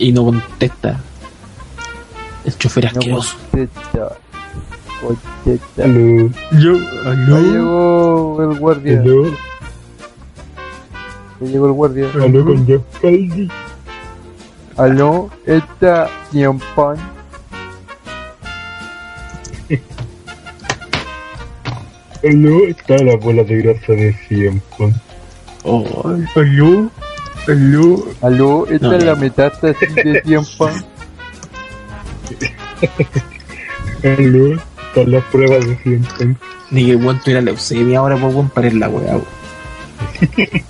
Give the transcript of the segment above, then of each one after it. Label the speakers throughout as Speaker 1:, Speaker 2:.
Speaker 1: Y no contesta. El chofer asqueroso.
Speaker 2: Cocheta. Cocheta.
Speaker 3: Aló,
Speaker 1: Yo,
Speaker 2: Ahí llegó el guardia.
Speaker 3: aló,
Speaker 2: Ahí llegó el guardia.
Speaker 3: aló con Jeff Caldi.
Speaker 2: Aló, esta champán.
Speaker 3: Aló, está la bola de grasa de siempre.
Speaker 1: Oh, aló, aló.
Speaker 2: Aló, esta
Speaker 1: No,
Speaker 2: es la metástasis de champán.
Speaker 3: Aló, están las pruebas de siempre.
Speaker 1: Ni que weón tuviera leucemia ahora por weón parar la weá. weón.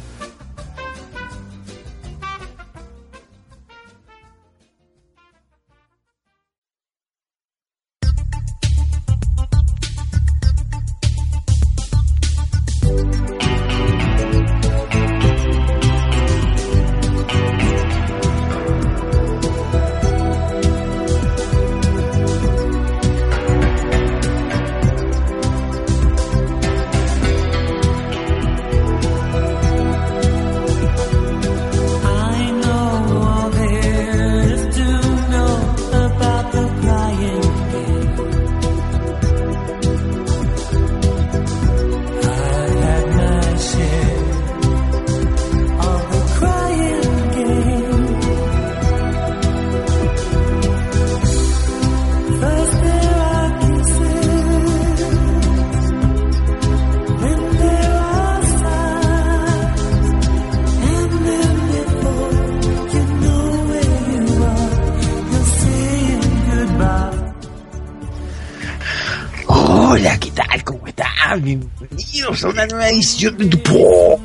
Speaker 1: edición de tu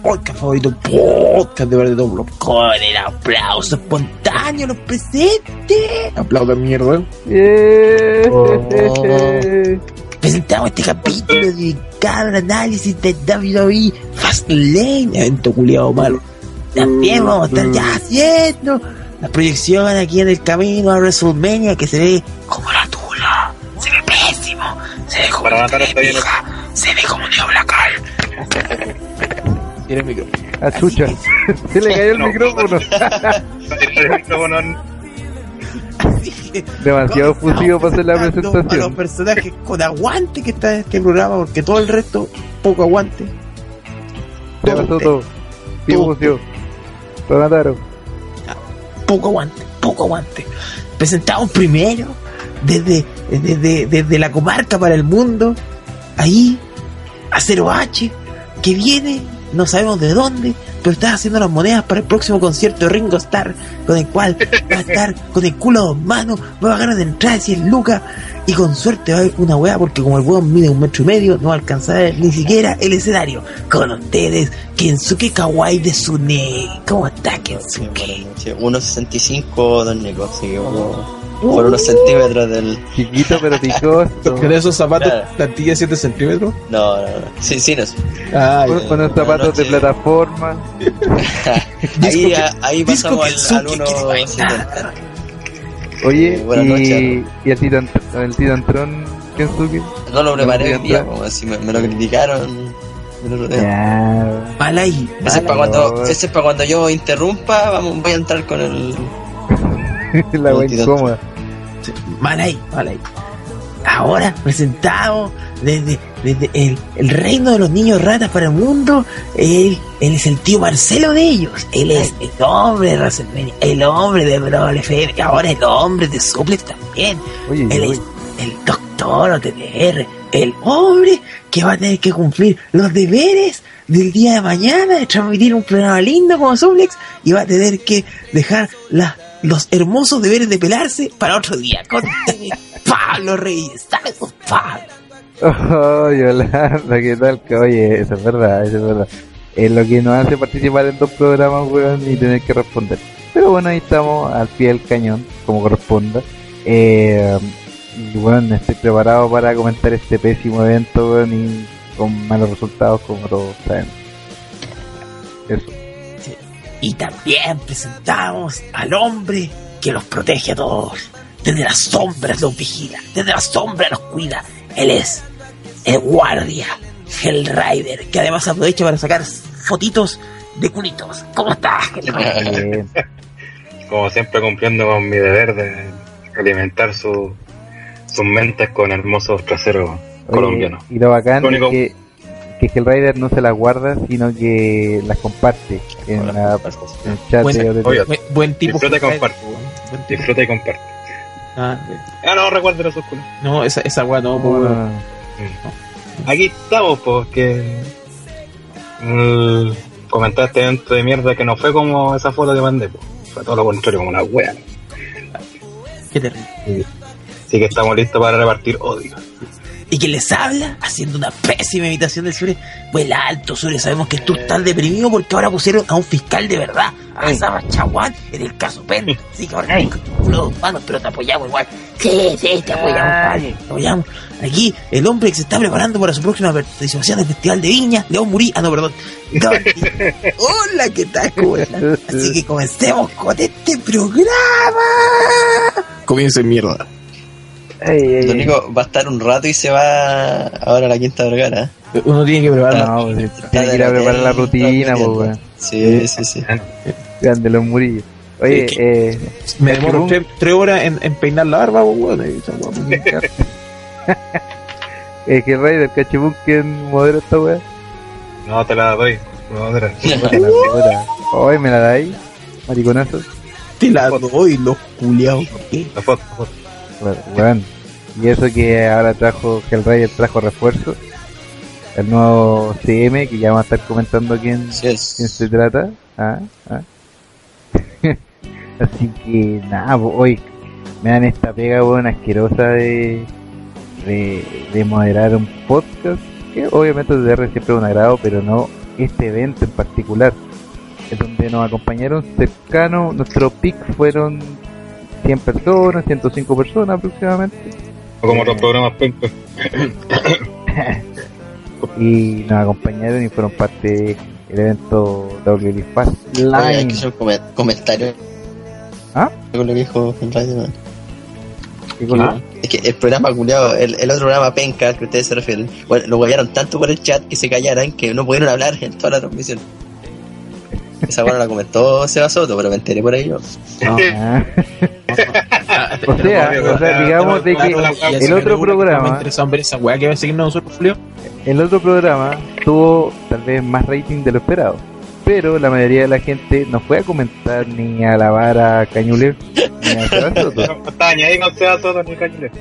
Speaker 1: podcast favorito, podcast de verdad doble con el aplauso espontáneo, los presentes. Aplaudan mierda.
Speaker 2: ¡Eh!
Speaker 3: Oh.
Speaker 1: Presentamos este capítulo dedicado al análisis de WWE Fastlane, evento culiado malo. También vamos a estar ya haciendo la proyección aquí en el camino a WrestleMania que se ve como la tula. Se ve pésimo. Se ve como
Speaker 4: Para matar está
Speaker 2: A chucha. Se le cayó el
Speaker 4: No.
Speaker 2: micrófono.
Speaker 4: El micrófono
Speaker 2: Demasiado fusivo para hacer la
Speaker 1: Contando A los
Speaker 2: presentación.
Speaker 1: personajes con aguante que está en este programa, porque todo el resto, poco aguante.
Speaker 2: Se pasó todo. Fusió. Lo mataron.
Speaker 1: poco aguante, poco aguante. Presentamos primero desde, desde, desde la comarca para el mundo, ahí, a 0H, que viene, no sabemos de dónde, pero está haciendo las monedas para el próximo concierto de Ringo Starr, con el cual va a estar con el culo a dos manos, va a ganar de entrada de 100 lucas, y con suerte va a haber una weá, porque como el weón mide un metro y medio, no va a alcanzar ni siquiera el escenario. Con ustedes, Kensuke Kawaii de Sune. ¿Cómo está Kensuke?
Speaker 5: Sí, 1.65 Don Nico, así que por unos centímetros del...
Speaker 2: Chiquito pero picoso.
Speaker 1: ¿Con esos zapatos
Speaker 5: Claro.
Speaker 1: plantilla 7 centímetros?
Speaker 5: No, no, no. Sí, sí, no.
Speaker 1: Ah,
Speaker 2: Con, con unos zapatos de plataforma.
Speaker 5: Ahí, ahí
Speaker 1: Disco
Speaker 5: pasamos al, al
Speaker 1: Kensuke, quiere
Speaker 5: 1.70.
Speaker 1: bailar.
Speaker 2: Oye,
Speaker 5: Buenas
Speaker 2: y,
Speaker 5: noches,
Speaker 2: y el Titan, el Titantron Kensuke.
Speaker 5: No lo preparé el día, como así me, me lo criticaron otro día.
Speaker 2: Ya.
Speaker 1: Mal ahí.
Speaker 5: Ese es, para
Speaker 1: ahí.
Speaker 5: cuando, ese es para cuando yo interrumpa, vamos, voy a entrar con el...
Speaker 2: la wea
Speaker 5: Titantron.
Speaker 2: Incómoda.
Speaker 1: Mal ahí, mal ahí. Ahora presentado desde, desde el, el reino de los niños ratas para el mundo, él, él es el tío Marcelo de ellos. Él es el hombre de WrestleMania, el hombre de Brawl FM, ahora el hombre de Suplex también.
Speaker 2: Oye,
Speaker 1: Él
Speaker 2: oye.
Speaker 1: es el doctor OTTR, el hombre que va a tener que cumplir los deberes del día de mañana de transmitir un programa lindo como Suplex y va a tener que dejar las los hermosos deberes de pelarse para otro día. Con Pablo Reyes, ¿sabes? Pablo.
Speaker 2: Oh, Yolanda, ¿qué tal? Que, Oye, eso es verdad, eso es verdad. Es lo que nos hace participar en dos programas, weón, y tener que responder. Pero bueno, ahí estamos al pie del cañón, como corresponda. Eh, y bueno, estoy preparado para comentar este pésimo evento, weón, y con malos resultados, como todos saben. Eso.
Speaker 1: Y también presentamos al hombre que los protege a todos. Desde las sombras los vigila, desde las sombras los cuida. Él es el guardia, el rider, que además aprovecha para sacar fotitos de culitos. ¿Cómo estás?
Speaker 4: Como siempre cumpliendo con mi deber de alimentar su, sus mentes con hermosos traseros
Speaker 2: Oye,
Speaker 4: colombianos.
Speaker 2: Y lo bacán es que, que Hellrider no se las guarda, sino que las comparte en, la, en el chat
Speaker 1: Bueno,
Speaker 2: de
Speaker 4: oye,
Speaker 1: Buen- Buen tipo.
Speaker 4: Disfruta y comparte.
Speaker 1: Buen.
Speaker 4: Disfruta y comparte.
Speaker 1: Ah,
Speaker 4: Ah, no, recuerdo los culos.
Speaker 1: no, esa, esa weá no, po.
Speaker 2: Ah,
Speaker 4: Aquí estamos, porque mm, comentaste dentro de mierda que no fue como esa foto que mandé, po. fue todo lo contrario, como una wea.
Speaker 1: Qué terrible.
Speaker 4: Así que estamos listos para repartir odio.
Speaker 1: Y que les habla haciendo una pésima imitación del Sure. Vuela alto, Sure. Sabemos que tú estás deprimido porque ahora pusieron a un fiscal de verdad, a Saba Chaguán, en el caso Penn. Así que ahora con dos manos, pero te apoyamos igual. Sí, sí, te apoyamos, padre. Te apoyamos. Aquí, el hombre que se está preparando para su próxima participación en el Festival de Viña, León Murí. Ah, no, perdón. Hola, ¿qué tal? Así que comencemos con este programa. Comienza mierda.
Speaker 5: Lo único va a estar un rato y se va ahora a la Quinta Vergara.
Speaker 1: Uno tiene que preparar
Speaker 2: No, pues, tiene que ir a preparar la rutina, pues, weón.
Speaker 5: Sí, sí, sí.
Speaker 2: Grande los murillos. Oye, eh,
Speaker 1: Me demoro tres, tres horas en, en peinar la barba, pues, weón.
Speaker 2: Eh, que Raider, cachipún, ¿quién modera esta weá?
Speaker 4: No te la doy.
Speaker 2: Puta. Hoy me la dais, mariconazo.
Speaker 1: Te la doy, los culiados.
Speaker 4: La foto, la foto.
Speaker 2: Bueno. Y eso que ahora trajo, que el Raider trajo refuerzo. El nuevo CM, que ya vamos a estar comentando quién, quién se trata. Ah, ah. Así que nada, hoy me dan esta pega weón asquerosa de, de, de moderar un podcast, que obviamente de siempre es un agrado, pero no este evento en particular, en donde nos acompañaron cercanos, nuestro pick fueron 100 personas, 105 personas aproximadamente,
Speaker 4: O como otros programas pencos.
Speaker 2: y nos acompañaron y fueron parte del evento WL Fast
Speaker 5: Oye, hay que hacer comentario.
Speaker 2: ¿Ah?
Speaker 5: Con lo que dijo en radio, man.
Speaker 2: ¿Qué cosa?
Speaker 5: Es que el programa culiado, el, el otro programa penca al que ustedes se refieren, bueno, lo guayaron tanto por el chat que se callaran que no pudieron hablar en toda la transmisión. Esa bueno la comentó Seba Soto, pero me enteré por ahí yo.
Speaker 2: O sea, o sea, digamos de que el otro programa-
Speaker 1: esa weá que va a seguir nosotros, Julio.
Speaker 2: El otro programa tuvo tal vez más rating de lo esperado, pero la mayoría de la gente no fue a comentar ni a alabar a Cañule ni a Soto.
Speaker 4: No Soto ni Cañule.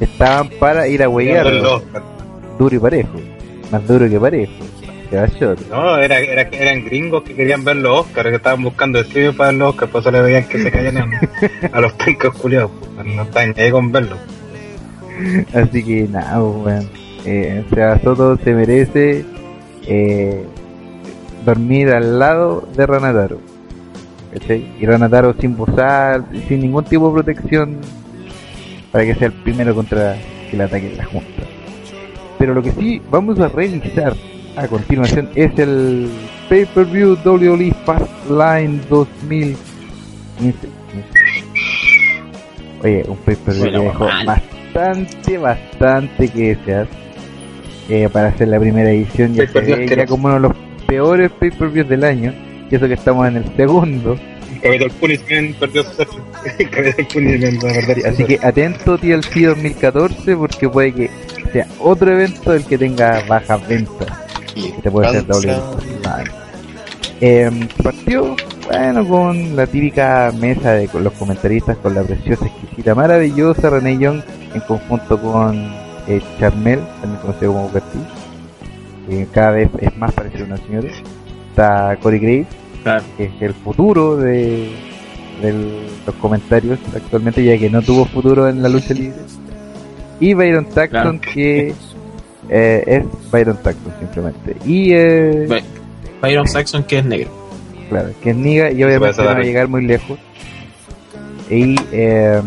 Speaker 2: Estaban para ir a huellarlo, duro y parejo, más duro que parejo.
Speaker 4: No, era, era, eran gringos que querían ver los Oscars, que estaban buscando estudios para ver los Oscars, por eso le veían que se caían a, los pencos culiados. No estaban ahí con verlos.
Speaker 2: Así que nada, pues, weón. Eh, Seba Soto se merece eh, dormir al lado de Ranataro. ¿cachai? Y Ranataro sin bozar, sin ningún tipo de protección para que sea el primero contra el ataque de la Junta. Pero lo que sí vamos a revisar a continuación es el Pay-Per-View WWE Fastlane 2015. Oye, un Pay-Per-View que dejó
Speaker 1: mal.
Speaker 2: bastante, bastante que desear eh, para hacer la primera edición. Ya se ve ya como uno de los peores Pay-Per-Views del año. Y eso que estamos en el segundo.
Speaker 4: Capitol Punishment perdió su sexo. Capitol Punishment, la verdad.
Speaker 2: Así que atento TLC 2014 porque puede que sea otro evento el que tenga bajas ventas.
Speaker 5: Y
Speaker 2: que te puede hacer doble. Eh, partió, bueno, con la típica mesa de con los comentaristas, con la preciosa, exquisita, maravillosa René Young en conjunto con eh, Charmel, también conocido como Bertie, que cada vez es más parecido a una señora. Está Corey Graves,
Speaker 1: Claro.
Speaker 2: que es el futuro de, de los comentarios actualmente, ya que no tuvo futuro en la lucha libre. Y Byron Taxon, que eh, es Byron Taxon simplemente. Y eh,
Speaker 1: By- Byron Saxon, que es negro.
Speaker 2: Claro, que es Niga y obviamente no va a llegar muy lejos. Y eh,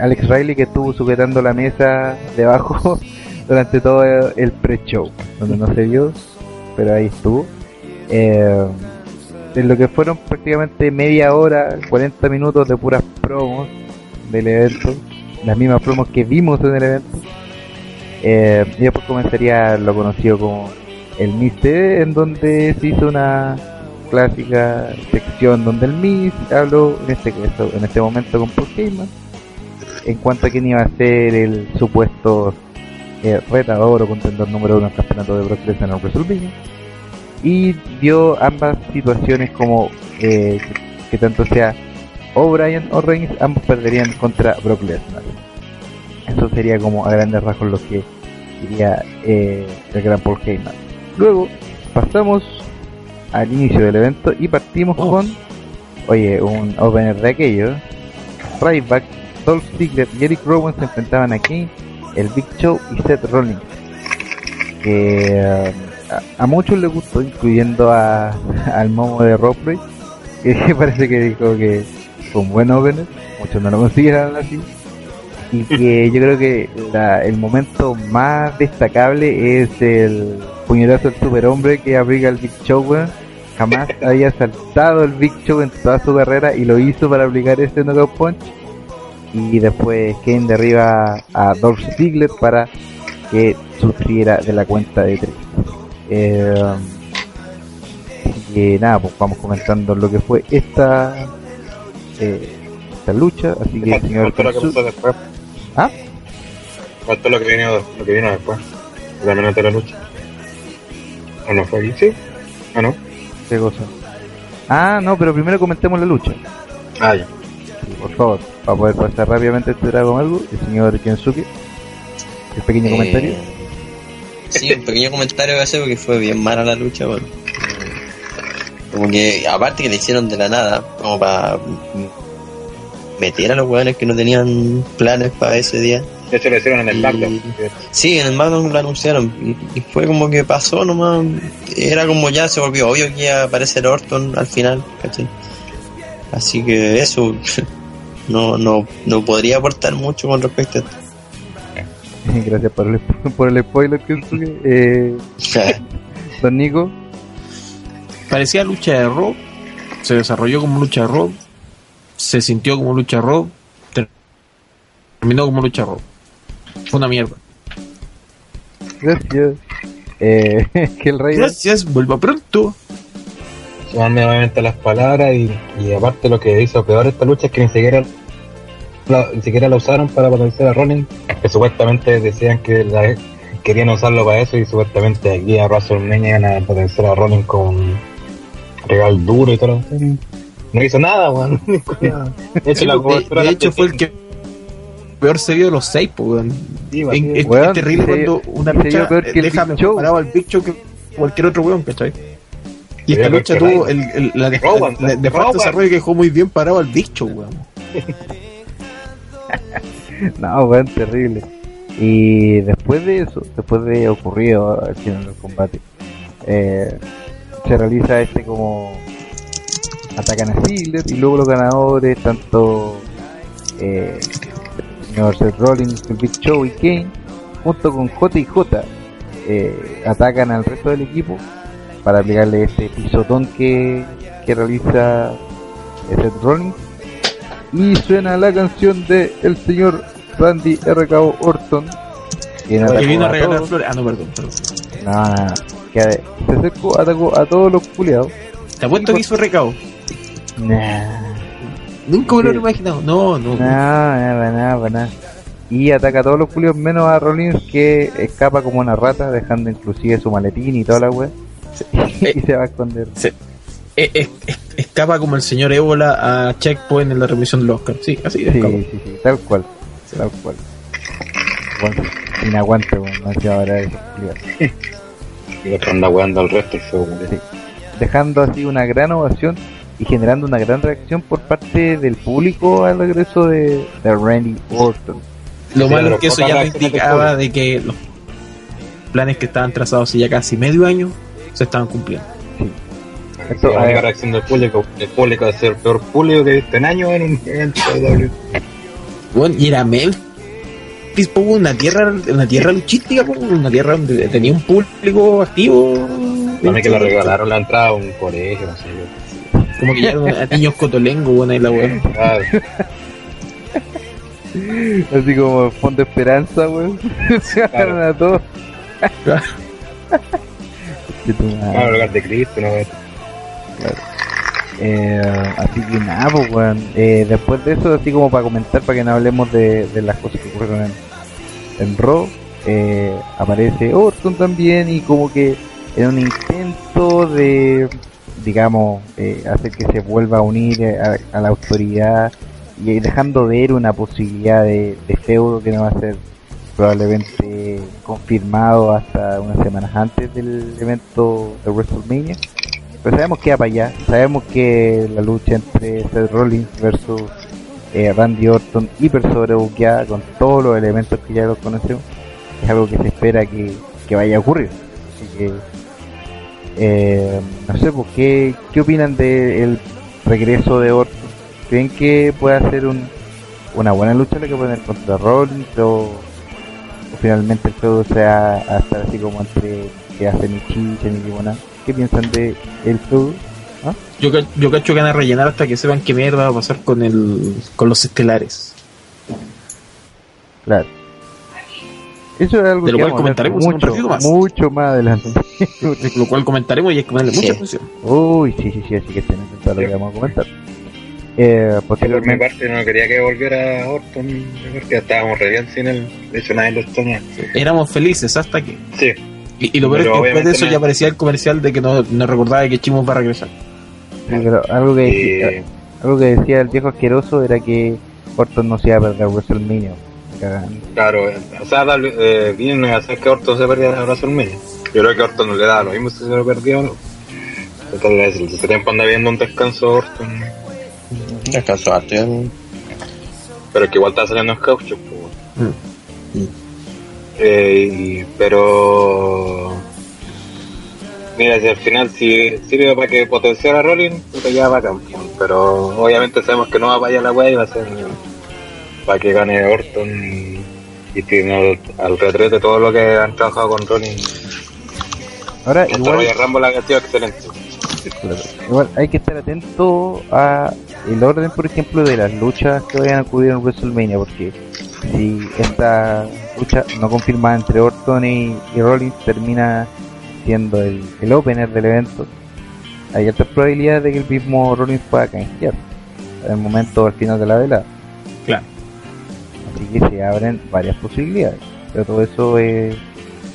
Speaker 2: Alex Riley que estuvo sujetando la mesa debajo durante todo el pre-show, donde no se vio, pero ahí estuvo. Eh, en lo que fueron prácticamente media hora, 40 minutos de puras promos del evento, las mismas promos que vimos en el evento. Eh, y después comenzaría lo conocido como el Miss TV, en donde se hizo una clásica sección donde el Miss habló, en este en este momento con Paul Heyman, en cuanto a quién iba a ser el supuesto eh, retador o contendor número uno del campeonato de Brock Lesnar en WrestleMania. Y dio ambas situaciones como eh, que, tanto sea o Bryan o Reigns, ambos perderían contra Brock Lesnar. Eso sería como a grandes rasgos lo que diría eh, el gran Paul Heyman. Luego pasamos al inicio del evento y partimos
Speaker 1: Oh.
Speaker 2: con, oye, un opener de aquello. Ryback, Dolph Ziggler y Eric Rowan se enfrentaban a Kane, el Big Show y Seth Rollins. Que eh, a, a muchos les gustó, incluyendo a, al momo de Robley, que parece que dijo que fue un buen opener, muchos no lo consideran así. Y que yo creo que la- el momento más destacable es el puñetazo del superhombre que abriga el Big Show, weón. Jamás había saltado el Big Show en toda su carrera y lo hizo para aplicar este knockout punch. Y después Kane derriba a Dolph Ziggler para que sufriera de la cuenta de tres. Eh, así que nada, pues vamos comentando lo que fue esta eh, esta lucha. Así que señor ¿Ah?
Speaker 4: Faltó lo que vino, lo que vino después. La minuto de la lucha. ¿O no fue ahí? Sí. ¿O no?
Speaker 2: ¿Qué cosa? Ah, no, pero primero comentemos la lucha.
Speaker 4: Ah, ya.
Speaker 2: Sí, por favor, para poder pasar rápidamente este Dragon algo, el señor Kensuke. El pequeño comentario.
Speaker 5: Eh, Sí, un pequeño comentario que hacer porque fue bien mala la lucha, bueno. Como que, aparte que le hicieron de la nada, como para meter a los hueones que no tenían planes para ese día.
Speaker 4: De hecho lo hicieron en el SmackDown.
Speaker 5: Sí, en el Magnum lo anunciaron y, fue como que pasó nomás. Era como ya se volvió obvio que iba a aparecer Orton al final, ¿cachai? Así que eso, no, no, no podría aportar mucho con respecto a esto.
Speaker 2: Gracias por el, por el spoiler, Kensuke. Eh, don Nico,
Speaker 1: Parecía lucha de Raw, se desarrolló como lucha de Raw, se sintió como lucha ter- terminó como lucha Raw. Fue una mierda.
Speaker 2: gracias. Eh, que el rey.
Speaker 1: Gracias, vuelva pronto.
Speaker 4: Sumarme nuevamente las palabras y, y aparte lo que hizo peor esta lucha es que ni siquiera la, ni siquiera la usaron para potenciar a Rollins, que supuestamente decían que la- querían usarlo para eso y supuestamente aquí a WrestleMania iban a potenciar a Rollins con regal duro y todo. No hizo nada, weón. De hecho, la
Speaker 1: de,
Speaker 4: cobertura
Speaker 1: de
Speaker 4: la
Speaker 1: hecho, fue el que peor se vio de los seis, po, weón.
Speaker 4: Sí,
Speaker 1: es,
Speaker 4: es.
Speaker 2: Weón,
Speaker 1: es terrible
Speaker 2: se-
Speaker 1: cuando una lucha
Speaker 2: peor que
Speaker 1: deja
Speaker 2: Big
Speaker 1: mejor
Speaker 2: Show.
Speaker 1: parado al Big Show que cualquier otro weón, ¿cachai? Y esta lucha tuvo el, el- la de,
Speaker 4: Rowan,
Speaker 1: la- de falta desarrollo que dejó muy bien parado al Big Show, weón.
Speaker 2: No, weón, terrible. Y después de eso, después de ocurrido al final del combate, eh, se realiza este como atacan a Ziggler y luego los ganadores, tanto eh, el señor Seth Rollins, el Big Show y Kane, junto con J y J, eh, atacan al resto del equipo para aplicarle este pisotón que, que realiza Seth Rollins y suena la canción de el señor Randy RKO Orton
Speaker 1: Que vino a regalar flores. Ah, no, perdón, perdón.
Speaker 2: No, no, no. Que se acercó, atacó a todos los culiados.
Speaker 1: Te apuesto que hizo recao.
Speaker 2: Nah,
Speaker 1: Nunca me lo he imaginado. No, no.
Speaker 2: nada, nada, nada. Y ataca a todos los culiados menos a Rollins que escapa como una rata, dejando inclusive su maletín y toda la wea. y se va a esconder.
Speaker 1: Eh, eh, eh, escapa como el señor Ébola a Checkpoint en la remisión del Oscar. Sí, así
Speaker 2: Sí,
Speaker 1: escapa.
Speaker 2: sí, sí, tal cual. Tal cual. Bueno, sin aguante, bueno, no hacía ahora culiados.
Speaker 4: Y otro anda weando al resto del show, weón.
Speaker 2: Sí. dejando así una gran ovación y generando una gran reacción por parte del público al regreso de, de Randy Orton.
Speaker 1: Lo
Speaker 4: Sí,
Speaker 1: malo es que eso ya indicaba de que los planes que estaban trazados hace ya casi medio año se estaban cumpliendo.
Speaker 2: Esto,
Speaker 4: la única reacción del público, el público va a ser el peor público que he visto en años en un evento de WWE.
Speaker 1: Bueno, y era Memphis, po, una tierra, una tierra luchística, una tierra donde tenía un público activo.
Speaker 4: A mí que le regalaron la entrada a un colegio, no sé yo.
Speaker 1: Como que ya a niños cotolengos, bueno, ahí la.
Speaker 4: Ah,
Speaker 2: así como fondo de esperanza, weón. Se agarran a todos.
Speaker 1: Claro.
Speaker 4: Claro, lugar de Cristo, no
Speaker 2: Eh, así que nada, pues, weón. Eh, después de eso, así como para comentar, para que no hablemos de, de las cosas que ocurrieron en, en Raw, eh, aparece Orton también y como que en un intento de, digamos, eh, hacer que se vuelva a unir eh, a, la autoridad y dejando ver una posibilidad de, de feudo que no va a ser probablemente confirmado hasta unas semanas antes del evento de WrestleMania. Pero sabemos que va para allá, sabemos que la lucha entre Seth Rollins versus eh, Randy Orton hiper sobrebuqueada con todos los elementos que ya los conocemos, es algo que se espera que, que vaya a ocurrir. Así que, eh, no sé, pues, ¿qué, ¿qué opinan del regreso de Orton? ¿Creen que puede hacer un, una buena lucha la que poner contra Rollins o, o finalmente el feudo sea a estar así como entre que hace ni chicha ni limona? ¿Qué piensan de el feudo? ¿Ah?
Speaker 1: Yo, yo cacho que van a rellenar hasta que sepan qué mierda va a pasar con el con los estelares.
Speaker 2: Claro. Eso es algo
Speaker 1: De lo
Speaker 2: que
Speaker 1: cual comentaremos en un
Speaker 2: mucho,
Speaker 1: más.
Speaker 2: mucho más adelante.
Speaker 1: Lo cual comentaremos y hay que ponerle
Speaker 5: Sí.
Speaker 1: mucha atención.
Speaker 2: Uy, sí, sí, sí, así que estén atentos a lo que vamos a comentar. Eh,
Speaker 4: Por mi parte no quería que volviera Orton, porque ya estábamos re bien sin él. De hecho nadie lo extraña.
Speaker 1: Éramos felices hasta que.
Speaker 4: Sí,
Speaker 1: Y, y lo peor es que después de eso
Speaker 4: no-
Speaker 1: ya aparecía el comercial de que no, no recordaba que Chimos va a regresar.
Speaker 2: sí, pero algo que, decía, algo que decía el viejo asqueroso era que Orton no se iba a perder WrestleMania.
Speaker 4: Claro, o sea, dale, eh, bien no iba a hacer que Orton se perdiera en WrestleMania. Yo creo que Orton no le da lo mismo si se lo perdió o no. Entonces, ese tiempo anda viendo un descanso Orton,
Speaker 5: Descanso ya.
Speaker 4: pero es que igual está saliendo en caucho. pues.
Speaker 5: Mm.
Speaker 4: Eh, pero mira si al final si sirve para que potenciara a Rollins puta ya va campeón pero obviamente sabemos que no va para allá la wea y va a ser para que gane Orton y, tiene al retrete todo lo que han trabajado con Rollins
Speaker 2: Ahora, igual,
Speaker 4: Royal Rumble ha sido excelente
Speaker 2: claro, igual hay que estar atento a el orden, por ejemplo, de las luchas que vayan a ocurrir en WrestleMania, porque si esta lucha no confirmada entre Orton y, y Rollins termina siendo el, el opener del evento, hay altas probabilidades de que el mismo Rollins pueda canjear en el momento al final de la velada.
Speaker 1: Claro.
Speaker 2: Así que se abren varias posibilidades. Pero todo eso es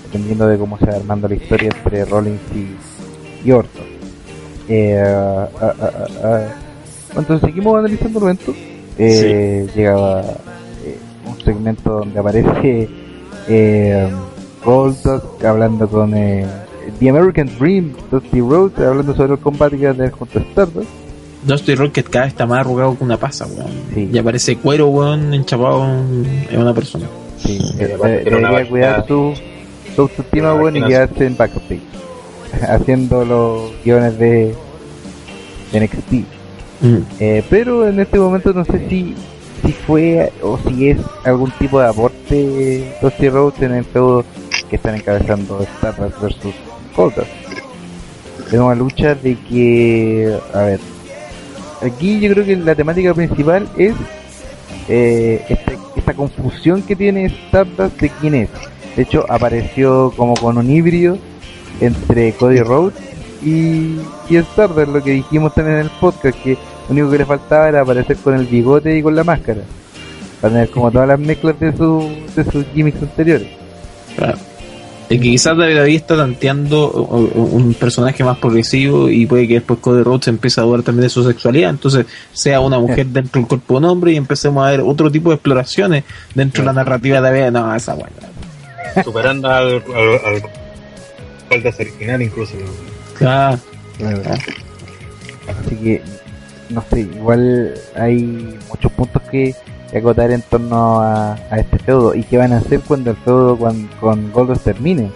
Speaker 2: dependiendo de cómo se va armando la historia entre Rollins y, y Orton. Eh, ah, ah, ah, ah. Entonces seguimos analizando el evento. Eh, Llegaba eh, un segmento donde aparece eh, Goldust hablando con eh, The American Dream, Dusty Rhodes, hablando sobre el combate que va a tener contra Stardust.
Speaker 1: Dusty Rocket cada vez está más arrugado que una pasa, weón.
Speaker 2: Sí.
Speaker 1: Ya parece cuero, weón, enchapado en, una persona.
Speaker 2: Sí, eh, eh, debería cuidar su, su autoestima, bueno, y quedarse en backstage, haciendo los guiones de, de NXT.
Speaker 1: Mm.
Speaker 2: Eh, pero en este momento no sé si si fue o si es algún tipo de aporte Dusty Rhodes en el feudo que están encabezando Stardust versus Goldust. Es una lucha de que, a ver, aquí yo creo que la temática principal es eh, este- esta confusión que tiene Stardust de quién es. De hecho, apareció como con un híbrido entre Cody Rhodes y, y Stardust, lo que dijimos también en el podcast, que lo único que le faltaba era aparecer con el bigote y con la máscara. Para tener como todas las mezclas de, su, de sus gimmicks anteriores.
Speaker 1: Claro. El que quizás WWE está tanteando un personaje más progresivo y puede que después Cody Rhodes empiece a dudar también de su sexualidad, entonces sea una mujer dentro del cuerpo de un hombre y empecemos a ver otro tipo de exploraciones dentro de la narrativa de WWE. No, esa buena.
Speaker 4: superando al, al, al Goldust original incluso
Speaker 1: Claro.
Speaker 2: Así que, no sé, igual hay muchos puntos que acotar en torno a, a este feudo. ¿Y qué van a hacer cuando el feudo con, con Goldust termine?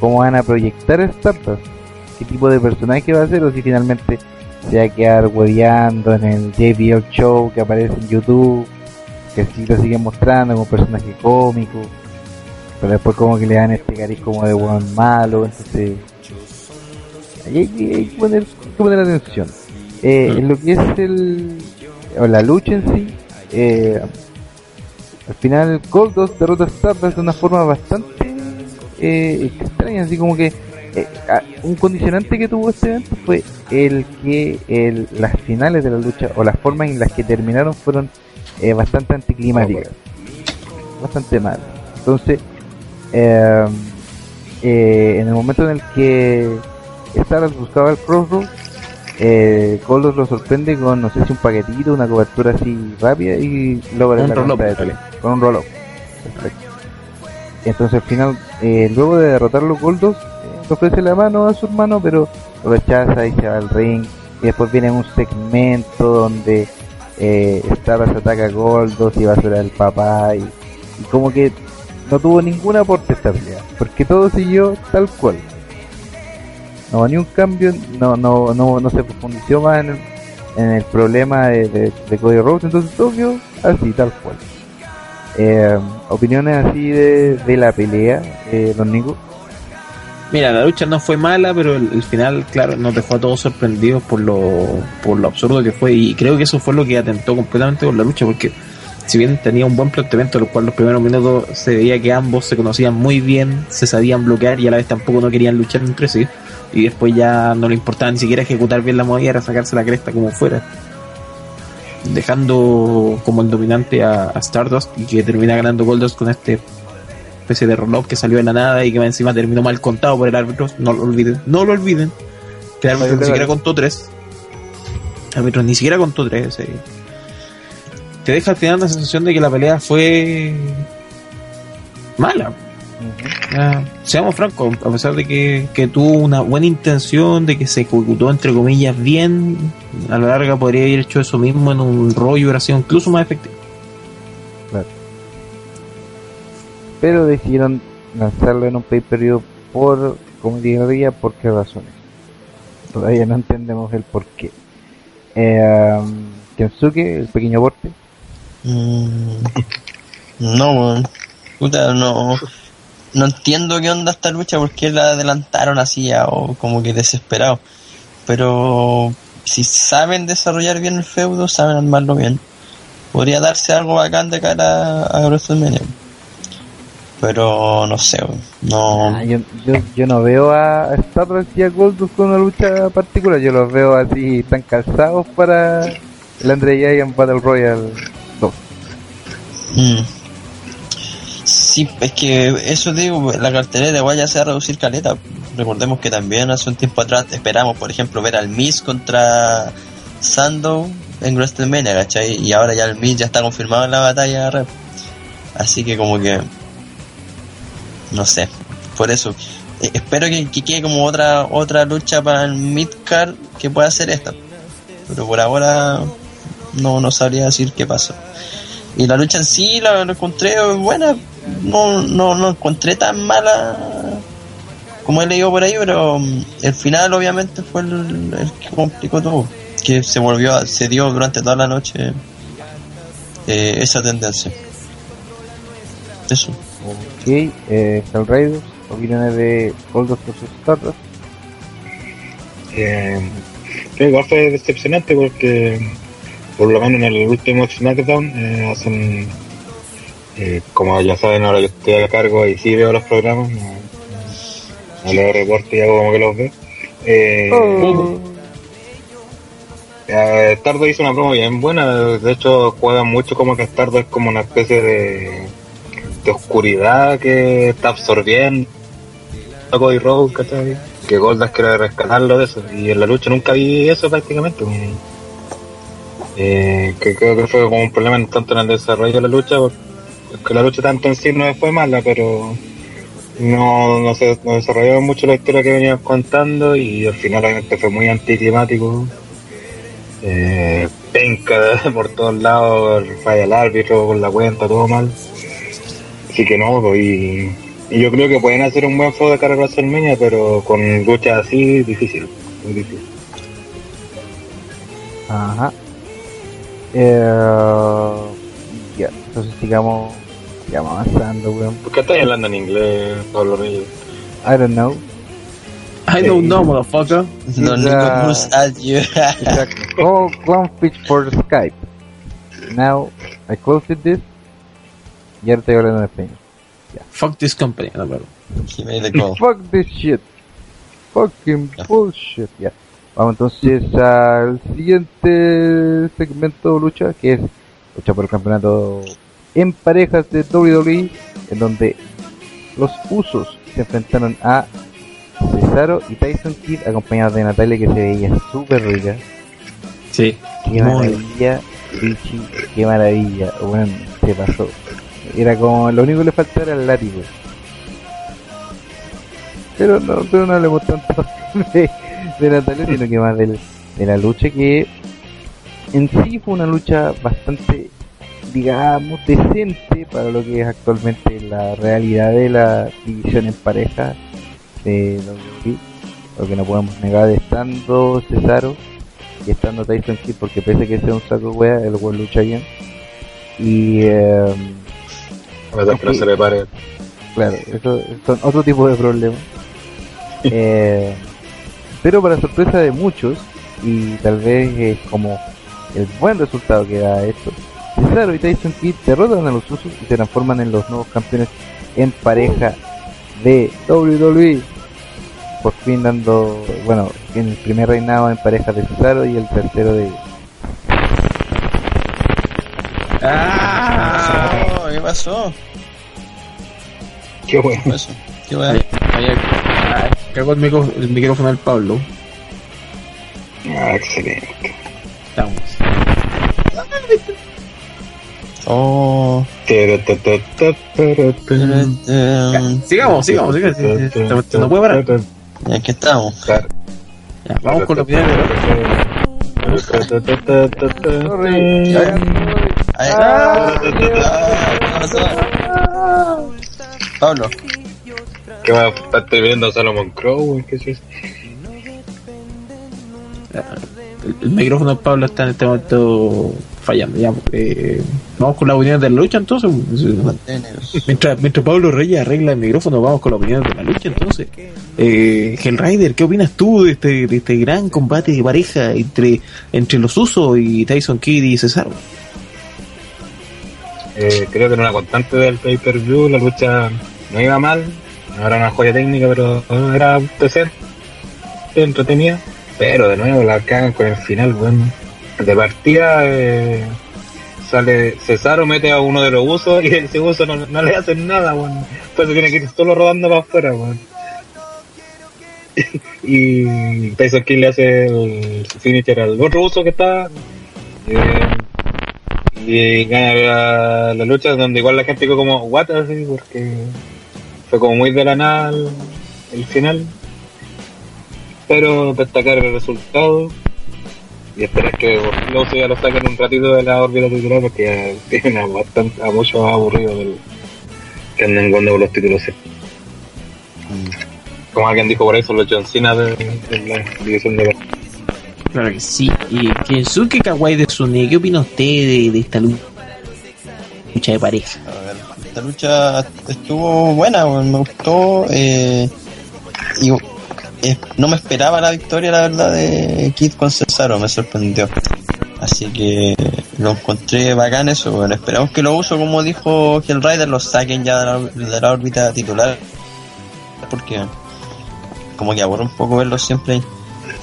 Speaker 2: ¿Cómo van a proyectar Stardust? ¿Qué tipo de personaje va a ser? ¿O si finalmente se va a quedar hueveando en el JBL Show que aparece en YouTube? Que sí lo siguen mostrando como personaje cómico. Pero después como que le dan este cariz como de buen malo, entonces... Hay, que- hay que poner, hay que poner atención. Eh,
Speaker 1: Mm.
Speaker 2: En lo que es el o la lucha en sí, eh, al final Goldust derrota a Stardust de una forma bastante eh, extraña, así como que eh, un condicionante que tuvo este evento fue el que las finales de la lucha o las formas en las que terminaron fueron bastante anticlimáticas, bastante mal. Entonces, eh, en el momento en el que Stardust buscaba el Crossroad, eh, lo sorprende con, no sé si un paquetito, una cobertura así rápida y logra
Speaker 1: Un
Speaker 2: la cuenta de. Con un roll-up. Perfecto. Entonces al final, eh, luego de derrotarlo Goldust, eh, ofrece la mano a su hermano, pero lo rechaza y se va al ring. Y después viene un segmento donde eh, Stardust ataca a Goldust y va a ser el papá y, y como que no tuvo ningún aporte esta pelea, porque todo siguió tal cual. No hubo ni un cambio, no, no, no, no se profundizó más en el, en el problema de, de, de Cody Rhodes, entonces todo así, tal cual. Eh, opiniones así de, de la pelea, eh, don Nico.
Speaker 1: Mira, la lucha no fue mala, pero el, el final, claro, nos dejó a todos sorprendidos por lo, por lo absurdo que fue. Y creo que eso fue lo que atentó completamente con la lucha, porque si bien tenía un buen planteamiento, lo cual los primeros minutos se veía que ambos se conocían muy bien, se sabían bloquear y a la vez tampoco no querían luchar entre sí. Y después ya no le importaba ni siquiera ejecutar bien la movida, era sacarse la cresta como fuera. Dejando como el dominante a, a Stardust y que termina ganando Goldust con este especie de roll que salió de la nada y que encima terminó mal contado por el árbitro. No lo olviden, no lo olviden. Que el árbitro ni siquiera contó tres. El árbitro ni siquiera contó tres. eh. Te deja al final la sensación de que la pelea fue mala. Ah, seamos francos, a pesar de que, que tuvo una buena intención, de que se ejecutó entre comillas bien, a la larga podría haber hecho eso mismo en un rollo y hubiera sido incluso más efectivo.
Speaker 2: Pero decidieron lanzarlo en un pay per view por, como diría, por qué razones. Todavía no entendemos el por qué. Eh, Kensuke, el pequeño aporte.
Speaker 5: Mm, no. Puta, no. No entiendo qué onda esta lucha, porque la adelantaron así o como que desesperado. Pero si saben desarrollar bien el feudo, saben armarlo bien, podría darse algo bacán de cara a WrestleMania. Pero no sé, no.
Speaker 2: Ah, yo, yo, yo no veo a Stardust y a Goldust con una lucha particular, yo los veo así tan calzados para el Andre Giant Battle Royale 2.
Speaker 5: Mm. Sí, es que eso digo, la cartelera igual ya se va a reducir caleta. Recordemos que también hace un tiempo atrás esperamos, por ejemplo, ver al Miz contra Sandow en WrestleMania, ¿cachai? Y ahora ya el Miz ya está confirmado en la batalla rep. Así que como que... No sé, por eso. eh, espero que, que quede como otra otra lucha para el Midcard que pueda ser esta. Pero por ahora no, no sabría decir qué pasa. Y la lucha en sí la encontré buena, no, no, no encontré tan mala como he leído por ahí, pero mm, el final obviamente fue el, el que complicó todo, que se volvió, a- se dio durante toda la noche eh, esa tendencia. Eso.
Speaker 2: Ok, eh, Hell Raiders, opiniones de Goldust vs Stardust.
Speaker 4: Eh, igual fue decepcionante porque, por lo menos en el último SmackDown, eh, hacen. Eh, como ya saben, ahora yo estoy a cargo y sí veo los programas, no, no leo reportes y hago como que los veo. Eh, eh, Stardo hizo una promo bien buena, de hecho juegan mucho como que Stardo es como una especie de, de oscuridad que está absorbiendo a Cody Rhodes, ¿cachai? Que Goldas quiere rescatarlo de eso, y en la lucha nunca vi eso prácticamente. Eh, que creo que fue como un problema en tanto en el desarrollo de la lucha, porque la lucha tanto en sí no fue mala, pero no, no se no desarrolló mucho la historia que venían contando y al final obviamente fue muy anticlimático. Eh, penca por todos lados, falla el árbitro con la cuenta, todo mal. Así que no, pues, y, y yo creo que pueden hacer un buen juego de cara a pero con luchas así, difícil. Muy difícil.
Speaker 2: Ajá. Eh, ya, entonces sigamos, sigamos avanzando, weón.
Speaker 4: ¿Por qué estás hablando en inglés, Pablo Reyes?
Speaker 2: I don't know.
Speaker 1: I don't know, motherfucker.
Speaker 5: No, Cruz at you.
Speaker 2: Go, go and pitch for Skype. Now, I closed this. Y ahora estoy hablando en español.
Speaker 1: Fuck this company, no, pero.
Speaker 5: He made the call.
Speaker 2: Fuck this shit. fucking bullshit. Ya. Vamos entonces al siguiente segmento de lucha, que es lucha por el campeonato en parejas de WWE, en donde los usos se enfrentaron a Cesaro y Tyson Kidd, acompañados de Natalia, que se veía súper rica.
Speaker 1: Sí.
Speaker 2: Qué maravilla, Richie, qué maravilla. Bueno, se pasó. Era como, lo único que le faltaba era el látigo. Pero no, pero no hablemos tanto de, de Natalia, sino que más del- de la lucha que en sí fue una lucha bastante, digamos, decente para lo que es actualmente la realidad de la división en pareja de WWE. Lo que no podemos negar estando Cesaro y estando Tyson Kidd porque pese a que sea un saco wea, el weón lucha bien. Y eh,
Speaker 4: que no se le pare.
Speaker 2: claro, eso son otro tipo de problemas. Eh, pero para sorpresa de muchos, y tal vez es como el buen resultado que da esto, Cesaro y Tyson Kidd derrotan a los usos y se transforman en los nuevos campeones en pareja de WWE. Por fin dando, bueno, en el primer reinado en pareja de Cesaro y el tercero de
Speaker 1: ¡Ah!
Speaker 5: ¿Qué pasó?
Speaker 4: Qué bueno.
Speaker 5: ¿Qué pasó? ¿Qué weá?
Speaker 1: Ah, Cagó el, micro- el micrófono del Pablo.
Speaker 4: Ah, excelente.
Speaker 1: Estamos.
Speaker 5: Oh.
Speaker 1: Sigamos, sigamos, sigamos. No puedo parar.
Speaker 5: Aquí estamos.
Speaker 4: Claro.
Speaker 1: Ya, vamos con la opinión de.
Speaker 5: Pablo,
Speaker 4: ¿Qué va a estar viendo Salomon Crow? ¿Qué es eso?
Speaker 1: el, micrófono del Pablo está en este momento fallando. Ya, eh, vamos con la opinión de la lucha entonces. Mientras, mientras Pablo Reyes arregla el micrófono, vamos con la opinión de la lucha entonces. Eh, Hellrider, ¿qué opinas tú de este, de este gran combate de pareja entre, entre los Usos y Tyson Kidd y Cesaro?
Speaker 4: Eh, creo que en una constante del pay-per-view la lucha no iba mal, no era una joya técnica, pero era decente, entretenida. Pero de nuevo la cagan con el final, bueno. De partida eh, sale Cesaro, mete a uno de los usos y ese uso no, no le hacen nada, bueno. Pues tiene que ir solo rodando para afuera, bueno. y Tyson Kidd le hace el finisher al otro uso que está. eh, y gana la, la lucha donde igual la gente quedó como what así porque fue como muy de la nada el, el final pero destacar el resultado y esperar que luego ya lo saquen un ratito de la órbita titular porque tienen a, bastante, a muchos aburridos del, que andan jugando con los títulos como alguien dijo por eso los John Cena de, de la división de
Speaker 1: Claro que sí. Y Kensuke Kawai de Sune, ¿qué opina usted de, de esta lu- lucha de pareja?
Speaker 5: A ver, esta lucha estuvo buena, me gustó. Eh, y eh, no me esperaba la victoria, la verdad, de Kid con Cesaro, me sorprendió. Así que lo encontré bacán eso, bueno, esperamos que lo uso, como dijo Hellrider, lo saquen ya de la, de la órbita titular. Porque como que aburre un poco verlo siempre ahí.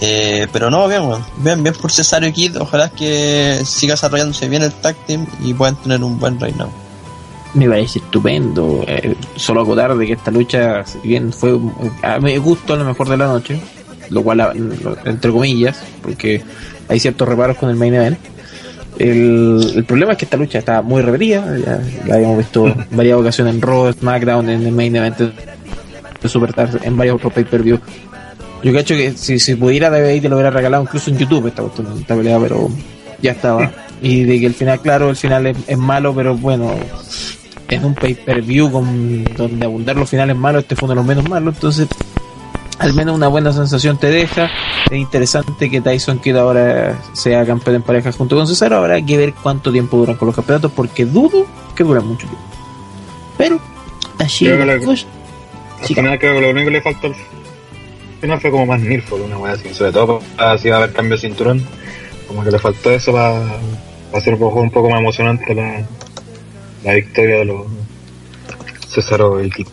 Speaker 5: Eh, pero no, bien, weón. bien, bien por Cesaro y Kid, ojalá que siga desarrollándose bien el tag team y puedan tener un buen reinado.
Speaker 1: Me parece estupendo. Eh, solo acotar de que esta lucha, si bien fue a mi gusto lo mejor de la noche, lo cual a- entre comillas, porque hay ciertos reparos con el main event. El, el problema es que esta lucha está muy repetida, ya la habíamos visto en varias ocasiones en Raw, SmackDown, en el main event de Superstar, en varios otros pay-per-view. Yo cacho que si, si pudiera DVD te lo hubiera regalado incluso en YouTube esta, esta pelea, pero ya estaba. Y de que el final, claro, el final es, es malo, pero bueno, en un pay-per-view con donde abundar los finales malos, este fue uno de los menos malos, entonces al menos una buena sensación te deja. Es interesante que Tyson Kidd ahora sea campeón en pareja junto con Cesaro. Habrá que ver cuánto tiempo duran con los campeonatos, porque dudo que duran mucho tiempo. Pero, así
Speaker 4: Creo que la-
Speaker 1: pues,
Speaker 4: creo que lo único que le faltó al final fue como más Nilford, una wea así, sobre todo para si va a haber cambio de cinturón, como que le faltó eso para, hacer un poco, un poco más emocionante la, la victoria de los Cesaro y Kid.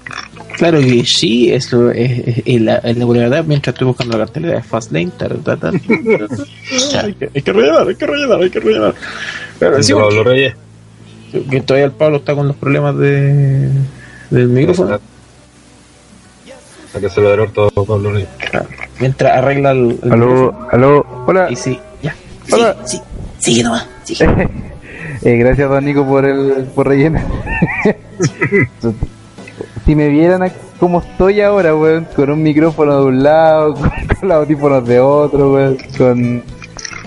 Speaker 1: Claro que sí, eso es, es- es la, es la popularidad mientras estoy buscando la cartelera de Fastlane. tar, tar, tar. hay, que, hay que rellenar, hay que rellenar, hay que rellenar. Pero sí,
Speaker 4: Pablo Reyes.
Speaker 1: porque- que todavía el Pablo está con los problemas de, del micrófono.
Speaker 4: A que dé todo Pablo Reyes.
Speaker 1: Mientras arregla el, el
Speaker 2: Aló, aló, hola.
Speaker 1: Y sí, ya.
Speaker 2: Hola.
Speaker 1: Sí, sí, sigue nomás. sigue.
Speaker 2: Eh, gracias, don Nico, por el por rellenar. si me vieran a- como estoy ahora, weón, con un micrófono de un lado, con, con los audífonos de otro, weón, con.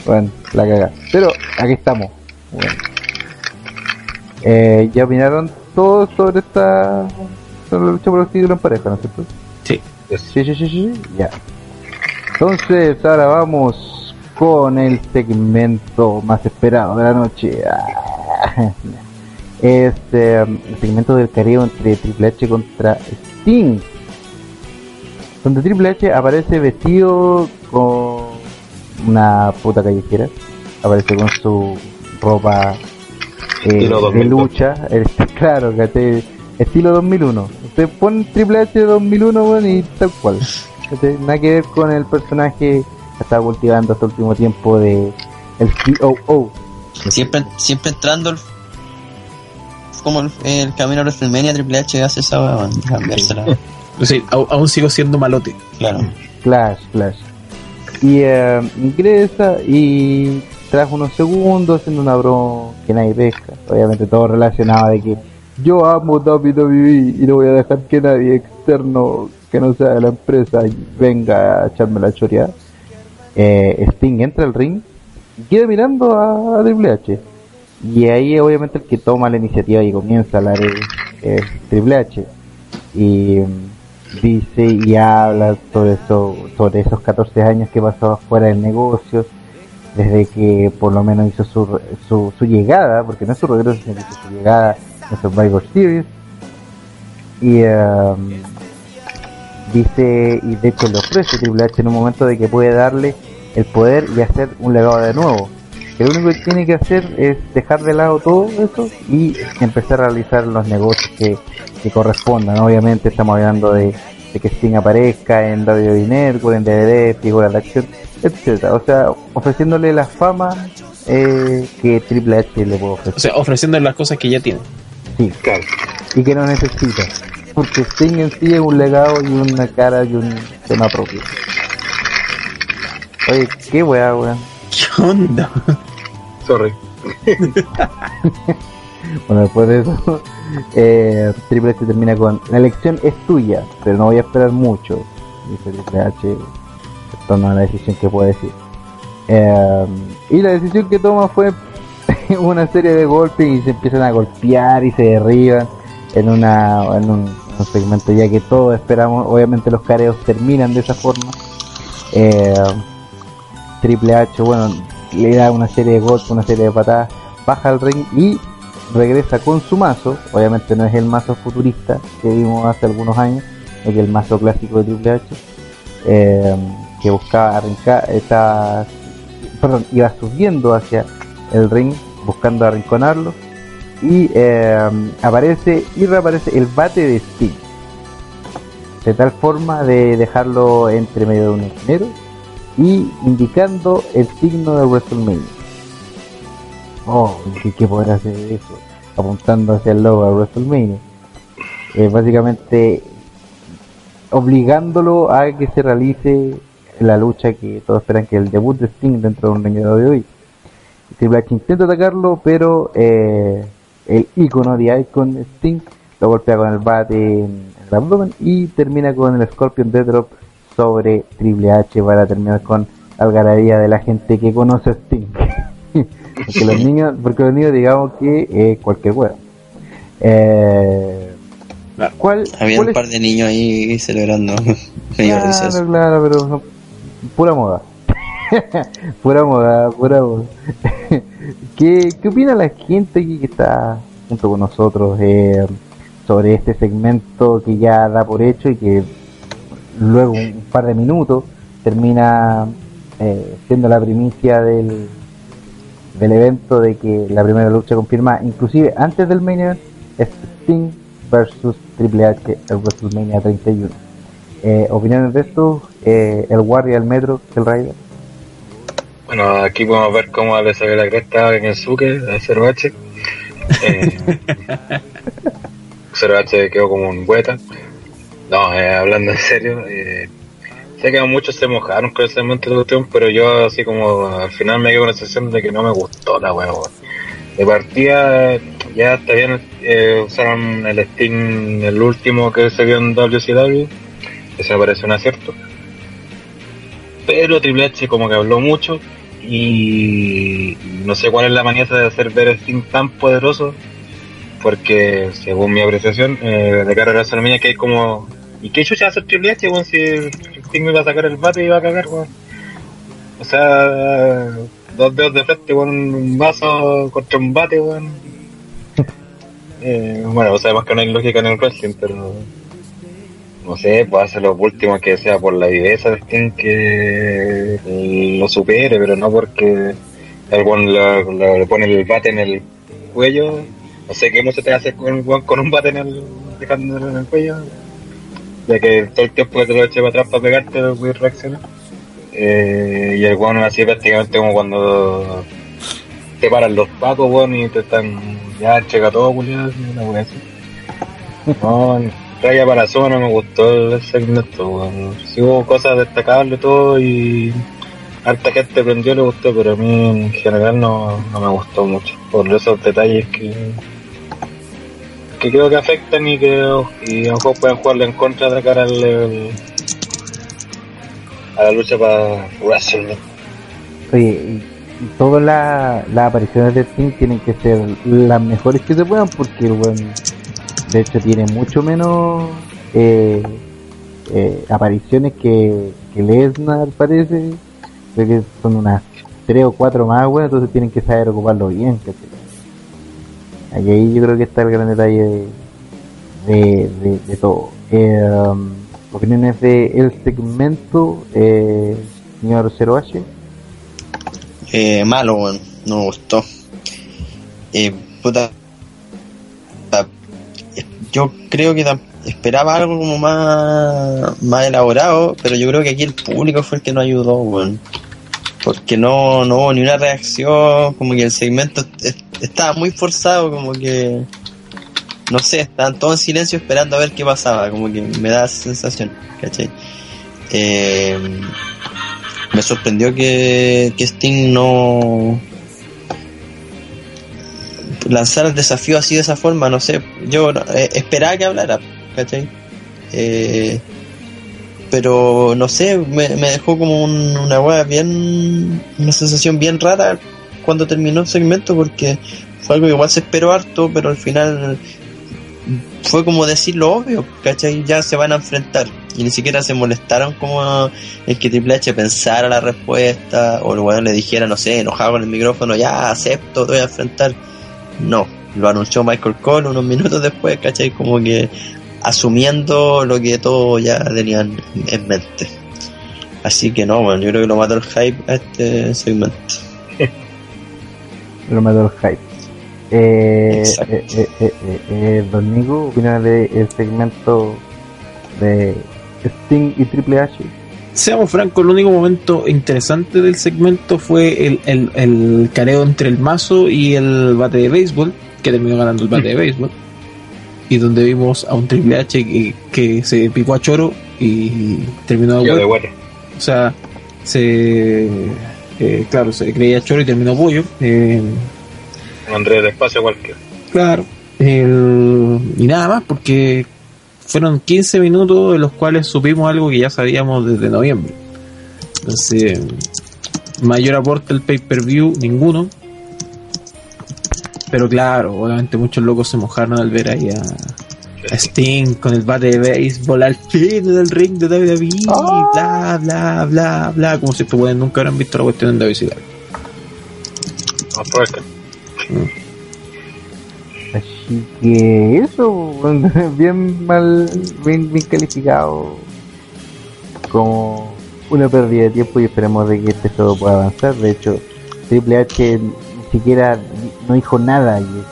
Speaker 2: Bueno, la caga. Pero aquí estamos. Eh, ya opinaron todos sobre esta. sobre la lucha por los títulos en pareja, ¿no es cierto?
Speaker 1: Sí.
Speaker 2: Sí, sí, sí, sí, ya. Entonces, ahora vamos con el segmento más esperado de la noche. Ah. Este, um, el segmento del careo entre Triple H contra Sting. Donde Triple H aparece vestido con una puta callejera. Aparece con su ropa eh, de
Speaker 4: 2002.
Speaker 2: lucha. Este, claro, ¿cachai? estilo 2001. Usted pone Triple H 2001 bueno, y tal cual. Nada que ver con el personaje estaba cultivando hasta el último tiempo de el COO.
Speaker 5: Siempre, siempre entrando el, como el, el camino a WrestleMania, Triple H hace esa cambiársela.
Speaker 1: Sí, au- aún sigo siendo malote.
Speaker 5: Claro.
Speaker 2: Clash, Clash. Y eh, ingresa y tras unos segundos haciendo una broma que nadie pesca. Obviamente todo relacionado de que yo amo WWE y no voy a dejar que nadie externo que no sea de la empresa venga a echarme la choreada. Eh, Sting entra al ring y queda mirando a, a Triple H. Y ahí obviamente el que toma la iniciativa y comienza a hablar es, Triple H. Y mm, dice y habla sobre eso, sobre esos 14 años que pasó fuera del negocio, desde que por lo menos hizo su, su, su llegada, porque no es su regreso, sino su llegada en Survivor Series. Y em, dice, y de hecho le ofrece Triple H en un momento de que puede darle el poder y hacer un legado de nuevo. Que lo único que tiene que hacer es dejar de lado todo eso y empezar a realizar los negocios que, que correspondan. Obviamente estamos hablando de, de que Sting aparezca en WWE Network, en DVD, figuras de acción, etcétera. O sea, ofreciéndole la fama eh, que Triple H le puede ofrecer.
Speaker 1: O sea, ofreciendo las cosas que ya tiene.
Speaker 2: Sí,
Speaker 4: Claro.
Speaker 2: y que no necesita. Porque Sting en sí es un legado y una cara y un tema propio. Oye, qué weá, weón.
Speaker 1: ¿Qué onda?
Speaker 4: Sorry.
Speaker 2: Bueno, después de eso, eh, Triple H termina con la elección es tuya, pero no voy a esperar mucho. Dice Triple H, en torno a la decisión que puede decir. Eh, y la decisión que toma fue una serie de golpes y se empiezan a golpear y se derriban en una en un, segmento ya que todos esperamos. Obviamente los careos terminan de esa forma. Eh, Triple H, bueno, le da una serie de golpes, una serie de patadas, baja al ring y regresa con su mazo. Obviamente no es el mazo futurista que vimos hace algunos años, es el mazo clásico de Triple H, eh, que buscaba arrancar, estaba, perdón, iba subiendo hacia el ring buscando arrinconarlo y eh, aparece y reaparece el bate de Sting de tal forma de dejarlo entre medio de un esquinero y indicando el signo de WrestleMania. Oh, ¿qué, qué podrá hacer eso? Apuntando hacia el logo de WrestleMania. Eh, básicamente obligándolo a que se realice la lucha que todos esperan que el debut de Sting dentro de un ring de hoy. Triple H intenta atacarlo, pero eh, el icono de Icon Sting lo golpea con el bate en el abdomen y termina con el Scorpion Death Drop sobre Triple H para terminar con la algarabía de la gente que conoce a Sting. porque los niños, porque los niños digamos que es cualquier hueá. Eh,
Speaker 1: Claro.
Speaker 2: ¿Cuál,
Speaker 5: Había
Speaker 2: cuál
Speaker 5: un
Speaker 2: es-
Speaker 5: par de niños ahí celebrando.
Speaker 2: Claro, claro, pero no- pura moda. pura moda, pura moda. ¿Qué, ¿Qué opina la gente que está junto con nosotros eh, sobre este segmento que ya da por hecho y que luego un par de minutos termina eh, siendo la primicia del, del evento de que la primera lucha confirma, inclusive antes del main es Sting versus Triple H el WrestleMania 31. Eh, opiniones de esto, eh, el Warrior, el Metro, el Rider.
Speaker 4: Bueno, aquí podemos ver cómo le salió la cresta en el suque a 0H. Eh, 0H quedó como un bueta. No, eh, hablando en serio, eh, sé que muchos se mojaron con ese momento de cuestión, pero yo así como al final me quedo con la sensación de que no me gustó la weón. De partida, ya está bien, eh, usaron el Steam, el último que se vio en WCW, eso me parece un acierto. Pero Triple H como que habló mucho y no sé cuál es la manía de hacer ver Sting tan poderoso porque según mi apreciación eh, de cara a WrestleMania que hay como ¿y qué chucha hace Triple H weón, si me iba a sacar el bate y iba a cagar weón? o sea dos dedos de frente con un vaso contra un bate weón eh, bueno sabemos que no hay lógica en el wrestling pero no sé, puede hacer lo último que sea por la viveza de Sting que lo supere, pero no porque el weón le, pone el bate en el cuello. No sé qué mucho te hace con, weón con un bate en el, dejándolo en el cuello. Ya que todo el tiempo que te lo eche para atrás para pegarte, puedes reaccionar. Eh, y el weón así prácticamente como cuando te paran los pacos, weón, y te están ya checa todo, culiado, una wea así. Raya para Zona no me gustó el segmento, weón. Sí hubo cosas destacables todo y harta gente prendió le gustó, pero a mí en general no, me gustó mucho. Por esos detalles que que creo que afectan y que y a lo mejor pueden jugarle en contra de cara al, a la lucha para Wrestling.
Speaker 2: Oye, todas la- las apariciones de Sting tienen que ser las mejores que se puedan porque weón, de hecho, tiene mucho menos eh, eh, apariciones que, que Lesnar, parece. Creo que son unas tres o cuatro más, weón, entonces tienen que saber ocuparlo bien. ¿cachai? Y ahí yo creo que está el gran detalle de, de, todo. Eh, um, opiniones de el segmento, eh, señor 0H.
Speaker 5: Eh, malo, weón. No me gustó. Eh, puta. Yo creo que esperaba algo como más, más elaborado, pero yo creo que aquí el público fue el que nos ayudó, weón. Porque no, no hubo ni una reacción, como que el segmento est- estaba muy forzado, como que. No sé, estaban todos en silencio esperando a ver qué pasaba, como que me da esa sensación, ¿cachai? Eh, me sorprendió que, que Sting no lanzara el desafío así de esa forma, no sé, yo eh, esperaba que hablara, ¿cachai? Eh, pero no sé, me, dejó como un- una hueá bien, una sensación bien rara cuando terminó el segmento porque fue algo que igual se esperó harto, pero al final fue como decir lo obvio, ¿cachai? Ya se van a enfrentar. Y ni siquiera se molestaron como en que Triple H pensara la respuesta, o el weón le dijera, no sé, enojado con el micrófono, ya acepto, te voy a enfrentar. No, lo anunció Michael Cole unos minutos después, ¿cachai? Como que asumiendo lo que todos ya tenían en mente. Así que no, bueno, yo creo que lo mató el hype a este segmento.
Speaker 2: lo mató el hype. Eh, eh, eh, eh, eh, eh, Don Nico, opina del segmento de Sting y Triple H.
Speaker 1: Seamos francos, el único momento interesante del segmento fue el, el, el careo entre el mazo y el bate de béisbol, que terminó ganando el bate de béisbol. Y donde vimos a un Triple H que, que se picó a choro y terminó de
Speaker 4: bueno.
Speaker 1: O sea, se. eh, claro, se creía choro y terminó pollo. Eh,
Speaker 4: Andrés Despacio cualquiera.
Speaker 1: Claro. El- y nada más, porque fueron 15 minutos de los cuales supimos algo que ya sabíamos desde noviembre. Entonces, mayor aporte el pay-per-view, ninguno. Pero claro, obviamente muchos locos se mojaron al ver ahí a, a Sting con el bate de béisbol al fin del ring de WWE, bla, bla, bla, bla, como si estos nunca hubieran visto la cuestión en WCW.
Speaker 4: Vamos a ver.
Speaker 2: Así que eso, bien mal, bien, bien calificado como una pérdida de tiempo y esperemos de que este juego pueda avanzar. De hecho, Triple H ni siquiera no dijo nada ayer.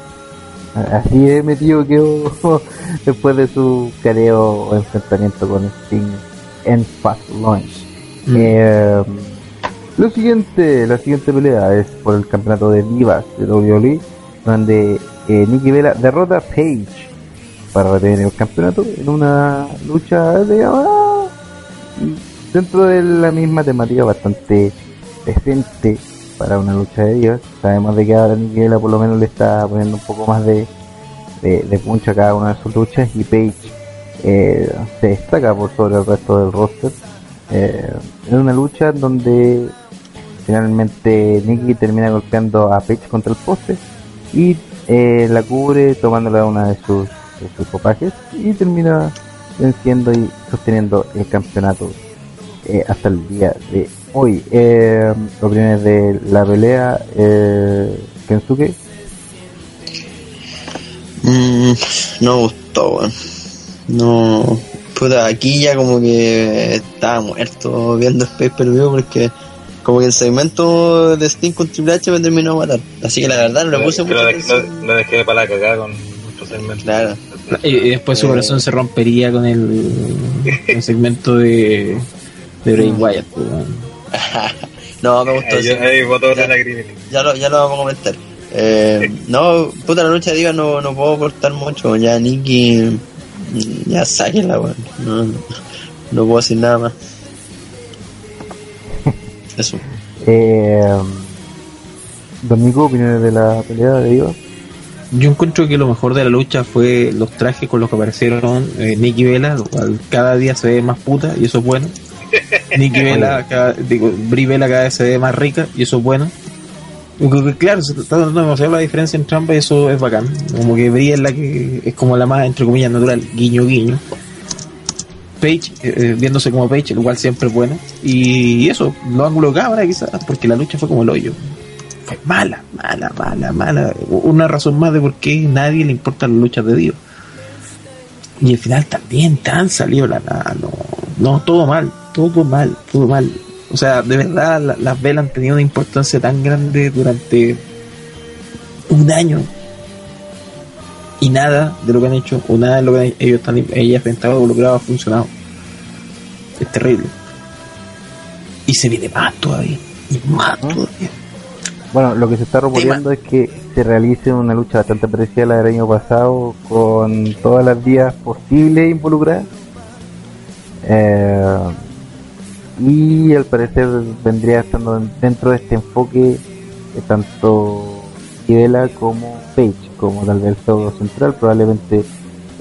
Speaker 2: Así de metido quedó después de su careo o enfrentamiento con Sting en Fastlane.
Speaker 1: Mm.
Speaker 2: Eh, lo siguiente, la siguiente pelea es por el campeonato de Divas de WWE, donde eh, Nikki Bella derrota a Paige para retener el campeonato en una lucha de ah, dentro de la misma temática bastante decente para una lucha de divas. Sabemos de que ahora Nikki Bella por lo menos le está poniendo un poco más de, de, de punch a cada una de sus luchas y Paige eh, se destaca por sobre el resto del roster. Eh, en una lucha donde finalmente Nikki termina golpeando a Paige contra el poste y eh, la cubre tomándola una de sus, sus copajes y termina venciendo y sosteniendo el campeonato eh, hasta el día de hoy. Eh, opiniones de la pelea, eh, Kensuke.
Speaker 5: Mm, no me gustó. No. Puta, aquí ya como que estaba muerto viendo el pay per porque como que el segmento de Sting con Triple H me terminó de matar. Así que la verdad no le puse
Speaker 4: Lo,
Speaker 5: mucha
Speaker 4: lo, lo- lo dejé para la cagada con muchos segmentos.
Speaker 5: Claro.
Speaker 1: Y, y después su
Speaker 5: Eh.
Speaker 1: corazón se rompería con el, el segmento de, de Bray Wyatt. pues,
Speaker 5: no, me gustó.
Speaker 4: Botó
Speaker 5: Ya. Ya lo, ya lo vamos a comentar. Eh, no, puta, la lucha de divas no, no puedo aportar mucho. Ya Nikki, mm, ya sáquenla, weón. No, no, no puedo decir nada más. Eso.
Speaker 2: Eh, Don Nico, opiniones de la pelea de Divas.
Speaker 1: Yo encuentro que lo mejor de la lucha fue los trajes con los que aparecieron eh, Nikki Vela, lo cual cada día se ve más puta y eso es bueno. Nikki Vela, cada, digo, Brie Bella cada vez se ve más rica y eso es bueno. Claro, se está dando demasiado la diferencia entre ambas y eso es bacán. Como que Brie es la que es como la más, entre comillas, natural, guiño guiño. Page, eh, eh, viéndose como Page, lo cual siempre es bueno. Y eso, los ángulos cámara quizás, porque la lucha fue como el hoyo fue mala, mala, mala, mala. Una razón más de por qué nadie le importan las luchas de Dios. Y al final también tan salió la nada, no, no, todo mal, todo mal, todo mal. O sea, de verdad la- las velas han tenido una importancia tan grande durante un año y nada de lo que han hecho o nada de lo que ellos están ellas estado involucrados ha funcionado. Es terrible. Y se viene más todavía, y más todavía.
Speaker 2: Bueno, lo que se está rumoreando es que se realice una lucha bastante parecida a la del año pasado con todas las vías posibles involucradas. Eh, y al parecer vendría estando en- dentro de este enfoque de tanto Vela como Page, como tal vez el feudo central. Probablemente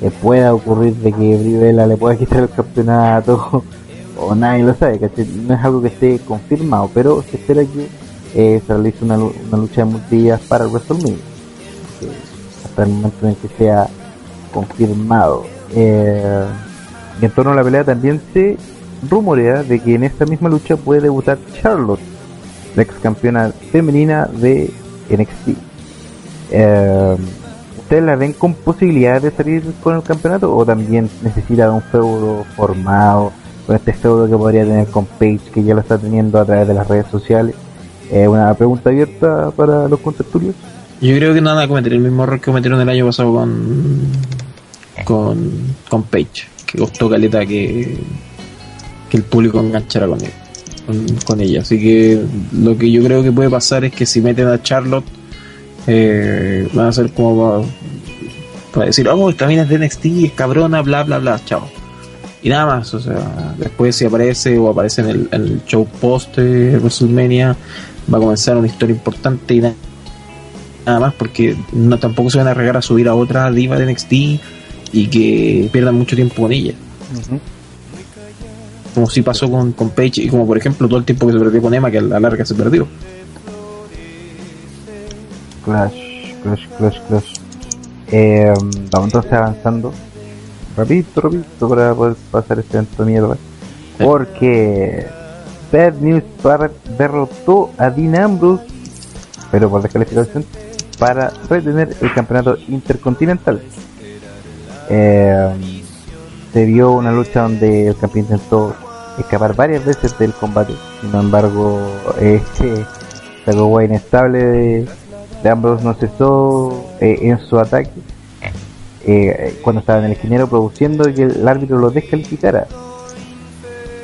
Speaker 2: eh, pueda ocurrir de que Brivela le pueda quitar el campeonato o nadie lo sabe. No es algo que esté confirmado, pero se espera que eh, se realice una, una lucha de multillas para el WrestleMania. Hasta el momento en que sea confirmado. Eh, y en torno a la pelea también se rumorea de que en esta misma lucha puede debutar Charlotte, la ex campeona femenina de NXT. Eh, ¿Ustedes la ven con posibilidades de salir con el campeonato o también necesita un feudo formado? Con este feudo que podría tener con Paige, que ya lo está teniendo a través de las redes sociales. Eh, una pregunta abierta para los contertulios.
Speaker 1: Yo creo que no van a cometer el mismo error que cometieron el año pasado con con, con Page, que costó caleta que, que el público enganchara con él, con, con ella. Así que lo que yo creo que puede pasar es que si meten a Charlotte, eh, van a ser como para, para decir, oh, esta mina es de NXT, es cabrona, bla, bla, bla, chao. Y nada más, o sea, después si aparece o aparece en el, en el show post de WrestleMania, va a comenzar una historia importante y nada nada más porque no tampoco se van a arriesgar a subir a otra diva de NXT y que pierdan mucho tiempo con ella. Como si pasó con, con Paige y como por ejemplo todo el tiempo que se perdió con Emma que a la larga se perdió
Speaker 2: Clash, Clash, Clash, Clash. Eh, vamos entonces avanzando. Rapidito, rapidito para poder pasar este evento de mierda. Porque Bad News Barrett derrotó a Dean Ambrose, pero por descalificación, para retener el campeonato intercontinental. Eh, se vio una lucha donde el campeón intentó escapar varias veces del combate, sin embargo, este sacó guay inestable de, de Ambrose no cesó eh, en su ataque eh, cuando estaba en el esquinero produciendo que el árbitro lo descalificara.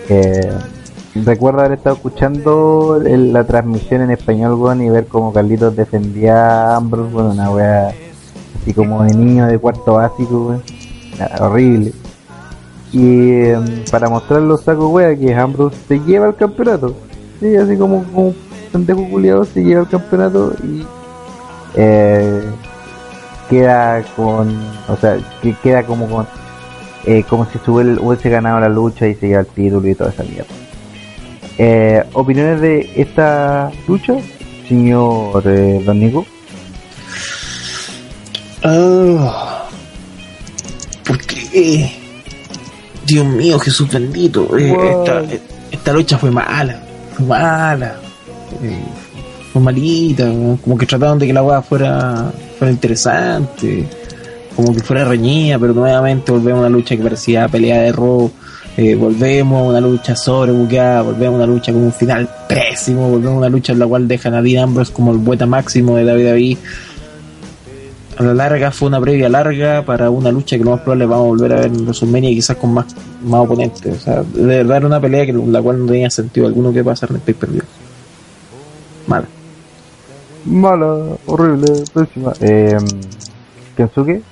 Speaker 2: Eh, recuerdo haber estado escuchando el- la transmisión en español, y ver cómo Carlitos defendía a Ambrose, bueno, una wea así como de niño de cuarto básico, horrible. Y eh, para mostrar los sacos wea que Ambrose se lleva el campeonato. Sí, así como, como un pendejo culiado se lleva el campeonato y eh, queda con, o sea, que queda como con, eh, como si hubiese, hubiese ganado la lucha y se lleva el título y toda esa mierda. Eh, ¿Opiniones de esta lucha, señor eh, Don Nico?
Speaker 1: Ah, ¿Por qué? Dios mío, Jesús bendito.
Speaker 2: Wow.
Speaker 1: esta, esta lucha fue mala. Fue mala. Fue malita. Como que trataron de que la weá fuera, fuera interesante. Como que fuera reñida, pero nuevamente volvemos a una lucha que parecía pelea de robo. Eh, volvemos a una lucha sobrebuqueada, volvemos a una lucha con un final pésimo, volvemos a una lucha en la cual dejan a Dean Ambrose como el bueta máximo de David David a la larga fue una previa larga para una lucha que lo más probable vamos a volver a ver en WrestleMania y quizás con más, más oponentes. O sea, de verdad era una pelea que la cual no tenía sentido alguno que pasar en el pay per. Mal.
Speaker 2: Mala, horrible, pésima. Eh, Kensuke,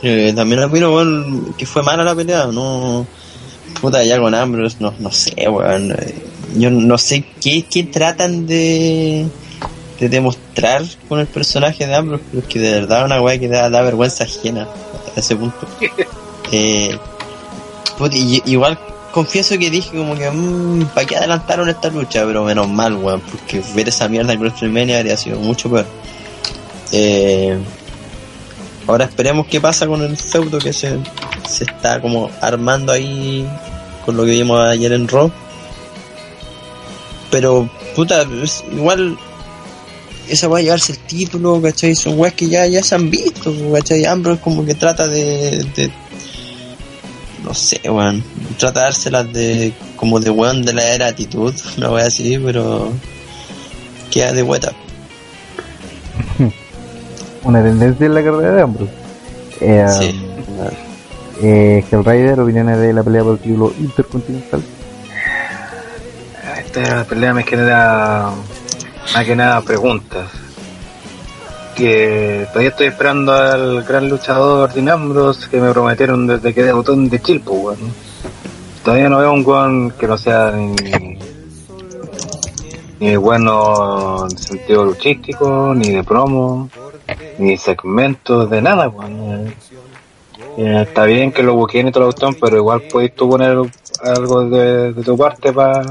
Speaker 5: Eh, también opino, weón, que fue mala la pelea, no. Puta, ya con Ambrose, no, no sé, weón. eh, Yo no sé qué, qué tratan de, de demostrar con el personaje de Ambrose, pero es que de verdad es una weá que da, da vergüenza ajena a ese punto. Eh, puta, y- igual confieso que dije como que, mmm, ¿para qué adelantaron esta lucha? Pero menos mal, weón, porque ver esa mierda en WrestleMania habría sido mucho peor. Eh, Ahora esperemos qué pasa con el feudo que se, se está como armando ahí con lo que vimos ayer en Raw. Pero, puta, igual esa va a llevarse el título, ¿cachai? Son weas que ya, ya se han visto, ¿cachai? Ambrose como que trata de, de no sé, weón, trata de como de weón de la era actitud, una wea así, pero queda de vuelta.
Speaker 2: una tendencia en la carrera de Ambrose. Eh,
Speaker 5: Sí.
Speaker 2: eh, Hellrider, opiniones de la pelea por el título intercontinental.
Speaker 4: Esta pelea me genera más que nada preguntas. Que todavía estoy esperando al gran luchador Dean que me prometieron desde que debutó en The Chill, pues, weón. Todavía no veo un weón que no sea ni, ni bueno en sentido luchístico, ni de promo, ni segmentos, de nada, weón. Eh, está bien que lo busquen y todo lo pero igual puedes tú poner algo de, de tu parte para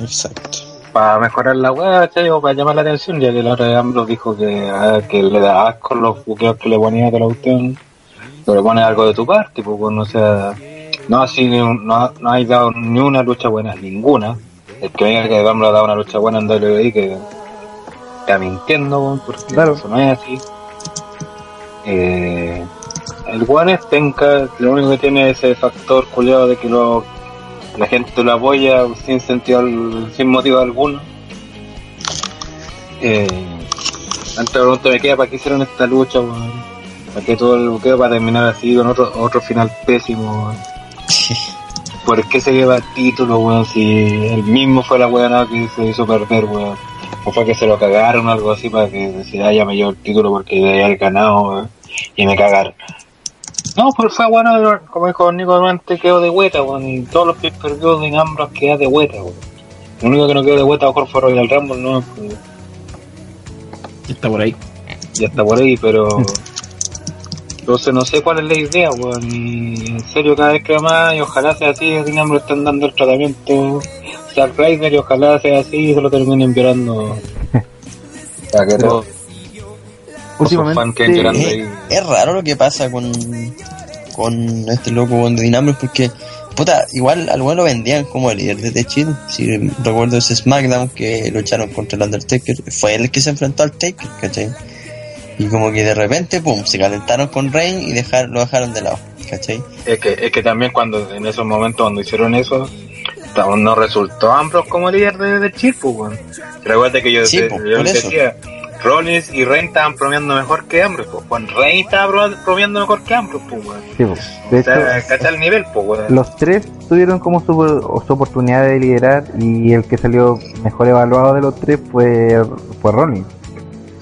Speaker 5: Exacto.
Speaker 4: Para mejorar la ¿cachai? O para llamar la atención, ya que la otra vez Ambrose dijo que, ah, que le da asco los buqueos que le ponía a la cuestión, pero le pones algo de tu parte, pues bueno, o sea, no ni un- no, no hay dado ni una lucha buena, ninguna. El que venga que Ambrose ha dado una lucha buena en WWE que está mintiendo, porque
Speaker 2: Claro.
Speaker 4: eso no es así. Eh, el weón es penca, lo único que tiene es ese factor culiado de que lo la gente lo apoya sin sentido, sin motivo alguno. Eh, antes pregunta me queda para qué hicieron esta lucha, weón? para qué todo el buqueo para terminar así con otro otro final pésimo. weón? ¿Por qué se lleva el título, weón? Si el mismo fue la weón que se hizo perder, weón. O fue que se lo cagaron o algo así para que se haya me llevo el título porque de haber ganado weón, y me cagaron. No, pues fue bueno, como dijo Nico antes, quedó de vuelta, weón. Y todos los pay per views de Ambrose queda de vuelta, weón. Lo único que no quedó de vuelta mejor fue Royal Rumble, ¿no? Pues,
Speaker 1: Está por ahí.
Speaker 4: ya está por ahí, pero... Entonces no sé cuál es la idea, weón. Y en serio, cada vez que más, y ojalá sea así, Ambrose están dando el tratamiento Zack Ryder, y ojalá sea así y se lo terminen violando. Para que todos llorando
Speaker 5: Es, es raro lo que pasa con, con este loco con Dynamite porque, puta, igual al lo vendían como el líder de The Chill. Si recuerdo ese SmackDown que lucharon contra el Undertaker, fue él el que se enfrentó al Taker, ¿cachai? Y como que de repente, pum, se calentaron con Reign y dejar, lo dejaron de lado, ¿cachai?
Speaker 4: Es que, es que también cuando, en esos momentos cuando hicieron eso, no resultó Ambrose como líder de, de Chief, pues. Recuerda que yo,
Speaker 5: Sí,
Speaker 4: te-
Speaker 5: po,
Speaker 4: yo les
Speaker 5: eso.
Speaker 4: decía, Rollins y Reigns estaban promeando mejor que Ambrose, pues. Juan Reigns estaba pro- promeando mejor que Ambrose, pues, weón.
Speaker 2: Sí. De
Speaker 4: O sea,
Speaker 2: hecho,
Speaker 4: el nivel, pues, weón.
Speaker 2: los tres tuvieron como su, su oportunidad de liderar y el que salió mejor evaluado de los tres fue, fue Ronnie.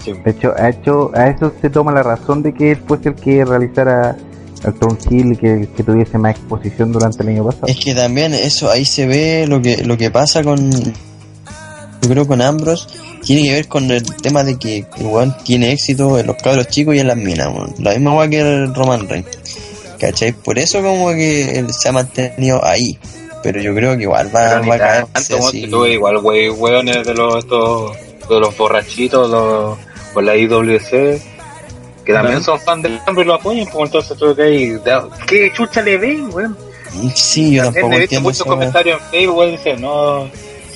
Speaker 4: Sí.
Speaker 2: De hecho, ha hecho, a eso se toma la razón de que él fuese el que realizara el Hill y que, que tuviese más exposición durante el año pasado.
Speaker 5: Es que también eso ahí se ve lo que lo que pasa con yo creo con Ambrose tiene que ver con el tema de que el weón tiene éxito en los cabros chicos y en las minas, weón. La misma weá que el Roman Reigns. ¿Cachai? Por eso como que él se ha mantenido ahí. Pero yo creo que igual va, va a caer
Speaker 4: weón, igual, wey, weones de los, estos, de los borrachitos, los, por la IWC, que también son fan del Ambrose y lo apoyan, pues entonces tuve que ir, ¿qué chucha le ven, weón?
Speaker 5: Sí, yo tampoco
Speaker 4: he visto
Speaker 5: entiendo
Speaker 4: muchos comentarios en Facebook, weón, dicen, no,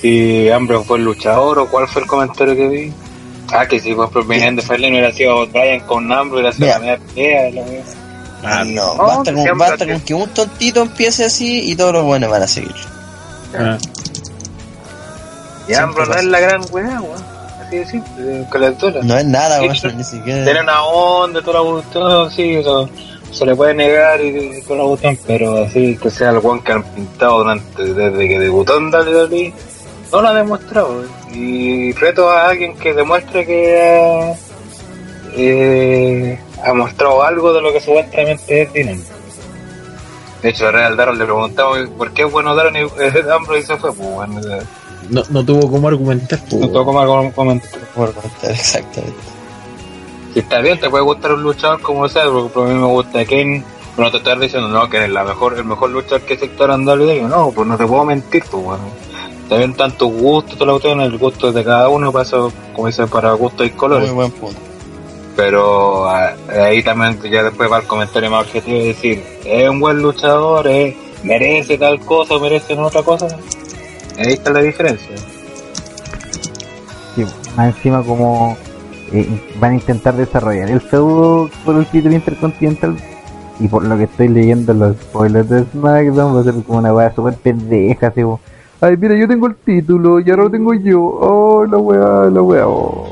Speaker 4: si Ambrose fue el luchador o cuál fue el comentario que vi. Ah, que si fue de Fairlane hubiera sido Brian con Ambrose, hubiera sido la media pelea, la weá.
Speaker 5: Ah, no,
Speaker 4: No,
Speaker 5: basta, con,
Speaker 4: siempre
Speaker 5: basta con que un tontito empiece así y todos los buenos van a seguir.
Speaker 1: Ah,
Speaker 4: Y Ambrose no es la gran weá, weón. Así de simple, calentura.
Speaker 5: No es nada,
Speaker 4: Sí,
Speaker 5: weón, ni siquiera.
Speaker 4: Tiene una onda, toda la cuestión, sí, eso se le puede negar y, toda la cuestión, pero así que sea el one que han pintado durante, desde que debutó en WWE, no lo ha demostrado. Y reto a alguien que demuestre que ha, eh, ha mostrado algo de lo que supuestamente es Dylan. De hecho, a Real Daron le preguntamos por qué es bueno Daron y eh, y se fue, pues bueno,
Speaker 1: no, no tuvo cómo argumentar. pues,
Speaker 4: no tengo como comentar.
Speaker 5: Por comentar, exactamente.
Speaker 4: Si está bien, te puede gustar un luchador como sea, porque por a mí me gusta Kane, pero no te estás diciendo, no, que es la mejor, el mejor luchador que se está en WWE. No, pues no te puedo mentir, pues bueno. Está bien tantos gustos, toda la cuestión, el gusto de cada uno, para eso, como dicen, para gustos y colores.
Speaker 5: Muy buen punto.
Speaker 4: Pero ah, ahí también ya después va el comentario más objetivo de decir, es un buen luchador, es, merece tal cosa, merece otra cosa. Ahí está la diferencia.
Speaker 2: Sí, más encima como eh, van a intentar desarrollar el feudo por el título intercontinental y por lo que estoy leyendo en los spoilers de SmackDown va a ser como una weá super pendeja así como ay mira yo tengo el título y ahora lo tengo yo. Oh la weá la weá oh.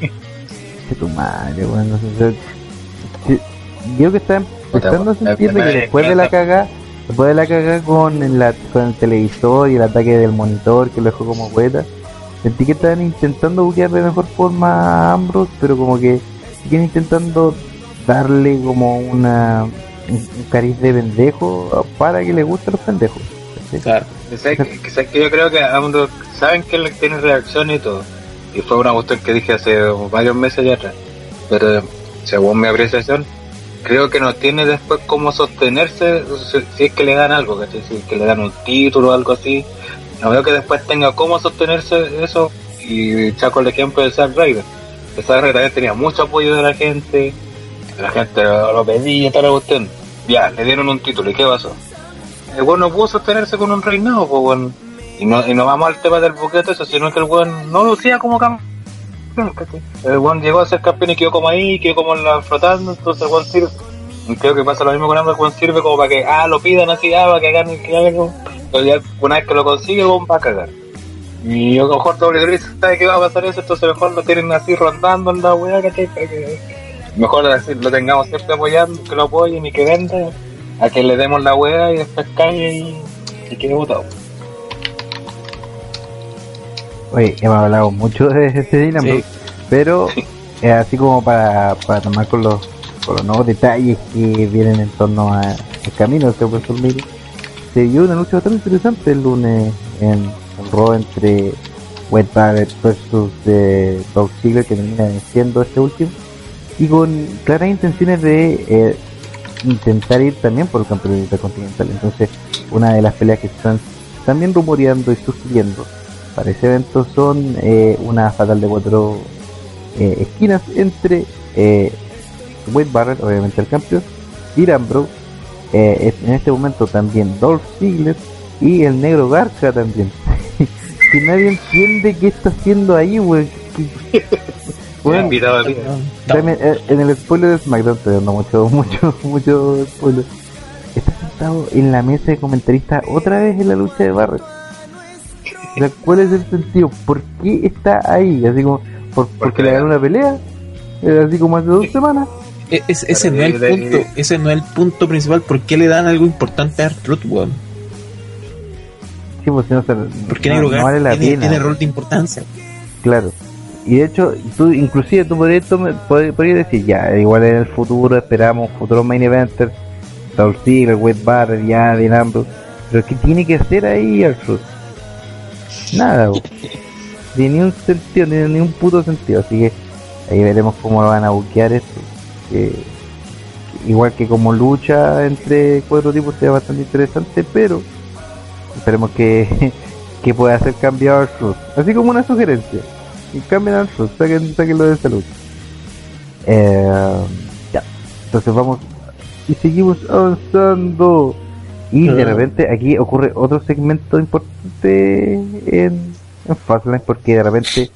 Speaker 2: Que tu madre weón no sé, yo que estaba empezando a sentir que después de la cagada después de la cagada con, la, con el televisor y el ataque del monitor que lo dejó como poeta sentí que estaban intentando buquear de mejor forma a Ambrose, pero como que siguen intentando darle como una un, cariz de pendejo para que le gusten los pendejos.
Speaker 1: Claro.
Speaker 4: Que que, que sé que yo creo que saben que tiene reacción y todo. Y fue una cuestión que dije hace varios meses ya atrás. Pero según mi apreciación, creo que no tiene después cómo sostenerse si, si es que le dan algo, ¿cachai? Si es que le dan un título o algo así. No veo que después tenga cómo sostenerse eso. Y saco el ejemplo de Zack Ryder. Que Zack Ryder también tenía mucho apoyo de la gente. La gente lo pedía, toda la cuestión. Ya, le dieron un título. ¿Y qué pasó? El weón no pudo sostenerse con un reinado, pues weón. Y no, y no vamos al tema del buquete eso, sino que el weón no lucía como campeón. El weón llegó a ser campeón y quedó como ahí, quedó como la flotando, entonces el weón sirve. Creo que pasa lo mismo con el weón sirve como para que, ah, lo pidan así, ah, para que hagan, que hagan, una vez que lo consigue, el weón va a cagar. Y yo a lo mejor doble sabe que va a pasar eso, entonces mejor lo tienen así rondando en la weá, ¿cachai? Mejor así lo tengamos siempre apoyando, que lo apoyen y que venda, a que le demos la weá y después calle y, y quede votado.
Speaker 2: Oye, hemos hablado mucho de este Dynamo,
Speaker 4: Sí.
Speaker 2: pero eh, así como para, para tomar con los, con los nuevos detalles que vienen en torno al camino de este WrestleMania, se dio una lucha bastante interesante el lunes en Raw entre Wade Barrett versus eh, Dolph Ziggler que termina venciendo este último y con claras intenciones de eh, intentar ir también por el campeonato intercontinental entonces una de las peleas que están también rumoreando y sugiriendo para ese evento son eh, una fatal de cuatro eh, esquinas entre eh, Wade Barrett, obviamente el campeón, y Ambrose, eh, en este momento también Dolph Ziggler y el negro Garza también. que nadie entiende qué está haciendo ahí, weón. Weón,
Speaker 4: invitado
Speaker 2: eh, en el spoiler de SmackDown estoy dando mucho, mucho, mucho spoiler. Está sentado en la mesa de comentaristas otra vez en la lucha de Barrett. O sea, ¿cuál es el sentido? ¿Por qué está ahí? Así como, ¿por, ¿porque
Speaker 4: Porque
Speaker 2: le
Speaker 4: le
Speaker 2: ganó una pelea? Eh, Así como hace dos semanas.
Speaker 1: E- es- ese, no es el punto, ese no es el punto principal. ¿Por qué le dan algo importante a R-Truth, weón?
Speaker 2: Sí, pues si no, se-
Speaker 1: Porque
Speaker 2: no,
Speaker 1: Negro
Speaker 2: no vale la
Speaker 1: tiene,
Speaker 2: pena.
Speaker 1: tiene rol de importancia.
Speaker 2: Claro. Y de hecho, tú, inclusive tú podrías, tome- pod- podrías decir, ya, igual en el futuro esperamos futuros main eventers, Dolph Ziggler, Wade Barrett, ya, Ambrose, pero ¿qué tiene que hacer ahí R-Truth? Nada, bo. de ni un sentido, ni, ni un puto sentido, así que ahí veremos cómo van a buquear esto. Que igual que como lucha entre cuatro tipos sea bastante interesante, pero esperemos que, que pueda ser cambiado R-Truth, así como una sugerencia y cambien al saquen, sáquenlo de salud. Eh, ya, entonces vamos y seguimos avanzando. Y de
Speaker 1: Ah.
Speaker 2: repente aquí ocurre otro segmento importante en, en Fastlane porque de repente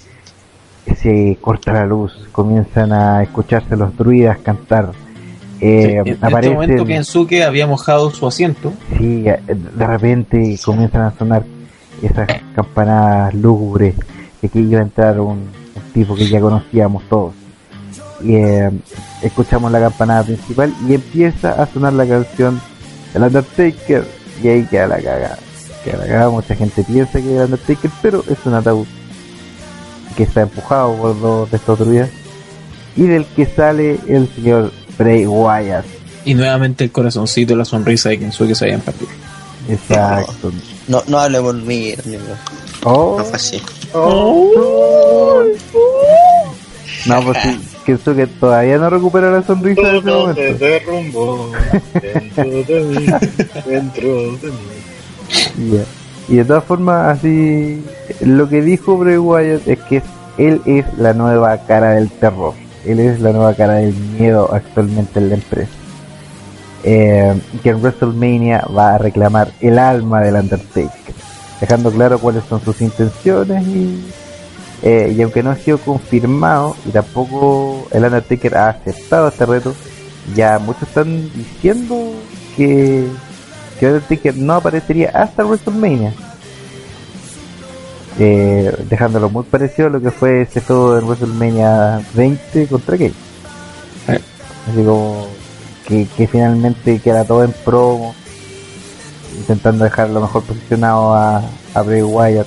Speaker 2: se corta la luz, comienzan a escucharse los druidas cantar. Eh,
Speaker 1: en este
Speaker 2: aparecen,
Speaker 1: momento Kensuke había mojado su asiento.
Speaker 2: Sí, eh, de repente comienzan a sonar esas campanadas lúgubres de que iba a entrar un, un tipo que ya conocíamos todos. Y eh, escuchamos la campanada principal y empieza a sonar la canción El Undertaker y ahí queda la caga. Queda la caga, mucha gente piensa que es el Undertaker, pero es un ataúd que está empujado por dos de estos druidas y del que sale el señor Bray Wyatt.
Speaker 1: Y nuevamente el corazoncito y la sonrisa de Kensuke se habían perdido.
Speaker 2: Exacto.
Speaker 5: No, no hable por mí, amigo.
Speaker 2: Oh.
Speaker 5: No fue así.
Speaker 2: No, pues sí, que todavía no recupera la sonrisa de ese
Speaker 4: Todo se
Speaker 2: momento.
Speaker 4: derrumbó dentro de mí, dentro de mí.
Speaker 2: Y de todas formas, así, lo que dijo Bray Wyatt es que él es la nueva cara del terror. Él es la nueva cara del miedo actualmente en la empresa. Eh, que en WrestleMania va a reclamar el alma del Undertaker, dejando claro cuáles son sus intenciones y, eh, y aunque no ha sido confirmado y tampoco el Undertaker ha aceptado este reto, ya muchos están diciendo que, que Undertaker no aparecería hasta WrestleMania. Eh, dejándolo muy parecido a lo que fue ese todo en WrestleMania 20 contra Kane.
Speaker 1: Eh.
Speaker 2: Así como que, que finalmente queda todo en promo, intentando dejar lo mejor posicionado a, a Bray Wyatt.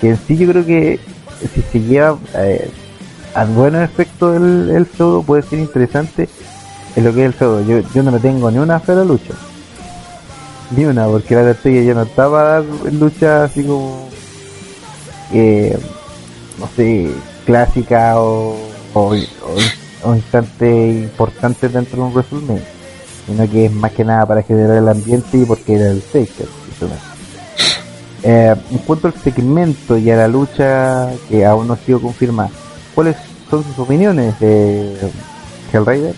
Speaker 2: Que en sí yo creo que si se lleva eh, a buen efecto el, el feudo puede ser interesante en lo que es el feudo. Yo, yo no le tengo ni una fe a la lucha. Ni una, porque la Undertaker ya no estaba dar lucha así como eh, no sé, clásica o, o, o, o instante importante dentro de un WrestleMania, sino que es más que nada para generar el ambiente y porque era el Taker. Eh, en cuanto al segmento y a la lucha que aún no ha sido confirmada, ¿cuáles son sus opiniones de Hellraider?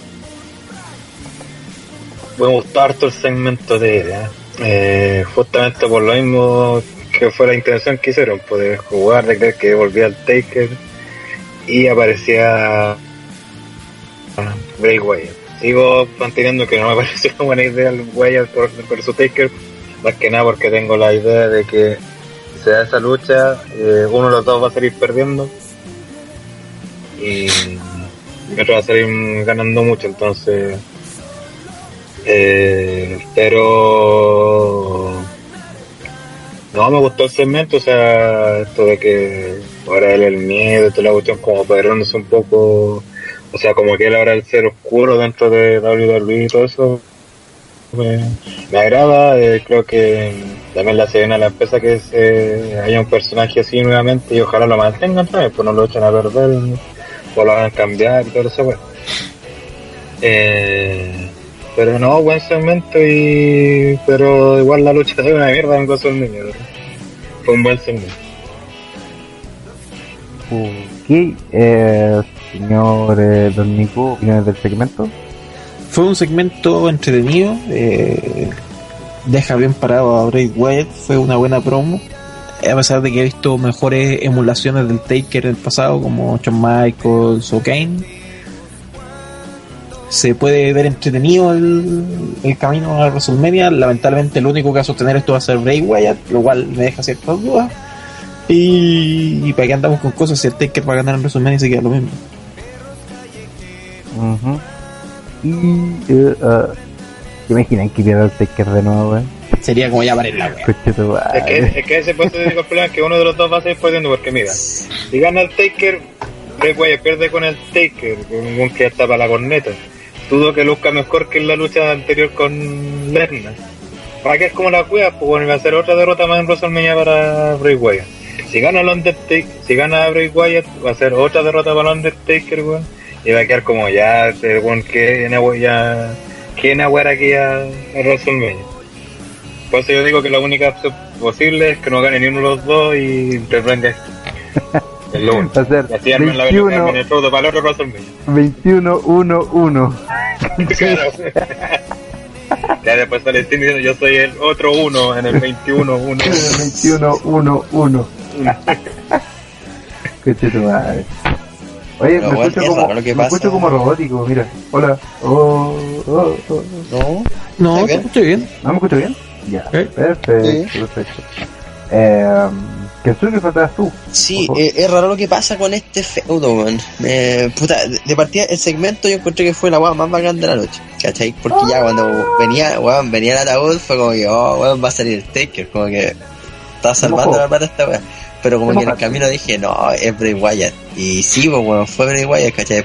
Speaker 4: Me gustó harto el segmento de él, ¿eh? Eh, justamente por lo mismo que fue la intención que hicieron, poder jugar, de creer que volvía al Taker y aparecía Bray Wyatt. Sigo manteniendo que no me pareció una buena idea el Wyatt su Taker, más que nada porque tengo la idea de que se da esa lucha, eh, uno de los dos va a salir perdiendo. Y el otro va a salir ganando mucho, entonces eh, pero no me gustó el segmento, o sea, esto de que ahora el miedo, toda la cuestión como perdiéndose un poco, o sea, como que él ahora el ser oscuro dentro de WWE y todo eso, me, agrada, eh, creo que también le hace bien a la empresa que se, haya un personaje así nuevamente y ojalá lo mantengan también, pues no lo echen a perder o lo hagan cambiar y todo eso, pues. Eh, pero no, buen segmento y. Pero igual la lucha es una mierda en Gozo Niño. Fue un buen segmento.
Speaker 2: Ok, eh, señor eh, Don Nico, opiniones del segmento.
Speaker 1: Fue un segmento entretenido. eh, deja bien parado a Bray Wyatt. Fue una buena promo. A pesar de que he visto mejores emulaciones del Taker en el pasado, como Shawn Michaels o Kane. Se puede ver entretenido el, camino a WrestleMania. Lamentablemente, el único que va a sostener esto va a ser Bray Wyatt, lo cual me deja ciertas dudas. Y, y para qué andamos con cosas si el Taker va a ganar en WrestleMania y se queda lo mismo.
Speaker 2: Ujú. Y, eh, ah, ¿se imaginan que pierda el Taker de nuevo, weón?
Speaker 1: Sería como ya para la wea.
Speaker 4: Es que, es que ese puesto de problema es que uno de los dos va a salir perdiendo porque mira, si gana el Taker, Bray Wyatt pierde con el Taker, con un que ya está para la corneta. Dudo que luzca mejor que en la lucha anterior con Lesnar. Para que es como la cueva, pues bueno, va a ser otra derrota más en WrestleMania para Bray Wyatt. Si gana el Undertaker, si gana Bray Wyatt, va a ser otra derrota para el Undertaker, weón. Va a quedar como ya, este weón, que ya, que era aquí a, a WrestleMania. Por eso yo digo que la única opción posible es que no gane ni uno de los dos y te venga Es lo único. Así arman la
Speaker 2: 21,
Speaker 4: arman el feudo para el otro WrestleMania.
Speaker 2: 21-1-1.
Speaker 4: Claro. ya después sale Sting diciendo yo soy el otro uno en el 21-1.
Speaker 2: 21-1-1. Coche tu madre. Oye,
Speaker 5: Pero
Speaker 2: me,
Speaker 5: bueno,
Speaker 2: escucho
Speaker 5: es
Speaker 2: como,
Speaker 5: raro lo que
Speaker 2: me
Speaker 5: pasa.
Speaker 2: escucho como robótico, mira. Hola. Oh, oh, oh.
Speaker 5: No,
Speaker 1: No,
Speaker 5: ¿Está bien?
Speaker 1: estoy bien.
Speaker 2: ¿No me escucho bien? Ya.
Speaker 1: Sí.
Speaker 2: Perfecto,
Speaker 5: Sí.
Speaker 2: perfecto. Eh, ¿Qué que faltabas tú?
Speaker 5: Sí, eh, es raro lo que pasa con este feudo, weón. Me- puta, de- partida, el segmento yo encontré que fue la weá más bacán de la noche, ¿cachai? Porque ya cuando venía, weón, venía el ataúd fue como que, oh, weón, va a salir el Taker, como que estaba salvando la plata esta weá. Pero como que en el camino dije, no, es Bray Wyatt. Y sí, pues, weón, fue Bray Wyatt, ¿cachai?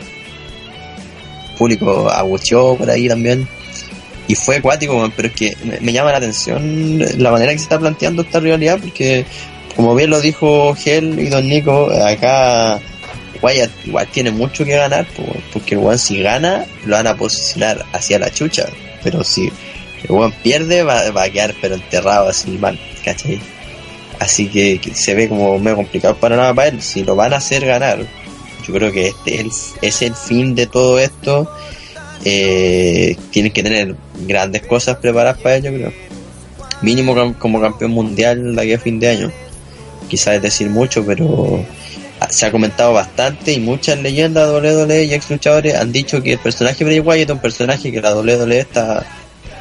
Speaker 5: Público abucheó por ahí también. Y fue acuático, pero es que me, me llama la atención la manera que se está planteando esta rivalidad, porque como bien lo dijo Gel y Don Nico, acá Wyatt igual tiene mucho que ganar, weón, porque el weón si gana, lo van a posicionar hacia la chucha, pero si el weón pierde, va, va a quedar pero enterrado así mal, ¿cachai? Así que, se ve como medio complicado para nada para él, si lo van a hacer ganar, yo creo que este es el, es el fin de todo esto, eh, tienen que tener grandes cosas preparadas para ello, creo. Mínimo como campeón mundial de aquí a fin de año. Quizás es decir mucho, pero se ha comentado bastante y muchas leyendas de WWE y ex luchadores han dicho que el personaje Bray Wyatt es un personaje que la WWE está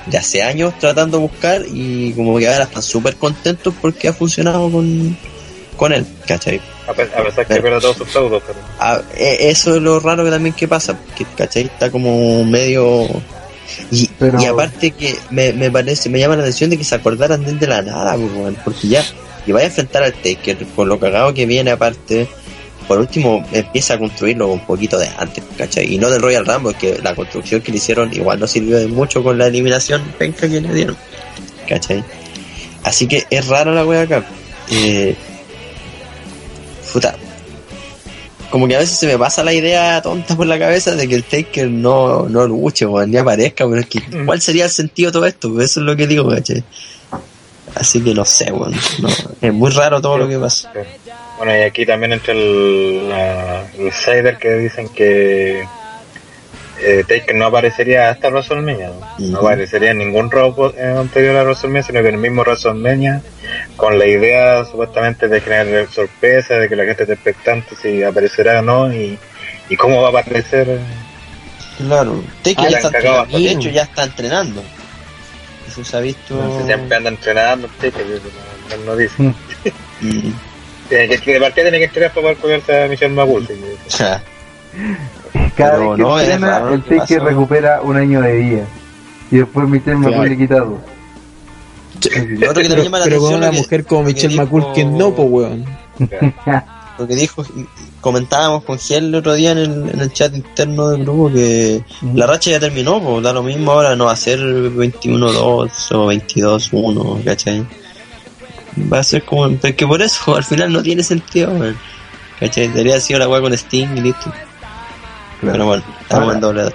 Speaker 5: de hace años tratando de buscar y como que ahora están súper contentos porque ha funcionado con, con él, ¿cachai?
Speaker 4: A, pe- a pesar que pierde todos sus feudos, pero.
Speaker 5: E- eso es lo raro que también que pasa, que ¿cachai? Está como medio... Y,
Speaker 2: Pero-
Speaker 5: y aparte que me, me parece, me llama la atención de que se acordaran de él de la nada, pues, porque ya, y vaya a enfrentar al Taker, con lo cagado que viene aparte, por último empieza a construirlo un poquito de antes, ¿cachai? Y no del Royal Rumble, que la construcción que le hicieron igual no sirvió de mucho con la eliminación penca que le dieron, ¿cachai? Así que es raro la wea acá. Eh, puta, como que a veces se me pasa la idea tonta por la cabeza de que el Taker no, no luche, weón, ni aparezca, pero es que, ¿cuál sería el sentido de todo esto? Eso es lo que digo, ¿cachai? Así que no sé, weón. no, es muy raro todo lo que pasa.
Speaker 4: Bueno, y aquí también entra el, la, el insider que dicen que eh, Taker no aparecería hasta WrestleMania. ¿no? No aparecería ningún Raw eh, anterior a WrestleMania, sino que en el mismo WrestleMania, con la idea supuestamente de generar sorpresa, de que la gente esté expectante si aparecerá o no, y, y cómo va a aparecer.
Speaker 5: Claro, Taker
Speaker 4: Ah,
Speaker 5: ya está de hecho ya está entrenando. Eso se ha visto.
Speaker 4: Si siempre anda entrenando Taker, no, no, no dice.
Speaker 5: Mm.
Speaker 4: Tiene que, de partida tiene que entrenar para poder cuidarse a Michelle.
Speaker 5: Ja.
Speaker 2: Cada
Speaker 5: Pero
Speaker 2: vez que
Speaker 5: no,
Speaker 2: entrena, el
Speaker 5: que pasa.
Speaker 2: recupera un año de vida. Y después Michelle
Speaker 1: Claro.
Speaker 2: McCool le quita dos.
Speaker 5: Lo otro que también llama la
Speaker 1: Pero con una
Speaker 5: que-
Speaker 1: mujer como
Speaker 5: que
Speaker 1: Michelle McCool que no, pues weón.
Speaker 5: lo que dijo, comentábamos con Giel el otro día en el, en el chat interno del grupo que la racha ya terminó, pues da lo mismo ahora, no va a ser 21-2 o 22-1, ¿cachai? Va a ser como, porque por eso al final no tiene sentido, weón. ¿cachai? Debería haber sido la weá con Sting y listo. Pero bueno, estamos en doble edad.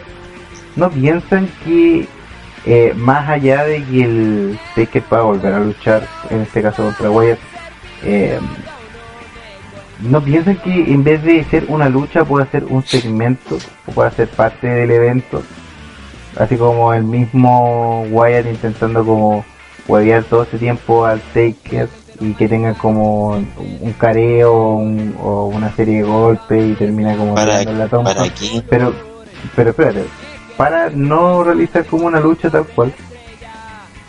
Speaker 2: ¿No piensan que eh, más allá de que el Taker pueda volver a luchar, en este caso contra Wyatt, eh, ¿no piensan que en vez de ser una lucha pueda ser un segmento o pueda ser parte del evento? Así como el mismo Wyatt intentando como huevear todo ese tiempo al Taker y que tenga como un careo un- o una serie de golpes y termina como
Speaker 5: ¿Para,
Speaker 2: dando la toma
Speaker 5: para qué?
Speaker 2: pero pero espérate para no realizar como una lucha tal cual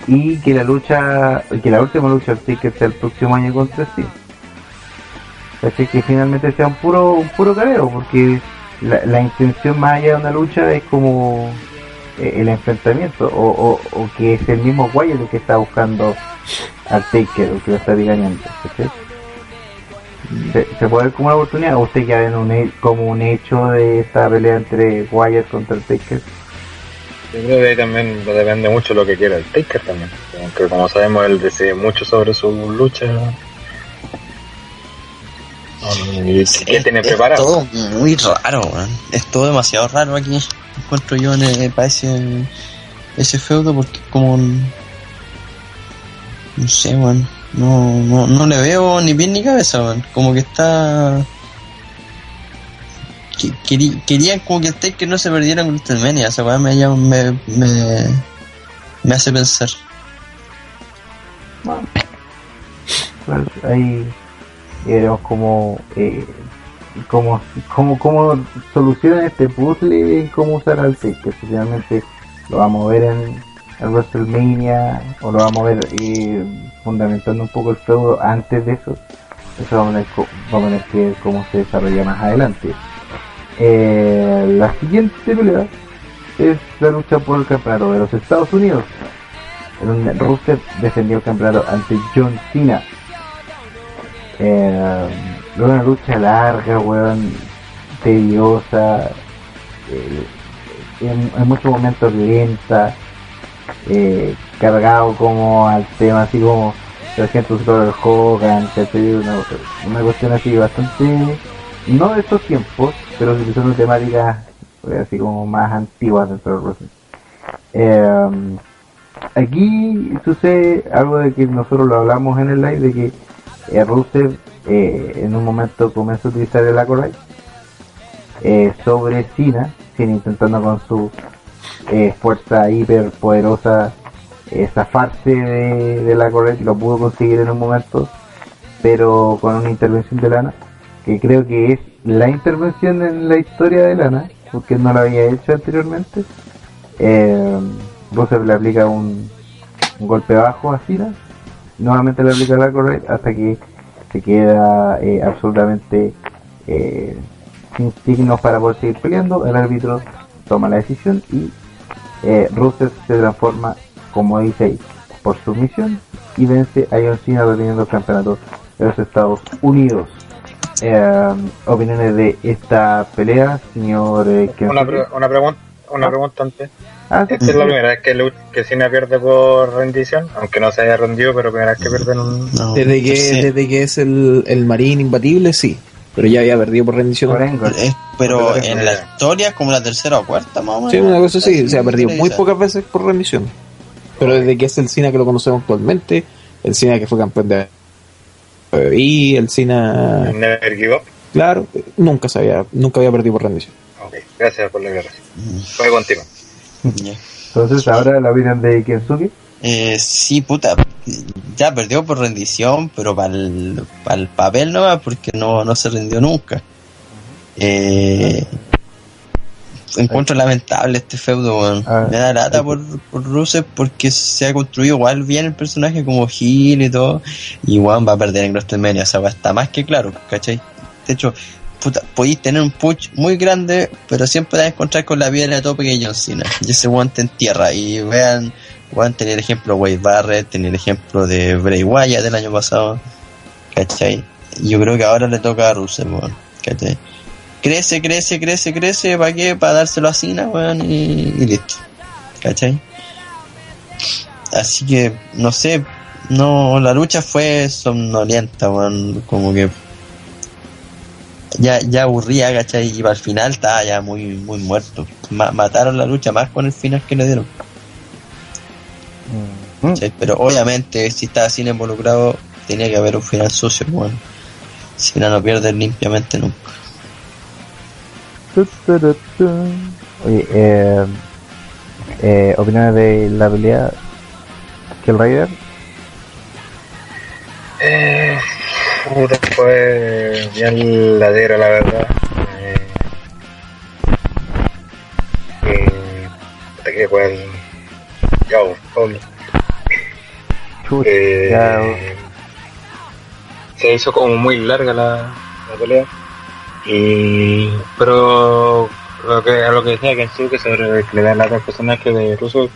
Speaker 2: y que la lucha que la última lucha del Taker sea el próximo año contra sí ¿cachai? Que finalmente sea un puro, un puro careo, porque la, la intención más allá de una lucha es como eh, el enfrentamiento, o, o, o que es el mismo Wyatt el que está buscando al Taker, o que lo está ¿cachai? ¿Se, se puede ver como una oportunidad o usted ya ven un, como un hecho de esta pelea entre Wyatt contra el Taker?
Speaker 4: Yo creo que ahí también depende mucho lo que quiera el Taker también. Aunque como sabemos él decide mucho sobre su lucha. ¿Y qué tiene
Speaker 5: es
Speaker 4: preparado?
Speaker 5: todo muy raro. Es todo demasiado raro aquí. Encuentro yo en el, para ese, ese feudo porque como... un- No sé, weón. No, no, no le veo ni pie ni cabeza, weón. Como que está... que- querí- querían como que el Taker no se perdiera con WrestleMania. Esa weón me, me, me, me hace pensar.
Speaker 2: Bueno, ahí veremos cómo, eh, cómo, cómo, cómo solucionan este puzzle y cómo usar al Taker. Si finalmente lo vamos a ver en el WrestleMania o lo vamos a ver eh, fundamentando un poco el feudo antes de eso. Eso vamos a ver, que- cómo se desarrolla más adelante. Eh, la siguiente pelea es la lucha por el campeonato de los Estados Unidos en donde Rusev defendió el campeonato ante John Cena. Eh, una lucha larga, weón, tediosa, eh, en, muchos momentos lenta, eh, cargado como al tema así como 300 dólares Hogan, una, una cuestión así bastante, no de estos tiempos, pero utilizando temáticas así como más antiguas dentro del wrestling. Eh, aquí sucede algo de que nosotros lo hablamos en el live de que eh, Rusev eh, en un momento comenzó a utilizar el Acolyte eh, sobre Cena, Cena intentando con su eh, fuerza hiper poderosa eh, zafarse de, del Acolyte, lo pudo conseguir en un momento, pero con una intervención de Lana, que creo que es la intervención en la historia de Lana, porque no lo había hecho anteriormente. Eh, Rusev le aplica un, golpe bajo a Cena, nuevamente le aplica el Acolyte hasta que se queda eh, absolutamente eh, sin signos para poder seguir peleando. El árbitro toma la decisión y eh, Rusev se transforma, como dice ahí, por sumisión y vence a John Cena reteniendo el campeonato de los Estados Unidos. Eh, opiniones de esta pelea, señor eh,
Speaker 4: Una, pre- una, pregunta una
Speaker 2: Ah.
Speaker 4: pregunta antes.
Speaker 2: Ah, sí,
Speaker 4: Esta es la primera vez que, Lu- que Cena pierde por rendición, aunque no se haya rendido, pero primera vez que pierde en un...
Speaker 5: No,
Speaker 1: Desde que,
Speaker 5: sí.
Speaker 1: desde que es el, el marín imbatible, sí. Pero ya había perdido por rendición.
Speaker 2: por.
Speaker 5: Es- pero en la historia es como la tercera o cuarta más o menos.
Speaker 1: Sí, una cosa así. Se ha perdido
Speaker 5: Sí,
Speaker 1: muy
Speaker 5: sí.
Speaker 1: pocas veces por rendición. Pero desde que es el Cena que lo conocemos actualmente, el Cena que fue campeón de y el Cena,
Speaker 4: Never Give Up.
Speaker 1: claro, nunca se había, nunca había perdido por rendición.
Speaker 4: Ok, gracias por la aclaración. Voy contigo.
Speaker 2: Entonces, ahora la opinión de Kensuke.
Speaker 5: Eh, sí, puta. Ya perdió por rendición, pero para el, papel no porque no, no se rindió nunca. Eh, encuentro lamentable este feudo, weón.
Speaker 2: Ah,
Speaker 5: Me da lata por, por Rusev porque se ha construido igual bien el personaje como Gil y todo. Y weón va a perder en WrestleMania, o sea, está más que claro, ¿cachai? De hecho, podéis tener un push muy grande, pero siempre te vas a encontrar con la piedra de tope que John Cena. Y ese weón te entierra. Y vean, weón, tener ejemplo de Wade Barrett, tener ejemplo de Bray Wyatt del año pasado, ¿cachai? Yo creo que ahora le toca a Rusev, weón, ¿cachai? Crece, crece, crece, crece, ¿para qué? Para dárselo a Cena, weón, y, listo, ¿cachai? Así que, no sé, no, la lucha fue somnolienta, weón, como que ya, ya aburría, ¿cachai? Y al final estaba ya muy, muy muerto. Ma- mataron la lucha más con el final que le dieron. ¿cachai? Pero obviamente, si estaba Cena involucrado, tenía que haber un final sucio, weón. Cena no pierde limpiamente nunca.
Speaker 2: Oye, eh, eh, opiniones de la pelea que el.
Speaker 4: Eh, puta, fue bien ladera, la verdad. Eh, eh, que fue el. Ya.
Speaker 2: Chucha,
Speaker 4: Eh,
Speaker 2: ya,
Speaker 4: se hizo como muy larga la, la pelea. Y, pero lo que, a lo que decía Kensuke sobre que le da lata al personaje de Russo,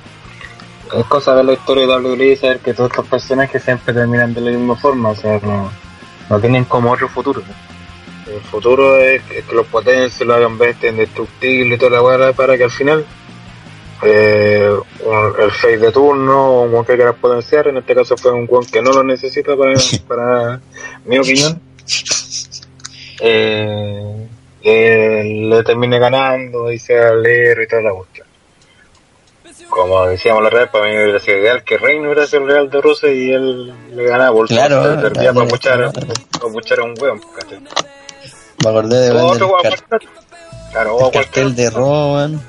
Speaker 4: es cosa de la historia de WWE saber que todos estos personajes siempre terminan de la misma forma, o sea, no, no tienen como otro futuro. El futuro es, es que los potencias lo hagan bestia indestructible y toda la weá para que al final eh, un- el face de turno o un que quiera potenciar, en este caso fue un weón que no lo necesita para, para mi opinión, eh, eh, le termine ganando y sea leer y toda la cuestión. Como decíamos la otra vez, para mí hubiera sido ideal que Reino hubiera sido el Real de Rusia y él le ganaba por
Speaker 5: Claro,
Speaker 4: se servía para puchar, para puchar a un weón. ¿cachai?
Speaker 5: Me acordé de
Speaker 4: O otro
Speaker 5: del car-.
Speaker 4: Claro, o
Speaker 5: cartel de Roman.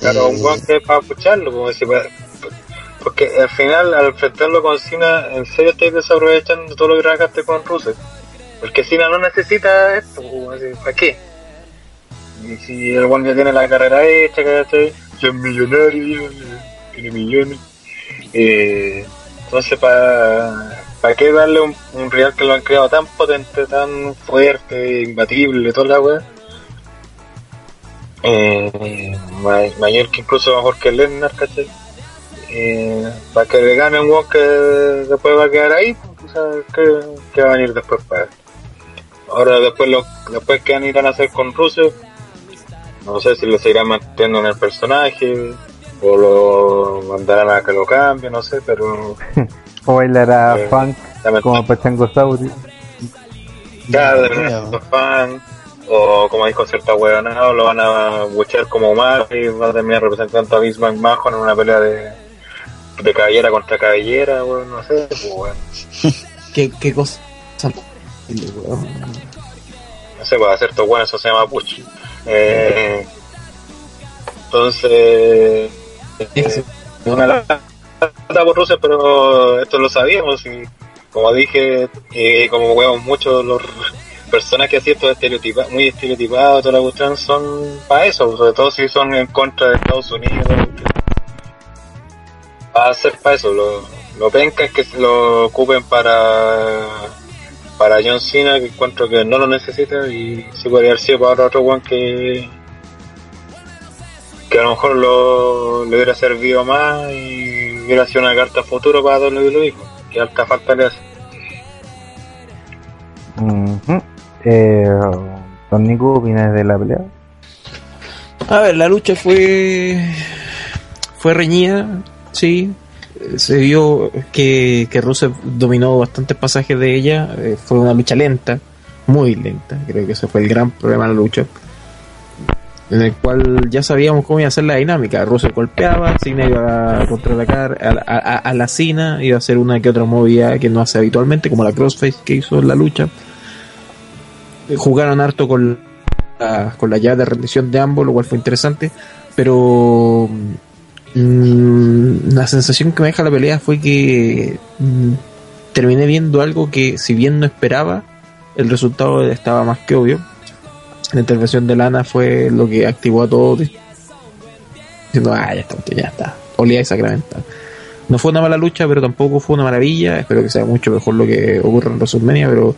Speaker 4: Claro,
Speaker 5: Eh,
Speaker 4: un weón que es para escucharlo, como pa- porque al final, al enfrentarlo con Cena, en serio estáis desaprovechando todo lo que trabajaste con Rusev. Porque Cena no necesita esto, como decir, ¿para qué? Y si el weón ya tiene la carrera hecha, ¿cachai? Ya es millonario, tiene millones. Eh, entonces, ¿para ¿para qué darle un, real que lo han creado tan potente, tan fuerte, imbatible, toda la weá? eh, ma- mayor que incluso mejor que Lennar, ¿cachai? Eh, para que le gane un weón que después va a quedar ahí, pues, ¿sabes qué, qué va a venir después para él? Ahora después lo, después que irán a hacer con Russo, no sé si lo seguirán manteniendo en el personaje, o lo mandarán a que lo cambie, no sé, pero
Speaker 2: O bailará
Speaker 4: Eh,
Speaker 2: funk
Speaker 4: también
Speaker 2: como Pachangosaurio.
Speaker 4: Claro, de
Speaker 5: Ya,
Speaker 4: repente los fan, o como dijo cierta huevonada, lo van a buchear como mal y va a terminar representando a Vince McMahon en una pelea de, de cabellera contra cabellera, weón, no sé, pues weón.
Speaker 1: ¿Qué, qué cosa? weón.
Speaker 4: No sé, para hacer todo bueno, eso se llama push. Eh, entonces, una lata por Rusia, pero esto lo sabíamos y como dije, eh, como huevos muchos los personajes así estos estereotipa, muy estereotipados, toda la cuestión son para eso, sobre todo si son en contra de Estados Unidos. Va a ser para eso, lo, lo penca es que lo ocupen para para John Cena que encuentro que no lo necesita y si podría haber sido para otro one que que a lo mejor lo, le hubiera servido más y hubiera sido una carta futuro para WWE que alta falta le hace
Speaker 2: eh, Don Nico, ¿opinas de la pelea?
Speaker 1: A ver, la lucha fue fue reñida, sí. Se vio que, que Rusev dominó bastantes pasajes de ella. eh, fue una lucha lenta, muy lenta. Creo que ese fue el gran problema de la lucha. En el cual ya sabíamos cómo iba a ser la dinámica. Rusev golpeaba, Cena iba a contraatacar a, a, a- la Cena, iba a hacer una que otra movida que no hace habitualmente, como la crossface que hizo en la lucha. Jugaron harto con la- con la llave de rendición de ambos, lo cual fue interesante, pero mm, la sensación que me deja la pelea fue que mm, terminé viendo algo que si bien no esperaba, el resultado estaba más que obvio. La intervención de Lana fue lo que activó a todos diciendo, ah, ya está, ya está, olía y sacramental. No fue una mala lucha, pero tampoco fue una maravilla. Espero que sea mucho mejor lo que ocurre en WrestleMania, pero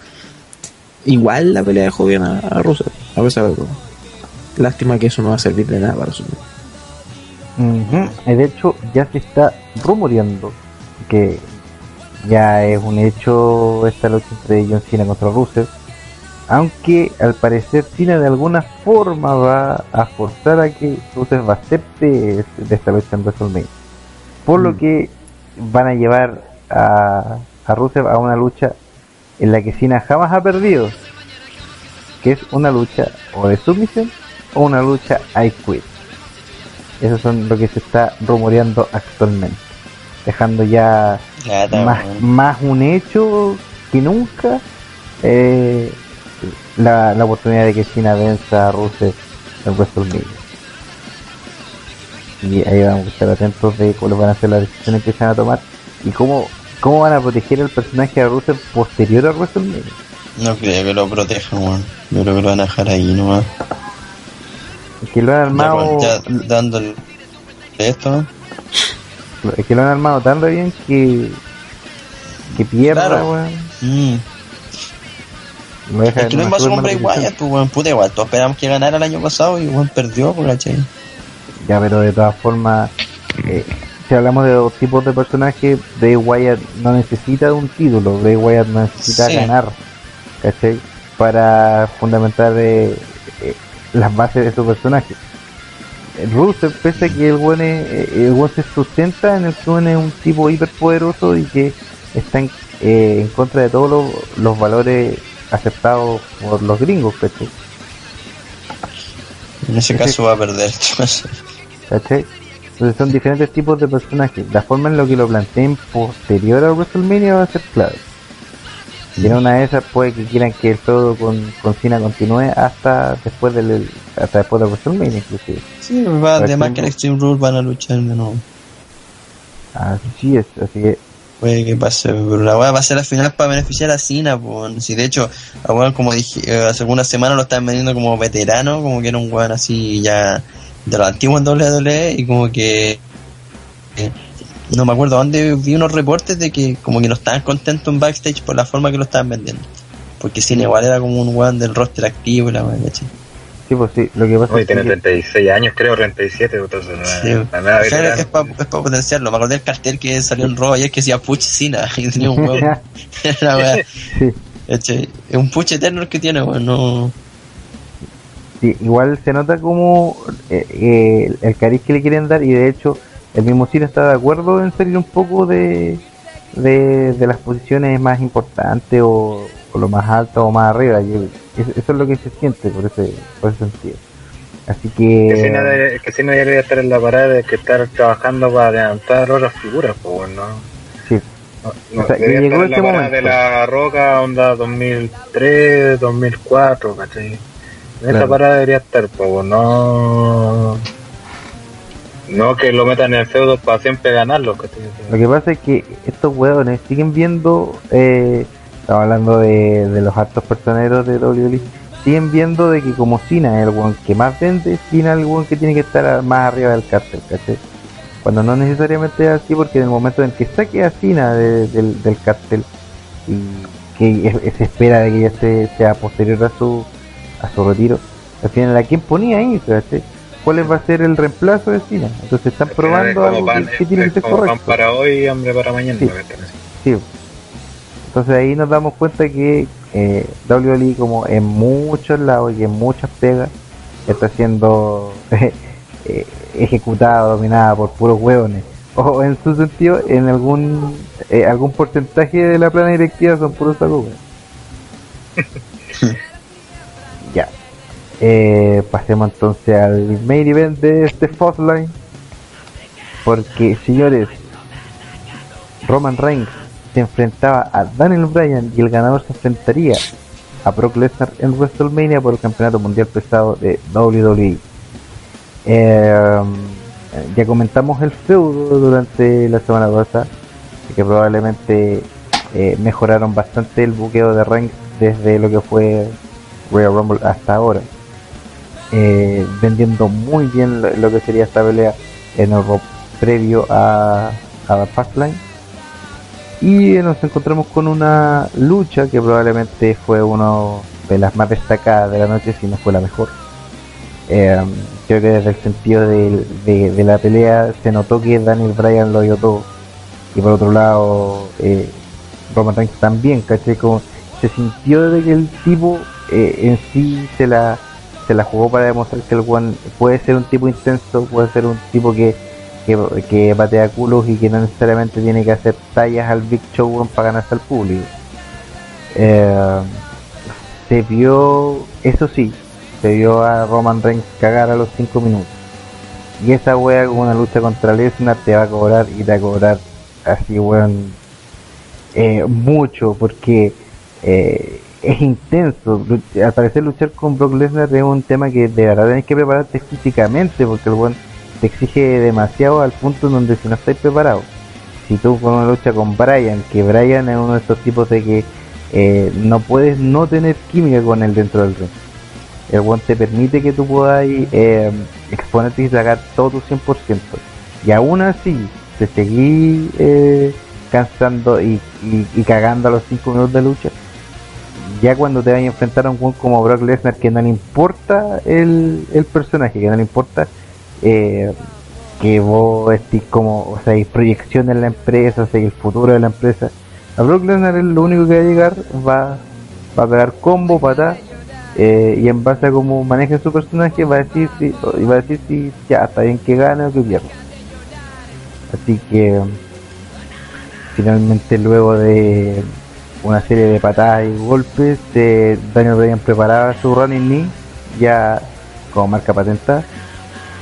Speaker 1: igual la pelea dejó bien a, a a pesar de todo. Lástima que eso no va a servir de nada para WrestleMania.
Speaker 2: Y de hecho, ya se está rumoreando que ya es un hecho esta lucha entre John Cena contra Rusev. Aunque al parecer Cena de alguna forma va a forzar a que Rusev acepte de esta lucha en WrestleMania. Por lo
Speaker 1: Mm.
Speaker 2: que van a llevar a, a Rusev a una lucha en la que Cena jamás ha perdido. Que es una lucha o de submisión o una lucha I quit. Eso son lo que se está rumoreando actualmente. Dejando ya más, más un hecho que nunca eh, la, la oportunidad de que China venza a Rusev en WrestleMania. Y ahí vamos a estar atentos de cuáles van a ser las decisiones que se van a tomar y cómo, cómo van a proteger el personaje de Rusev posterior a WrestleMania.
Speaker 5: No creo que lo protejan, weón. Yo creo que lo van a dejar ahí nomás.
Speaker 2: Que lo han
Speaker 5: Ya,
Speaker 2: armado,
Speaker 5: dándole esto, ¿no?
Speaker 2: es que lo han armado tan re bien que que pierda,
Speaker 5: Claro.
Speaker 2: weón.
Speaker 5: Mm.
Speaker 2: lo deja
Speaker 5: Es
Speaker 2: mala posición.
Speaker 5: Wyatt, pues weón, puta igual, todos esperamos que ganara el año pasado y weón perdió, pues ¿cachai?
Speaker 2: Ya, pero de todas formas, eh, si hablamos de dos tipos de personajes, Bray Wyatt no necesita de un título, Bray Wyatt no necesita
Speaker 5: Sí.
Speaker 2: ganar, ¿cachai? Para fundamentar eh, eh, las bases de su personaje. Eh, Rusev, pese a que el buen, el buen se sustenta en el que es un tipo hiperpoderoso y que está en, eh, en contra de todos los, los valores aceptados por los gringos, ¿cachai?
Speaker 5: En ese caso va a perder.
Speaker 2: ¿Cachai? Entonces son diferentes tipos de personajes. La forma en la que lo planteen posterior a WrestleMania va a ser clave. Y en una de esas puede que quieran que el todo con, con Cena continúe hasta después del hasta después de WrestleMania inclusive.
Speaker 5: sí, va
Speaker 2: Por
Speaker 5: de más que en Extreme Rules van a luchar de nuevo.
Speaker 2: Así es, así que
Speaker 5: Puede que pase, pero la weá va a ser al final para beneficiar a Cena, pues. Si de hecho, a weón, como dije, eh, hace algunas semanas lo estaban vendiendo como veterano, como que era un weón así ya de los antiguos en WWE y como que no me acuerdo dónde vi unos reportes de que como que no estaban contentos en backstage por la forma que lo estaban vendiendo. Porque Cena igual era como un weón del roster activo y la ¿cachai?
Speaker 2: sí pues sí, lo que pasa
Speaker 4: Hoy
Speaker 2: es que
Speaker 4: tiene 36 años, creo, 37, entonces no
Speaker 5: Sí.
Speaker 4: es la nada
Speaker 5: O sea, es para potenciarlo. Me acordé del cartel que salió en Raw ayer que decía Puch Cena y tenía un weón. La weá.
Speaker 2: sí.
Speaker 5: Es un puche eterno el que tiene, weón. No...
Speaker 2: sí, igual se nota como eh, eh, el, el cariz que le quieren dar y de hecho el mismo Cena está de acuerdo en salir un poco de, de, de las posiciones más importantes o, o lo más alto o más arriba. eso, es lo que se siente por ese, por ese sentido. Así
Speaker 4: Que si
Speaker 2: que,
Speaker 4: no si no debería estar en la parada de que estar trabajando para adelantar otras figuras, pues bueno.
Speaker 2: sí,
Speaker 4: No, no,
Speaker 2: O sea, y
Speaker 4: debería
Speaker 2: llegó
Speaker 4: estar en la
Speaker 2: este
Speaker 4: parada
Speaker 2: momento.
Speaker 4: de la roca, onda 2003, 2004, ¿cachai? En esa
Speaker 2: Claro.
Speaker 4: parada debería estar, pues no. No que lo metan en el feudo para siempre ganarlo, ¿cachai?
Speaker 2: Lo que pasa es que estos hueones siguen viendo, eh, estamos hablando de, los altos personeros de WWE, siguen viendo de que como Cena es el hueón que más vende, Cena es el hueón que tiene que estar más arriba del cartel, ¿cachai? Cuando no necesariamente es así, porque en el momento en que saque a Cena de- del, del cartel y que se espera de que ya se- sea posterior a su a su retiro, al final a quién ponía ahí, ¿cachai? ¿Cuál va a ser el reemplazo de Cena? Entonces están probando algo
Speaker 4: pan,
Speaker 2: que, tiene que
Speaker 4: es
Speaker 2: ser
Speaker 4: como pan
Speaker 2: correcto.
Speaker 4: para hoy y hambre para mañana.
Speaker 2: Sí. Entonces ahí nos damos cuenta que eh, WWE como en muchos lados y en muchas pegas está siendo eh, ejecutada, dominada por puros hueones. O en su sentido, en algún eh, algún porcentaje de la plana directiva son puros sacos. Eh, pasemos entonces al main event de este Line Porque, señores, Roman Reigns se enfrentaba a Daniel Bryan y el ganador se enfrentaría a Brock Lesnar en WrestleMania por el campeonato mundial pesado de WWE. Eh, ya comentamos el feudo durante la semana pasada, que probablemente eh, mejoraron bastante el buqueo de Reigns desde lo que fue Royal Rumble hasta ahora, eh, vendiendo muy bien lo, que sería esta pelea en el previo a, a Fastlane y nos encontramos con una lucha que probablemente fue una de las más destacadas de la noche, si no fue la mejor. Eh, creo que desde el sentido de la pelea se notó que Daniel Bryan lo dio todo. Y por otro lado, eh, Roman Reigns también, caché como se sintió de que el tipo eh, en sí se la, se la jugó para demostrar que el one puede ser un tipo intenso, puede ser un tipo que que, que patea culos y que no necesariamente tiene que hacer tallas al Big Show weón, para ganarse al público. Eh, se vio, eso sí, se vio a Roman Reigns cagar a los 5 minutos. Y esa wea con una lucha contra Lesnar te va a cobrar y te va a cobrar así, weón, eh, mucho, porque eh, es intenso. Al parecer luchar con Brock Lesnar es un tema que de verdad tenés que prepararte físicamente, porque el weón te exige demasiado al punto en donde si no estáis preparados. Si tú con una lucha con Brian, que Brian es uno de estos tipos de que eh, no puedes no tener química con él dentro del ring. El one te permite que tú puedas eh, exponerte y sacar todo tu 100%. Y aún así, te seguís eh, cansando y, y, y cagando a los 5 minutos de lucha, ya cuando te vayas a enfrentar a un weón como Brock Lesnar que no le importa el, el personaje, que no le importa eh, que vos estés como, o sea, hay proyección en la empresa, o sea, el futuro de la empresa. A Brock Lesnar es lo único que va a llegar, va, va a pegar combo, patada, eh, y en base a cómo maneja su personaje va a decir si, va a decir si ya está bien que gane o que pierda. Así que finalmente luego de una serie de patadas y golpes, eh, Daniel Bryan preparaba su running knee ya como marca patentada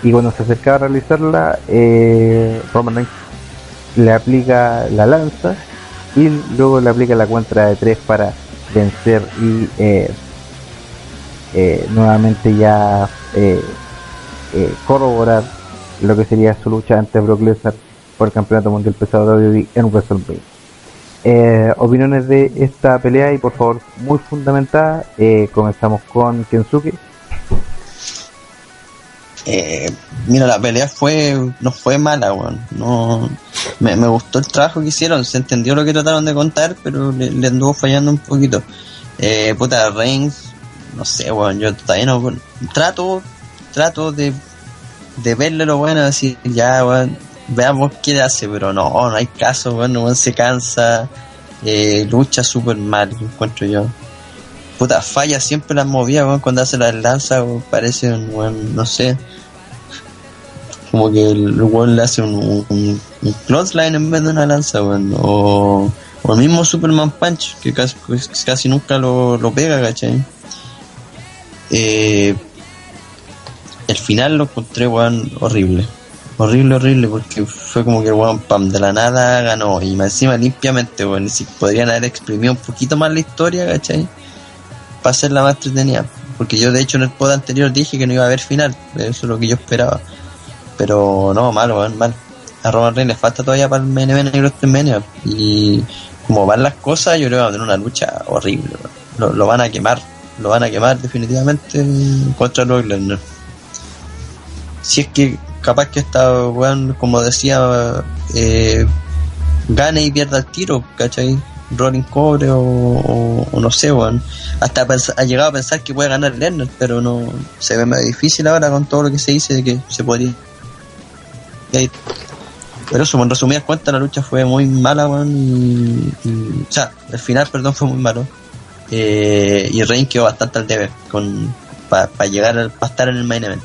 Speaker 2: y cuando se acercaba a realizarla eh, Roman Reigns le aplica la lanza y luego le aplica la cuenta de tres para vencer y eh, eh, nuevamente ya eh, eh, corroborar lo que sería su lucha ante Brock Lesnar por el campeonato mundial pesado de WWE en WrestleMania. Eh, opiniones de esta pelea y por favor muy fundamentada. Eh, comenzamos con Kensuke.
Speaker 5: Eh, mira, la pelea fue no fue mala, weón. No, me, me gustó el trabajo que hicieron. Se entendió lo que trataron de contar, pero le, anduvo fallando un poquito. Eh, puta, Reigns, no sé, weón. Yo todavía no. Trato, trato de, de verle lo bueno, decir, ya, weón, veamos qué hace, pero no, no hay caso, weón se cansa, eh, lucha súper mal, encuentro yo. Puta, falla siempre las movidas, weón, cuando hace las lanzas, weón, parece un, weón, no sé. Como que el weón le hace un, un, un clothesline en vez de una lanza, weón. O, o el mismo Superman Punch, que casi, pues, casi nunca lo, lo pega, ¿cachai? Eh, el final lo encontré, weón, horrible. Horrible, horrible, porque fue como que weón, pam, de la nada ganó. Y encima limpiamente, weón. Si podrían haber exprimido un poquito más la historia, ¿cachai? para hacerla más entretenida. Porque yo, de hecho, en el pod anterior dije que no iba a haber final. Eso es lo que yo esperaba. Pero no, malo, weón, mal. A Roman Reigns le falta todavía para el event y WrestleMania. Y como van las cosas, yo creo que va a tener una lucha horrible. weón. Lo, lo van a quemar. Lo van a quemar definitivamente contra Brock Lesnar. Si es que capaz que esta weón, como decía, eh, gane y pierda el tiro, ¿cachai? Rolling Cobre o, no sé, weón. Hasta ha llegado a pensar que puede ganar Lerner, pero no se ve más difícil ahora con todo lo que se dice de que se podría. Pero eso, en resumidas cuentas, la lucha fue muy mala, weón. Y, o sea, el final, perdón, fue muy malo. Eh, y Reigns quedó bastante al debe con para llegar al, para estar en el main event.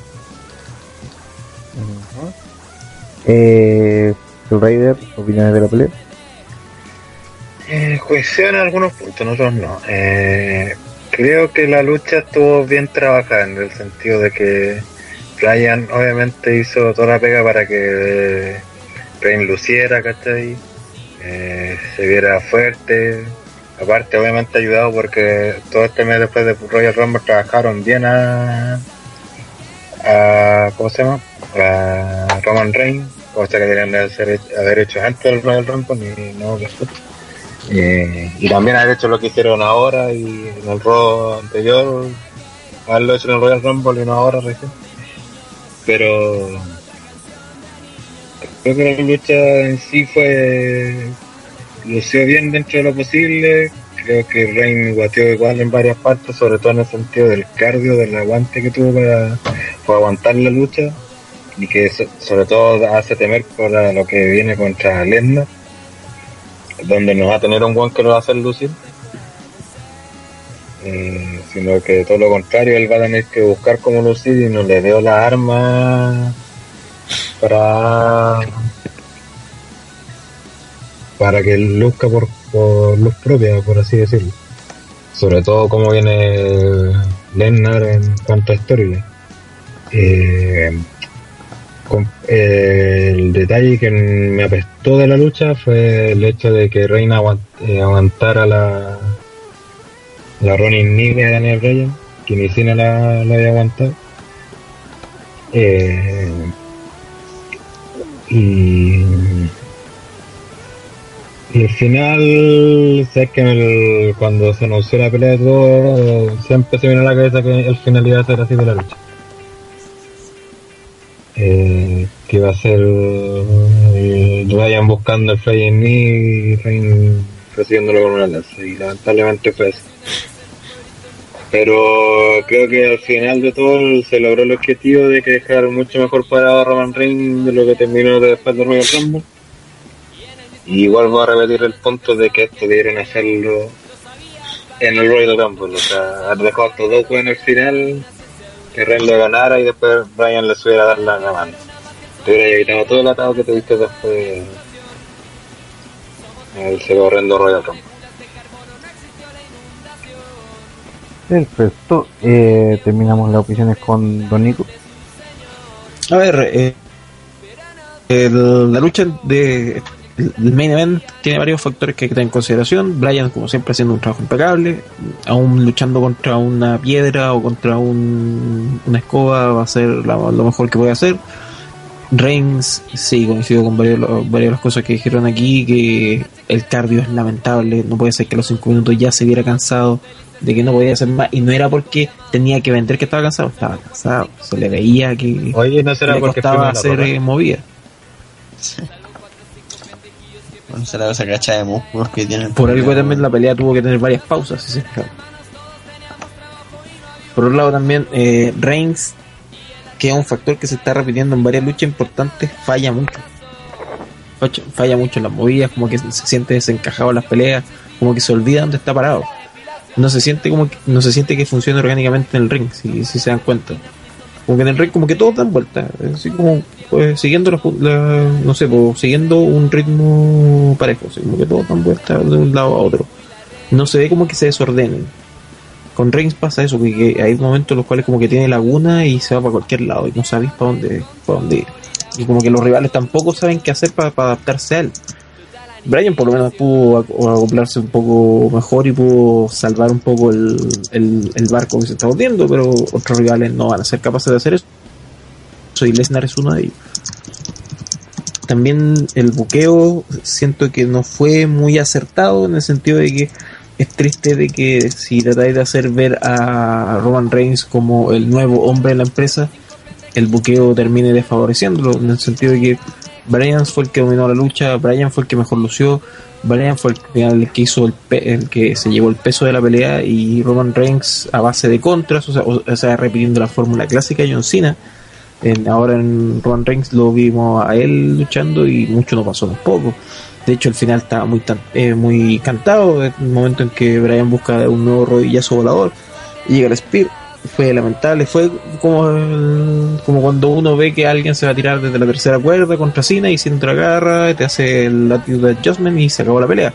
Speaker 2: Eh, Soul Raider, opiniones de la pelea.
Speaker 4: Eh, coincido en algunos puntos, en otros no. Eh, creo que la lucha estuvo bien trabajada en el sentido de que Ryan obviamente hizo toda la pega para que Reign luciera, ¿cachai? Eh, se viera fuerte. Aparte, obviamente ayudado porque todo este mes después de Royal Rumble trabajaron bien a, a ¿cómo se llama? A Roman Reigns, cosa que deberían de haber hecho antes del Royal Rumble y no después. Eh, y también haber hecho lo que hicieron ahora y en el Raw anterior, haberlo hecho en el Royal Rumble y no ahora recién. Pero creo que la lucha en sí fue lució bien dentro de lo posible. Creo que Reign guateó igual en varias partes, sobre todo en el sentido del cardio, del aguante que tuvo para, para aguantar la lucha y que so- sobre todo hace temer por lo que viene contra Lesnar donde no va a tener un buen que lo va a hacer lucir, eh, sino que todo lo contrario, él va a tener que buscar cómo lucir y no le dio la arma para para que luzca por, por luz propia, por así decirlo. Sobre todo como viene Lennar en cuanto a storyline. Eh, con- eh, el detalle que me apestó de la lucha fue el hecho de que Reina eh, aguantara la la running knee de Daniel Bryan, que ni la, la había aguantado. Eh, y, y al final, sabes que el- cuando se anunció la pelea y todo, siempre se vino a la cabeza que el final iba a ser así de la lucha eh, que va a ser eh, Ryan buscando el Flying Knee y Reign recibiéndolo con una lanza y lamentablemente fue así.
Speaker 3: Pero creo que al final de todo se logró el objetivo de que dejar mucho mejor parado a Roman Reigns de lo que terminó de después del Royal Rumble. Y igual voy a repetir el punto de que esto debieron hacerlo en el Royal Rumble. O sea, haber dejado estos dos en el final, que Reigns le ganara y después Bryan le subiera a dar la, mano. Te hubiera evitado todo el atado que tuviste después el ese horrendo Royal Rumble.
Speaker 2: Perfecto. Eh, terminamos las opiniones con Don Nico.
Speaker 1: A ver, eh, el- la lucha de el main event tiene varios factores que hay que tener en consideración. Bryan, como siempre, haciendo un trabajo impecable, aún luchando contra una piedra o contra un, una escoba, va a ser la- lo mejor que puede hacer. Reigns, sí, coincido con varias, varias de las cosas que dijeron aquí, que el cardio es lamentable, no puede ser que a los 5 minutos ya se viera cansado, de que no podía hacer más, y no era porque tenía que vender que estaba cansado, estaba cansado, se le veía que
Speaker 3: Oye, ¿no será
Speaker 1: le
Speaker 3: porque
Speaker 1: costaba hacer eh, movida.
Speaker 5: Bueno, será esa cacha de músculos que tienen.
Speaker 1: Por algo también la pelea tuvo que tener varias pausas. sí. Por otro lado también, eh, Reigns, que es un factor que se está repitiendo en varias luchas importantes, falla mucho. Falla- mucho en las movidas, como que se siente desencajado en las peleas, como que se olvida dónde está parado. No se siente como que, no se siente que funcione orgánicamente en el ring, si, si se dan cuenta. Como que en el ring como que todos dan vueltas, así como pues, siguiendo la, la- no sé, pues, siguiendo un ritmo parejo, así como que todos dan vueltas de un lado a otro. No se ve como que se desordenen. Con Reigns pasa eso, que, hay momentos en los cuales como que tiene laguna y se va para cualquier lado y no sabéis para dónde, para dónde ir. Y como que los rivales tampoco saben qué hacer para, adaptarse a él. Bryan por lo menos pudo ac- acoplarse un poco mejor y pudo salvar un poco el, el, el barco que se está hundiendo, pero otros rivales no van a ser capaces de hacer eso. Y Lesnar es uno de ellos. También el buqueo siento que no fue muy acertado en el sentido de que es triste de que si tratáis de hacer ver a Roman Reigns como el nuevo hombre de la empresa, el buqueo termine desfavoreciéndolo, en el sentido de que Bryan fue el que dominó la lucha, Bryan fue el que mejor lució, Bryan fue el, que- hizo el, que se llevó el peso de la pelea y Roman Reigns a base de contras, o sea, o sea repitiendo la fórmula clásica de John Cena. En- ahora en Roman Reigns lo vimos a él luchando y mucho no pasó tampoco. De hecho, el final estaba muy eh, muy cantado. El momento en que Bryan busca un nuevo rodillazo volador y llega el Spear. Fue lamentable. Fue como, como cuando uno ve que alguien se va a tirar desde la tercera cuerda contra Cena y si te agarra, te hace el attitude adjustment y se acabó la pelea.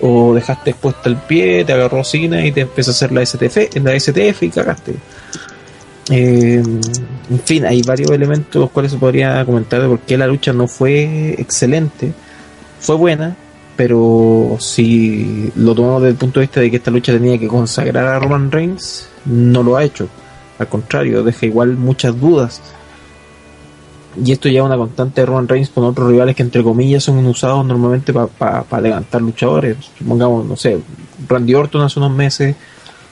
Speaker 1: O dejaste expuesta el pie, te agarró Cena y te empieza a hacer la STF, la STF y cagaste. Eh, en fin, hay varios elementos los cuales se podría comentar de por qué la lucha no fue excelente. Fue buena, pero si lo tomamos desde el punto de vista de que esta lucha tenía que consagrar a Roman Reigns, no lo ha hecho. Al contrario, deja igual muchas dudas. Y esto ya una constante de Roman Reigns con otros rivales que entre comillas son usados normalmente para levantar luchadores. Supongamos, no sé, Randy Orton hace unos meses,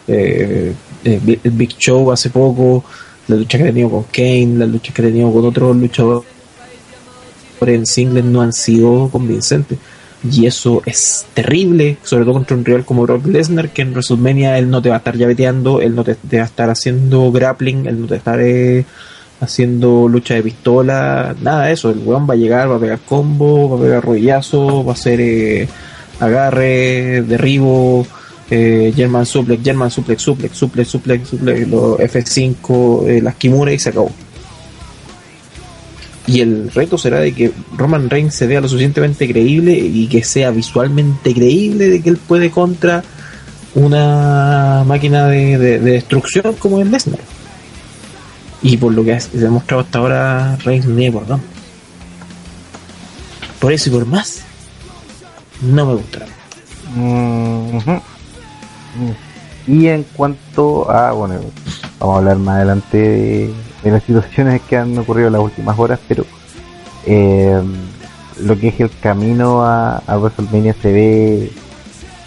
Speaker 1: eh, eh, el Big Show hace poco, la lucha que ha tenido con Kane, las luchas que ha tenido con otros luchadores en singles no han sido convincentes. Y eso es terrible, sobre todo contra un rival como Brock Lesnar, que en WrestleMania él no te va a estar llaveteando, él no te, te va a estar haciendo grappling, él no te va a estar eh, haciendo lucha de pistola, nada de eso. El weón va a llegar, va a pegar combo, va a pegar rodillazo, va a hacer eh, agarre, derribo, eh, German suplex, German suplex, suplex, suplex, suplex, suplex, los F5, eh, las Kimura y se acabó. Y el reto será de que Roman Reigns se vea lo suficientemente creíble y que sea visualmente creíble de que él puede contra una máquina de, de- de destrucción como es Lesnar. Y por lo que se ha mostrado hasta ahora, Reigns no tiene por dónde. Por eso y por más, no me gustará.
Speaker 2: Ujú. Y en cuanto a, bueno, vamos a hablar más adelante de, las situaciones que han ocurrido en las últimas horas, pero eh, lo que es el camino a, a WrestleMania se ve,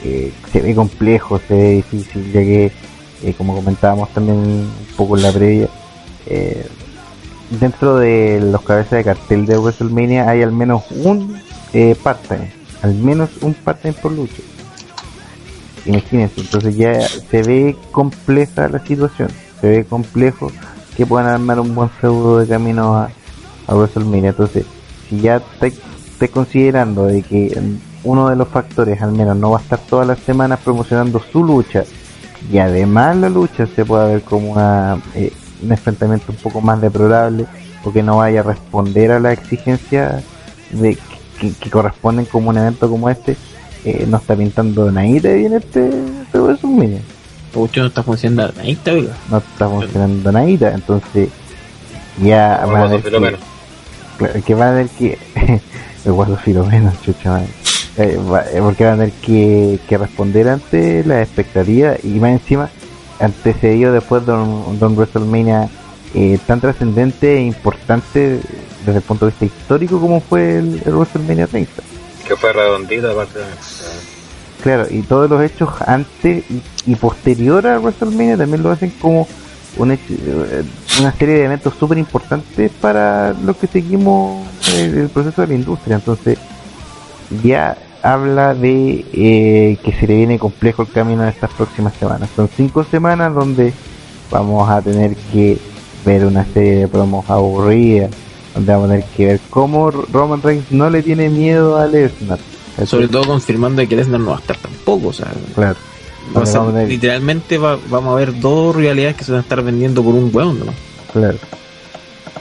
Speaker 2: eh, se ve complejo, se ve difícil, ya que, eh, como comentábamos también un poco en la previa, eh, dentro de los cabezas de cartel de WrestleMania hay al menos un part-time, al menos un part-time por lucha. Imagínense, entonces ya se ve compleja la situación, se ve complejo que puedan armar un buen feudo de camino a, a WrestleMania. Entonces, si ya estáis estáis considerando de que mm, uno de los factores al menos no va a estar todas las semanas promocionando su lucha y además la lucha se puede ver como una, eh, un enfrentamiento un poco más deplorable porque no vaya a responder a las exigencias de que, que corresponden como un evento como este eh, no está pintando nadita bien este, este WrestleMania
Speaker 1: Pucho no está funcionando ahí está, oiga.
Speaker 2: no está funcionando nadita entonces ya van a ver que, claro, que van a tener que el guardo filomeno chucha madre. Eh, va- eh, porque van a tener que, que responder ante las expectativas y más encima antecedido después de un, de un WrestleMania eh, tan trascendente e importante desde el punto de vista histórico como fue el, el WrestleMania 30
Speaker 4: Que fue redondita aparte de
Speaker 2: Claro, y todos los hechos antes y, posterior a WrestleMania también lo hacen como un hecho- eh, una serie de eventos súper importantes para los que seguimos el, el proceso de la industria. Entonces, ya habla de eh, que se le viene complejo el camino de estas próximas semanas. Son cinco semanas donde vamos a tener que ver una serie de promos aburridas, donde vamos a tener que ver cómo Roman Reigns no le tiene miedo a Lesnar.
Speaker 1: Sobre todo confirmando que Lesnar no va a estar tampoco, o sea,
Speaker 2: Claro. Vamos a
Speaker 1: literalmente va- vamos a ver dos realidades que se van a estar vendiendo por un hueón, ¿no?
Speaker 2: Claro.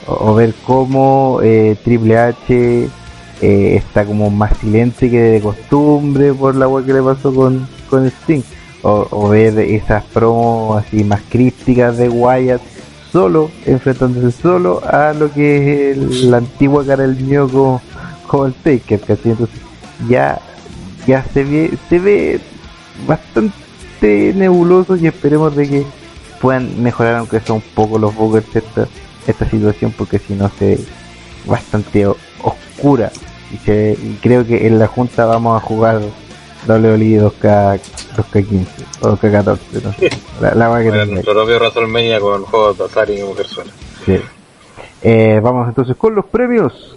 Speaker 2: O, o ver cómo eh, Triple H eh, está como más silente que de costumbre por la wea que le pasó con, con Sting. O, o ver esas promos así más crípticas de Wyatt solo, enfrentándose solo a lo que es el- la antigua cara del mío como, el Taker, ¿cachai? Entonces ya, ya se ve, se ve bastante nebuloso y esperemos de que puedan mejorar aunque sea un poco los buggers esta, esta situación porque si no se ve bastante oscura y, se, y creo que en la junta vamos a jugar WWE 2K 2K15 o 2K14 no sé, la, la que tenga.
Speaker 4: nuestro propio WrestleMania con juegos de azar y mujer sola.
Speaker 2: Sí. Eh, vamos entonces con los premios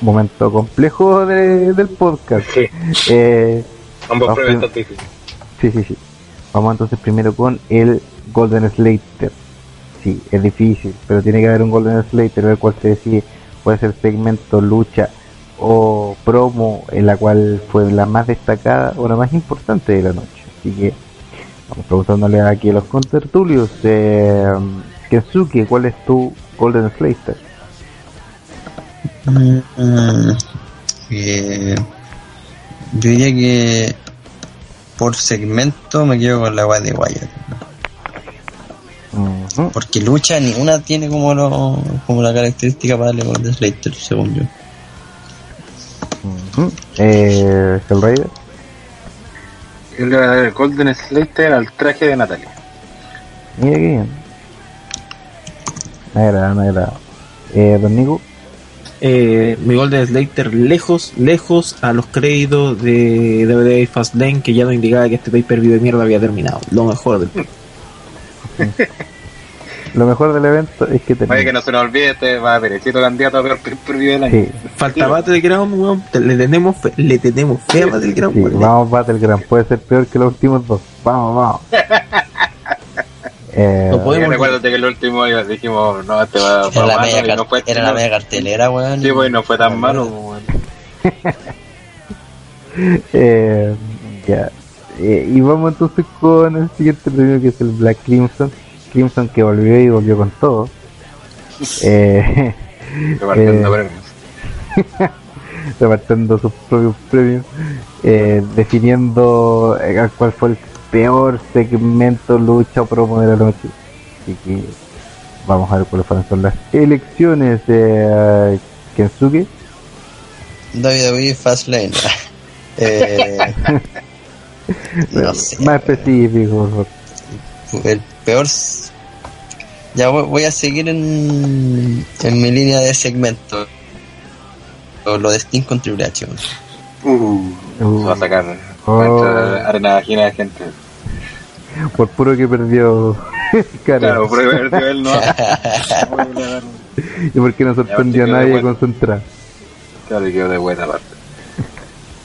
Speaker 2: momento complejo de- del podcast
Speaker 4: Sí,
Speaker 2: eh,
Speaker 4: ambos premios están difíciles.
Speaker 2: Sí, sí, sí. Vamos entonces primero con el Golden Slater. Sí, es difícil, pero tiene que haber un Golden Slater, el cual se decide, puede ser segmento, lucha o promo, en la cual fue la más destacada o la más importante de la noche. Así que vamos preguntándole aquí a los contertulios. Eh, Kensuke, ¿cuál es tu Golden Slater?
Speaker 5: Mm, mm, eh, yo diría que por segmento me quedo con la weá de Wyatt. Porque lucha ninguna tiene como lo, como la característica para darle Golden Slater, según yo.
Speaker 2: ujú. Eh, Hellraider.
Speaker 4: El, el Golden Slater al traje de Natalia.
Speaker 2: Mira qué bien. Me agrada, me agrada. Eh, Don Nico.
Speaker 1: Eh, mi Golden Slater lejos, lejos a los créditos de DVD Fastlane que ya nos indicaba que este pay-per-view de mierda había terminado. Lo mejor del
Speaker 2: Lo mejor del evento es que
Speaker 4: Oye, que no se nos olvide, este va a derechito candidato a peor pay-per-view del año.
Speaker 2: Sí,
Speaker 1: Falta Battleground, weón. Le tenemos fe, le tenemos fe a Battleground,
Speaker 2: sí,
Speaker 1: weón.
Speaker 2: vamos Battleground. Puede ser peor que los últimos dos. Vamos, vamos. Eh,
Speaker 1: No podemos-
Speaker 4: recuérdate que el último día dijimos, no, este va,
Speaker 5: Era
Speaker 4: va
Speaker 5: la, media
Speaker 4: y no
Speaker 5: car-
Speaker 4: fue,
Speaker 5: era la
Speaker 4: no-
Speaker 5: media cartelera, weón.
Speaker 4: Sí, pues no fue tan malo.
Speaker 5: acuerdo.
Speaker 4: weón.
Speaker 2: eh, ya. Eh, y vamos entonces con el siguiente premio que es el Black Crimson. Crimson que volvió y volvió con todo. Eh,
Speaker 4: Repartiendo
Speaker 2: Eh,
Speaker 4: premios.
Speaker 2: repartiendo sus propios premios, eh, definiendo eh, cuál fue el peor segmento, lucha o promo de la noche. Así que vamos a ver cuáles fueron son las elecciones de Kensuke.
Speaker 5: WWE Fastlane. eh, no sé.
Speaker 2: Más específico, por favor.
Speaker 5: El peor. Ya voy, voy a seguir en, en mi línea de segmento. Lo, lo de Sting con Triple H.
Speaker 4: Uh, se va a sacar
Speaker 2: Oh.
Speaker 4: arena vagina de gente.
Speaker 2: Por puro que perdió cara.
Speaker 4: Claro, por haber perdido él, no.
Speaker 2: y porque no sorprendió a nadie
Speaker 4: bueno.
Speaker 2: con su entrada.
Speaker 4: Claro, y quedó de buena parte.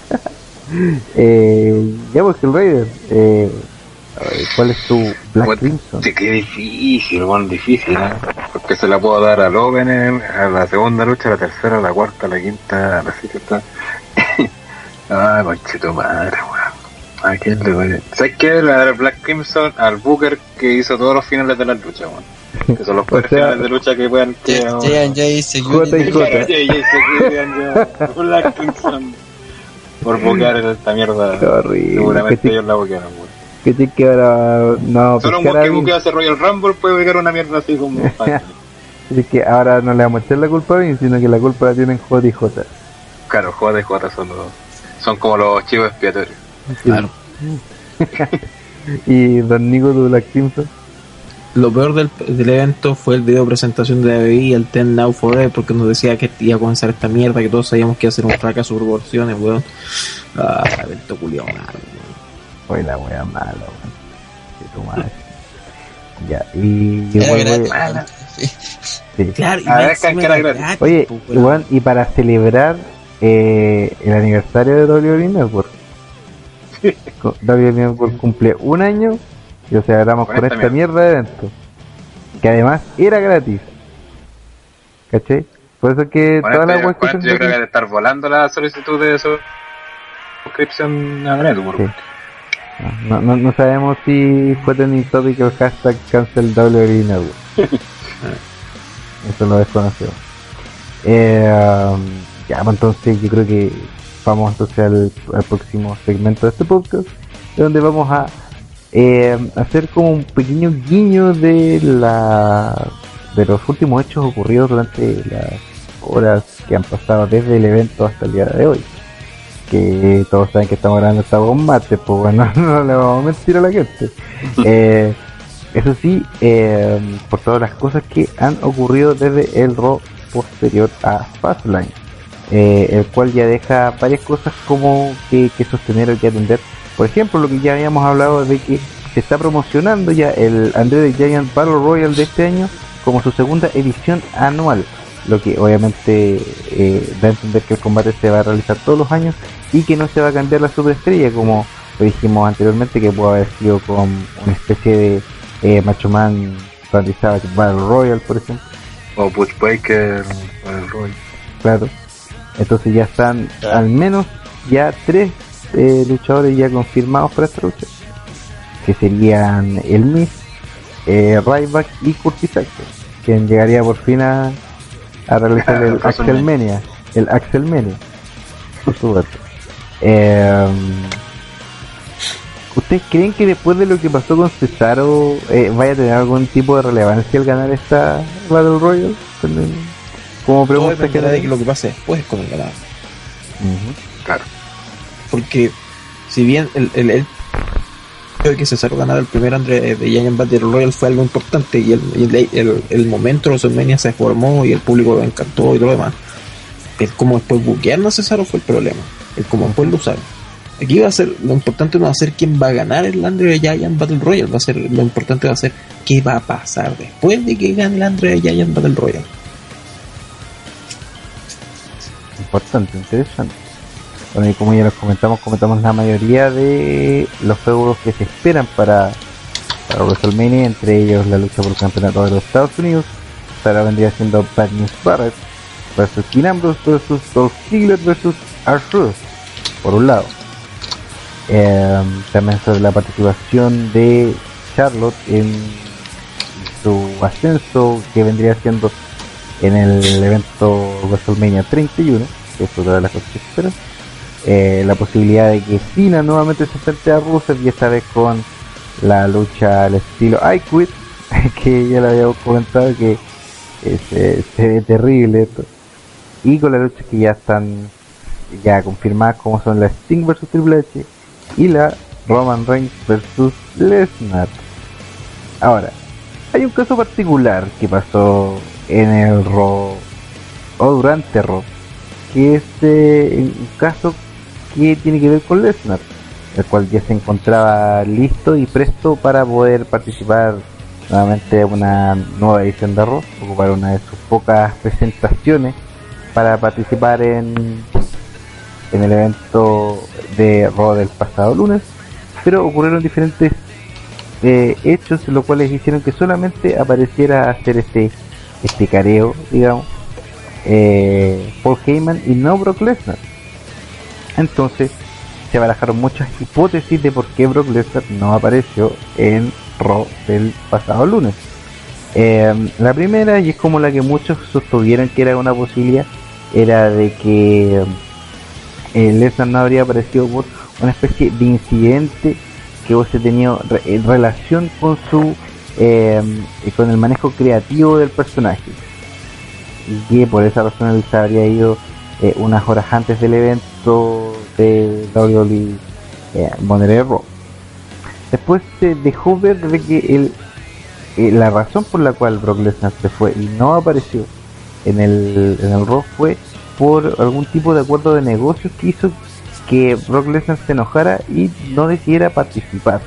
Speaker 2: eh, ya pues el Raider, eh, ¿cuál es tu Black
Speaker 4: Bueno,
Speaker 2: Crimson?
Speaker 4: Sí, qué difícil, bueno, difícil, ¿eh? Porque se la puedo dar a Logan en- a la segunda lucha, a la tercera, a la cuarta, a la quinta, a la sexta. Ay, conchito madre, weón. ¿A quién le voy a ¿Sabes qué? Le voy a dar Black Crimson al Booker que hizo todos los finales de la lucha, weón. Que son los peores finales de lucha que puedan que
Speaker 5: J&J Security.
Speaker 2: Jota.
Speaker 4: Claro, ya, ya, se quedan yo. Black Crimson. Por en esta mierda.
Speaker 2: Qué horrible.
Speaker 4: Seguramente ellos la boquearon, weón.
Speaker 2: Que tiene que ahora no
Speaker 4: Solo un
Speaker 2: pescar
Speaker 4: weón
Speaker 2: a
Speaker 4: que hace Royal Rumble puede boquear una mierda así como.
Speaker 2: Así que ahora no le vamos a echar la culpa a Vince, sino que la culpa la tienen J y J.
Speaker 4: Claro, J y J son los, son como los chivos expiatorios.
Speaker 1: Claro.
Speaker 2: Y Don Nico de Black Crimson.
Speaker 1: Lo peor del, del evento fue el video presentación de ABI, el Ten Now Forever, porque nos decía que iba a comenzar esta mierda, que todos sabíamos que iba a ser un fracaso por proporciones, weón. Ah, evento weón.
Speaker 2: Fue la wea mala, weón. De tu madre. Ya, y.
Speaker 5: Era
Speaker 2: bueno,
Speaker 5: gratis.
Speaker 2: oye,
Speaker 5: Sí.
Speaker 2: sí.
Speaker 1: Claro, y
Speaker 4: A ver, que era gratis.
Speaker 2: Oye,
Speaker 1: pues, weón.
Speaker 2: weón, y para celebrar eh, el aniversario de WWE Network, WWE Network cumple un año y lo celebramos
Speaker 4: Con
Speaker 2: con
Speaker 4: esta
Speaker 2: esta mierda de evento. Que además era gratis. ¿Cachai? Por eso que
Speaker 4: Con
Speaker 2: todas
Speaker 4: esto,
Speaker 2: las
Speaker 4: yo creo que debe estar volando la solicitud de su- suscripción a Network.
Speaker 2: Sí. No, no, no sabemos si fue trending topic el hashtag cancel WWE Network. Eso lo desconocemos. Eh, um, ya, pues entonces yo creo que vamos entonces al, al próximo segmento de este podcast, donde vamos a eh, hacer como un pequeño guiño de la de los últimos hechos ocurridos durante las horas que han pasado desde el evento hasta el día de hoy que todos saben que estamos grabando esta mate, pues bueno, no le vamos a mentir a la gente. Eh, eso sí, eh, por todas las cosas que han ocurrido desde el Raw posterior a Fastlane, eh, el cual ya deja varias cosas como que, que sostener o que atender. Por ejemplo, lo que ya habíamos hablado de que se está promocionando ya el Andre the Giant Battle Royale de este año como su segunda edición anual, lo que obviamente eh, da a entender que el combate se va a realizar todos los años y que no se va a cambiar la superestrella como lo dijimos anteriormente que puede haber sido con una especie de eh, Macho Man Savage Battle Royal por ejemplo.
Speaker 4: O Butch Baker o el Roy.
Speaker 2: claro. Entonces ya están al menos ya tres eh, luchadores ya confirmados para esta lucha que serían el Miz eh, Ryback y Curtis Axel quien llegaría por fin a, a realizar el Axelmania el Axelmania por supuesto eh, ¿Ustedes creen que después de lo que pasó con Cesaro eh, vaya a tener algún tipo de relevancia el ganar esta Battle Royale? Como
Speaker 1: Todo
Speaker 2: pregunta
Speaker 1: dependerá de
Speaker 2: que
Speaker 1: lo que pase después con el ganador.
Speaker 4: Claro.
Speaker 1: Porque si bien el, el, el que Cesaro ganara el primer Andre de Giant Battle Royal fue algo importante y el, el, el, el momento de WrestleMania se formó y el público lo encantó y todo lo demás. El cómo después buquearon a Cesaro fue el problema. El cómo después lo usaron. Aquí va a ser, lo importante no va a ser quién va a ganar el Andre Giant Battle Royal, va a ser, lo importante va a ser qué va a pasar después de que gane el Andre Giant Battle Royal.
Speaker 2: importante, interesante. Bueno, y como ya los comentamos, comentamos la mayoría de los feudos que se esperan para, para WrestleMania, entre ellos la lucha por el campeonato de los Estados Unidos. Ahora vendría siendo Bad News Barrett versus Dean Ambrose versus Dolph Ziggler versus R-Truth, por un lado. Eh, también sobre la participación de Charlotte en su ascenso que vendría siendo en el evento WrestleMania 31, que es otra de las cosas que. Eh, la posibilidad de que Cena nuevamente se enfrente a Rusev y esta vez con la lucha al estilo I Quit, que ya lo habíamos comentado que eh, se, ve terrible. Y con la lucha que ya están ya confirmadas como son la Sting vs Triple H y la Roman Reigns vs Lesnar. Ahora, hay un caso particular que pasó en el Raw o durante Raw, que es eh, un caso que tiene que ver con Lesnar, el cual ya se encontraba listo y presto para poder participar nuevamente en una nueva edición de Raw, ocupar una de sus pocas presentaciones para participar en en el evento de Raw del pasado lunes, pero ocurrieron diferentes eh, hechos los cuales hicieron que solamente apareciera hacer este este careo, digamos, eh, Paul Heyman y no Brock Lesnar. Entonces se barajaron muchas hipótesis de por qué Brock Lesnar no apareció en Raw del pasado lunes. Eh, la primera, y es como la que muchos sostuvieron que era una posibilidad, era de que eh, Lesnar no habría aparecido por una especie de incidente que hubiese tenido en relación con su eh, con el manejo creativo del personaje y que por esa razón se habría ido eh, unas horas antes del evento de WWE eh, Monterrey Raw. Después se dejó ver de que el, eh, la razón por la cual Brock Lesnar se fue y no apareció en el, en el Raw fue por algún tipo de acuerdo de negocios que hizo que Brock Lesnar se enojara y no decidiera participar.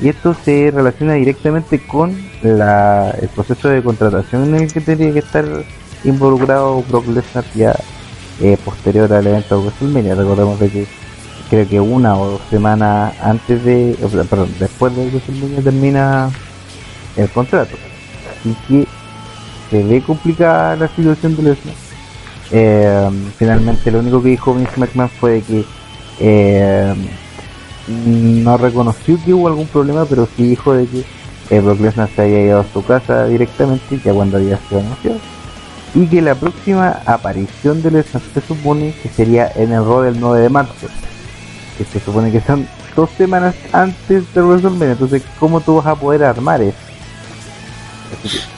Speaker 2: Y esto se relaciona directamente con la, el proceso de contratación en el que tenía que estar involucrado Brock Lesnar ya eh, posterior al evento de WrestleMania. Recordemos de que creo que una o dos semanas antes de, perdón, después de WrestleMania termina el contrato. Así que se ve complicada la situación de Lesnar. Eh, finalmente lo único que dijo Vince McMahon fue que eh, no reconoció que hubo algún problema, pero sí dijo de que eh, Brock Lesnar se había ido a su casa directamente ya cuando había sido anunciado. Y que la próxima aparición de Lesnar se supone que sería en el Raw del 9 de marzo. Que se supone que son dos semanas antes de WrestleMania. Entonces, ¿cómo tú vas a poder armar eso?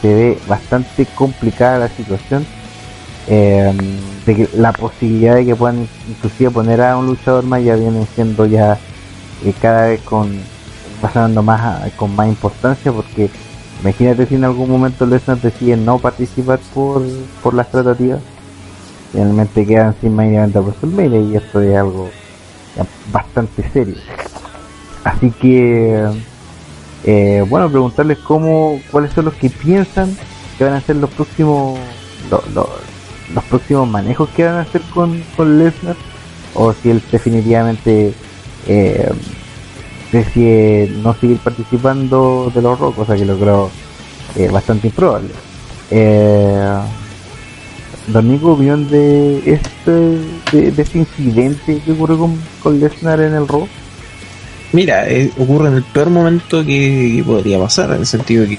Speaker 2: Se ve bastante complicada la situación. Eh, que la posibilidad de que puedan inclusive poner a un luchador más ya viene siendo ya eh, cada vez con pasando más con más importancia porque imagínate si en algún momento Lesnar decide no participar por, por las tratativas finalmente quedan sin main event a WrestleMania y esto es algo bastante serio. Así que eh, bueno preguntarles cómo cuáles son los que piensan que van a ser los próximos lo- lo- los próximos manejos que van a hacer con, con Lesnar o si él definitivamente eh, decide no seguir participando de los Raw, cosa que lo creo eh, bastante improbable. Eh, Nico, opinión de este, de, este incidente que ocurrió con, con Lesnar en el Raw.
Speaker 1: Mira, eh, ocurre en el peor momento que, podría pasar, en el sentido de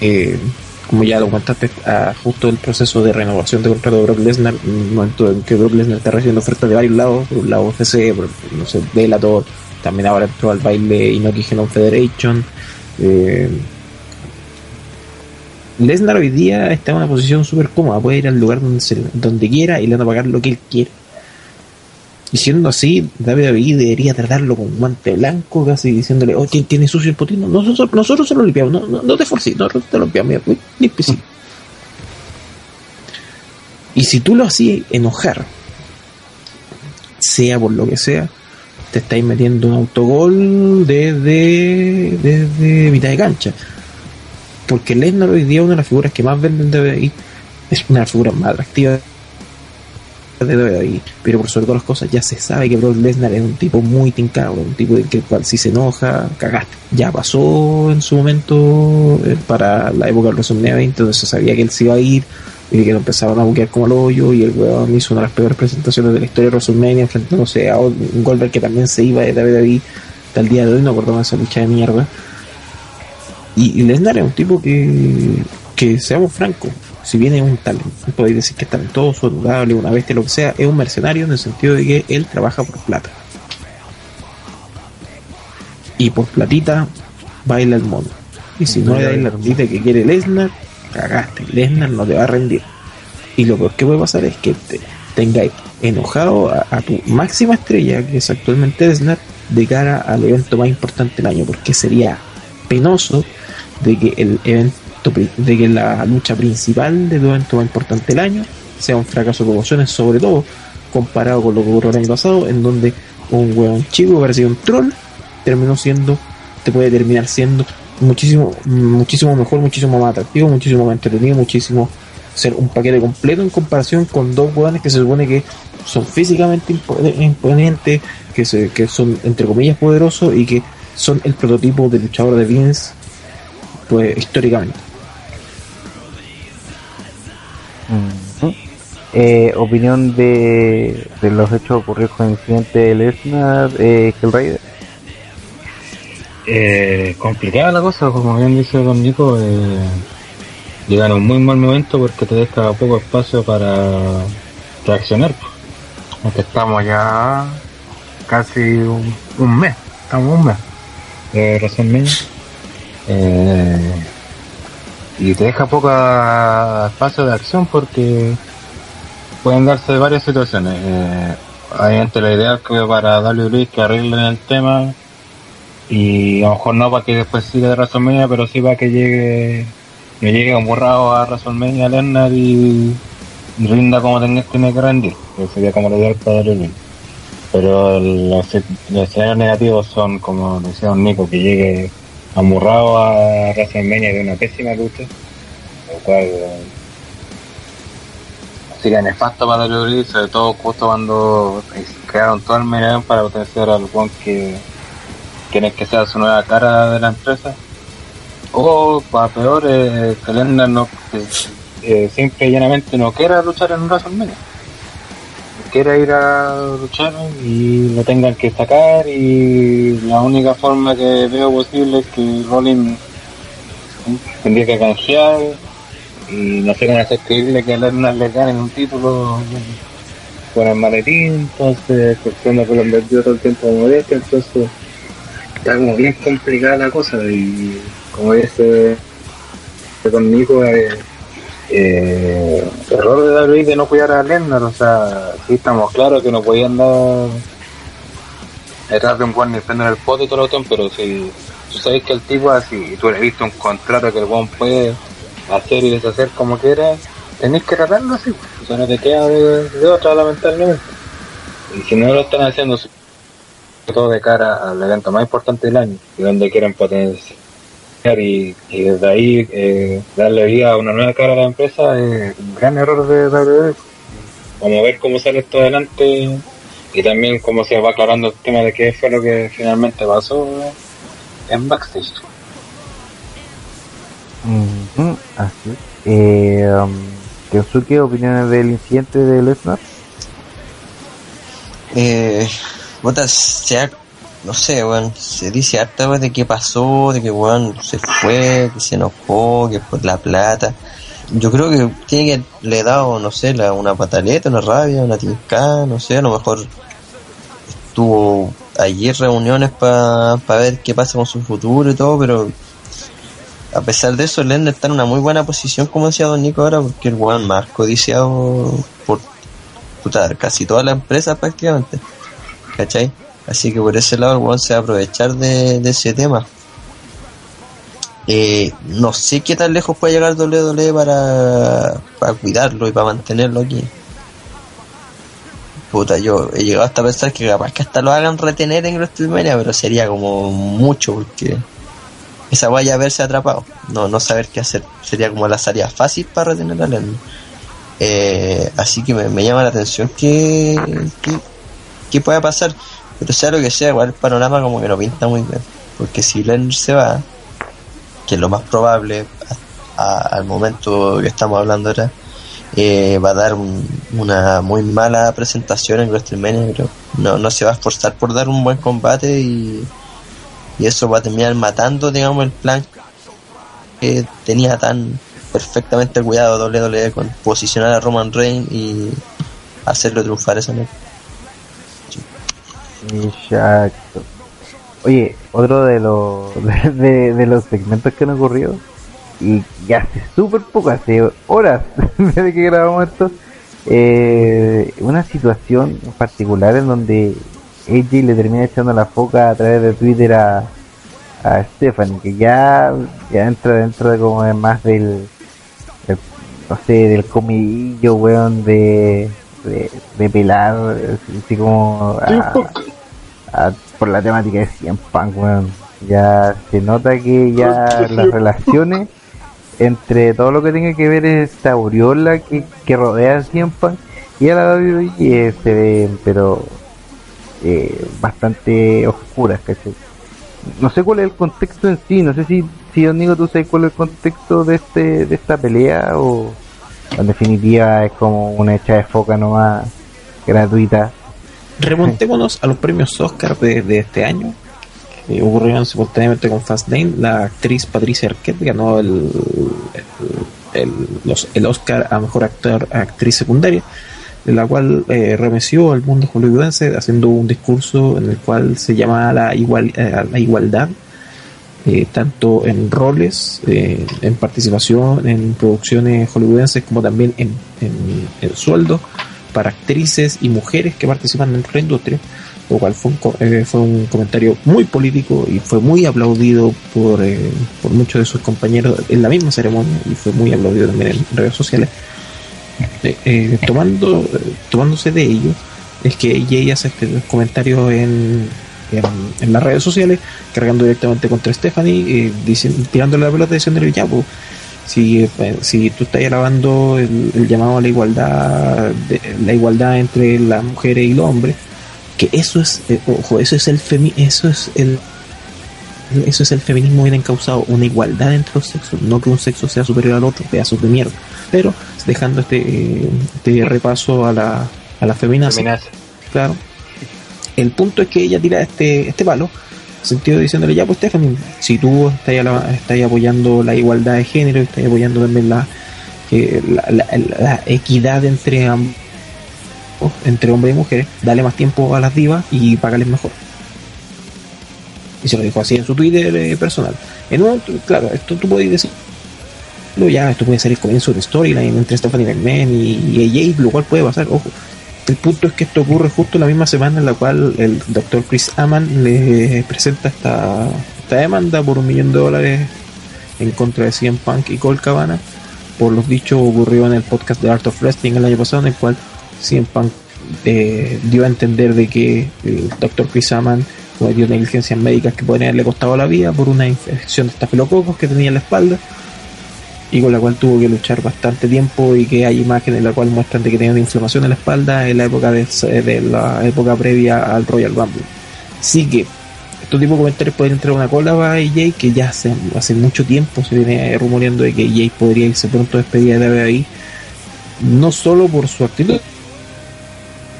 Speaker 1: que, como ya lo contaste, a justo el proceso de renovación de contrato de Brock Lesnar, en un momento en que Brock Lesnar está recibiendo ofertas de varios lados, por un lado UFC, por, no sé, Bellator, también ahora entró al baile Inoki Genome Federation. Eh, Lesnar hoy día está en una posición súper cómoda, puede ir al lugar donde, se- donde quiera y le van a pagar lo que él quiera. Y siendo así, WWE debería tratarlo con guante blanco, casi diciéndole, oh, ¿quién tiene sucio el potino? Nosotros, nosotros se lo limpiamos, no, no, no te forces, nosotros te lo limpiamos, mira, limpiecito. Y si tú lo hacías enojar, sea por lo que sea, te estáis metiendo un autogol desde, desde mitad de cancha. Porque Lesnar hoy día es una de las figuras que más venden de WWE, es una de las figuras más atractivas de WWE, pero por sobre todas las cosas ya se sabe que Brock Lesnar es un tipo muy tincado, un tipo de que cual si se enoja, cagaste. Ya pasó en su momento eh, para la época de WrestleMania 20, donde se sabía que él se iba a ir y que lo empezaban a buquear como el hoyo y el weón hizo una de las peores presentaciones de la historia de WrestleMania enfrentándose a un Goldberg que también se iba de WWE hasta el día de hoy, no acordaba esa lucha de mierda. Y, y Lesnar es un tipo que, que seamos francos, si bien es un talento, podéis decir que es talentoso, adorable, una bestia, lo que sea, es un mercenario en el sentido de que él trabaja por plata. Y por platita baila el mono. Y si no le dais la platita que quiere Lesnar, cagaste. Lesnar no te va a rendir. Y lo peor que puede pasar es que te tengáis enojado a, a tu máxima estrella, que es actualmente Lesnar, de cara al evento más importante del año, porque sería penoso de que el evento de que la lucha principal del evento más importante del año sea un fracaso de promociones, sobre todo comparado con lo que ocurrió el año pasado, en donde un hueón chico parecía un troll terminó siendo, te puede terminar siendo muchísimo, muchísimo mejor, muchísimo más atractivo, muchísimo más entretenido, muchísimo ser un paquete completo en comparación con dos hueones que se supone que son físicamente impo- imponentes, que, se, que son entre comillas poderosos y que son el prototipo de luchador de Vince, pues históricamente.
Speaker 2: Ujú. Eh, opinión de, de los hechos ocurridos con el incidente de Lesnar, eh, Hellraider.
Speaker 4: Eh, complicada la cosa, como bien dice Don Nico, eh, llegan a un muy mal momento porque te deja poco espacio para reaccionar. Porque estamos ya casi un, un mes, estamos un mes de WrestleMania. Eh, y te deja poco espacio de acción porque pueden darse varias situaciones. Eh, obviamente la idea es que para WWE que arreglen el tema y a lo mejor no para que después siga de WrestleMania, pero sí para que llegue, que llegue un borrado a WrestleMania Lennar y, y rinda como tenga, tiene que rendir, sería como lo ideal para WWE. Pero los, los negativos son, como decía Don Nico, que llegue amurrado a WrestleMania de una pésima lucha, lo cual eh, sería nefasto para WWE, sobre todo justo cuando crearon todo el medio para potenciar al one que quieren que sea su nueva cara de la empresa. O, para peor, eh, que no, que, eh, simple y llanamente no quiera luchar en WrestleMania. Quiera ir a luchar y lo tengan que sacar y la única forma que veo posible es que Rollins tendría que canjear y no sé cómo hacer creíble que Lesnar le gane un título con el maletín, entonces cuestión de que lo vendió todo el tiempo como este, entonces está como bien complicada la cosa y como dice Don Nico eh, eh, error de David de no cuidar a Lennar o sea sí estamos claros que no podían dar detrás de un buen defender el pote todo lo otro pero si tú sabes que el tipo así y tú le has visto un contrato que el buen puede hacer y deshacer como quiera tenés que tratarlo así o sea no te queda de, otra lamentablemente. Y si no lo están haciendo todo de cara al evento más importante del año y donde quieren potenciar y, y desde ahí eh, darle vida a una nueva cara a la empresa es un gran error de WWE. Vamos a ver cómo sale esto adelante y también cómo se va aclarando el tema de qué fue lo que finalmente pasó en backstage.
Speaker 2: Ujú, Así es. Eh, um, Kensuke, opiniones del incidente de Lesnar.
Speaker 5: Eh, puta, se ha- no sé, weón, se dice harta de qué pasó, de que weón se fue, que se enojó, que por la plata. Yo creo que tiene que le he dado, no sé, la, una pataleta, una rabia, una tincada, no sé, a lo mejor tuvo ayer reuniones para ver qué pasa con su futuro y todo, pero a pesar de eso, Lender está en una muy buena posición, como decía Don Nico ahora, porque el weón más codiciado por casi toda la empresa prácticamente. ¿Cachai? Así que por ese lado el weón se va a aprovechar de, ese tema. Eh, no sé qué tan lejos puede llegar WWE para, para cuidarlo y para mantenerlo aquí. Puta, yo he llegado hasta pensar que capaz que hasta lo hagan retener en WrestleMania, pero sería como mucho porque esa vaya a verse atrapado, no, no saber qué hacer. Sería como la salida fácil para retener a Lennon. Eh, así que me, me llama la atención que, que, que pueda pasar. Pero sea lo que sea, igual el panorama como que no pinta muy bien. Porque si Lennon se va, que es lo más probable al momento que estamos hablando ahora, eh, va a dar un- una muy mala presentación en WrestleMania, pero no, no se va a esforzar por dar un buen combate y, y eso va a terminar matando, digamos, el plan que tenía tan perfectamente cuidado WWE con posicionar a Roman Reigns y hacerlo triunfar esa noche.
Speaker 2: Exacto. Oye, otro de los de, de- de los segmentos que han ocurrido y ya hace súper poco, hace horas desde que grabamos esto, eh, una situación particular en donde AJ le termina echando la foca a través de Twitter a, a Stephanie, que ya, ya entra dentro de como más del, del- no sé, del comidillo, weón, de, de, de pelar, así como a- a- por la temática de 100 Punk, weón. Ya se nota que ya las relaciones entre todo lo que tenga que ver esta aureola que, que rodea a CM Punk y a la WWE eh, se ve, pero eh, bastante oscuras, ¿cachai? No sé cuál es el contexto en sí, no sé si, si Don Nico, tú sabes cuál es el contexto de este de esta pelea o en definitiva es como una hecha de foca nomás gratuita.
Speaker 1: Remontémonos a los premios Oscar de, de este año. que ocurrieron simultáneamente con Fastlane. La actriz Patricia Arquette ganó el, el, el- Oscar a mejor actor, actriz secundaria, de la cual eh, remeció al mundo hollywoodense haciendo un discurso en el cual se llama la, igual, eh, la igualdad, eh, tanto en roles, eh, en participación en producciones hollywoodenses, como también en, en, en sueldo para actrices y mujeres que participan dentro de la industria, lo cual fue un, eh, fue un comentario muy político y fue muy aplaudido por, eh, por muchos de sus compañeros en la misma ceremonia y fue muy aplaudido también en redes sociales. Eh, eh, tomando, tomándose de ello, es que ella hace este comentario en, en, en las redes sociales, cargando directamente contra Stephanie, eh, diciendo, tirándole la pelota diciéndole ya, pues, si, eh, si tú estás alabando el, el llamado a la igualdad, de- la igualdad entre las mujeres y los hombres, que eso es, eh, ojo, eso es el femi eso es el eso es el feminismo bien encausado, una igualdad entre los sexos, no que un sexo sea superior al otro, pedazos de mierda. Pero dejando este, este repaso a la, a la Feminazi. claro. El punto es que ella tira este, este palo, sentido diciéndole, ya pues Stephanie, si tú estás, estás apoyando la igualdad de género, estás apoyando también la, que la, la- la equidad entre ambos, entre hombres y mujeres, dale más tiempo a las divas y págales mejor. Y se lo dijo así en su Twitter eh, personal. En un, claro, esto tú puedes decir, ya, esto puede ser el comienzo de storyline entre Stephanie McMahon y, y AJ, lo cual puede pasar, ojo. El punto es que esto ocurre justo la misma semana en la cual el doctor Chris Aman le presenta esta, esta demanda por un millón de dólares en contra de CM Punk y Cole Cabana por los dichos ocurrió en el podcast de Art of Wrestling el año pasado en el cual CM Punk eh, dio a entender de que el doctor Chris Aman cometió negligencias médicas que podrían haberle costado la vida por una infección de estafilococos que tenía en la espalda y con la cual tuvo que luchar bastante tiempo y que hay imágenes en la cual muestran de que tenía una inflamación en la espalda en la época de, de la época previa al Royal Rumble. Así que estos tipos de comentarios pueden entrar a una cola para AJ que ya hace, hace mucho tiempo se viene rumoreando de que AJ podría irse pronto despedida de WWE no solo por su actitud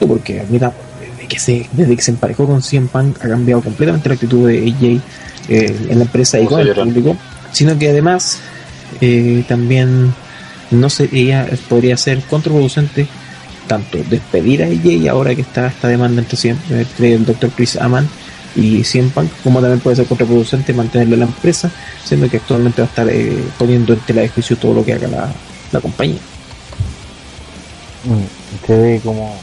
Speaker 1: porque mira desde que se, desde que se emparejó con CM Punk ha cambiado completamente la actitud de AJ eh, en la empresa y con el
Speaker 4: a
Speaker 1: público sino que además eh, también no sería podría ser contraproducente tanto despedir a AJ ahora que está esta demanda entre, CM entre el Dr. Chris Aman y CM Punk, como también puede ser contraproducente mantenerlo en la empresa, siendo que actualmente va a estar eh, poniendo en tela de juicio todo lo que haga la, la compañía.
Speaker 2: Mm, ve como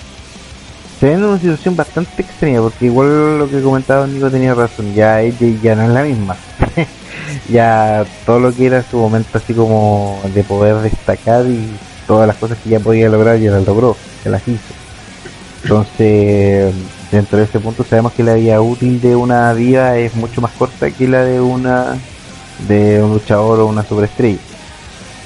Speaker 2: se ve en una situación bastante extraña porque igual lo que comentaba Nico tenía razón ya ella ya no es la misma. Ya todo lo que era su momento así como de poder destacar y todas las cosas que ya podía lograr ya las logró ya las hizo. Entonces dentro de ese punto sabemos que la vida útil de una diva es mucho más corta que la de una de un luchador o una superestrella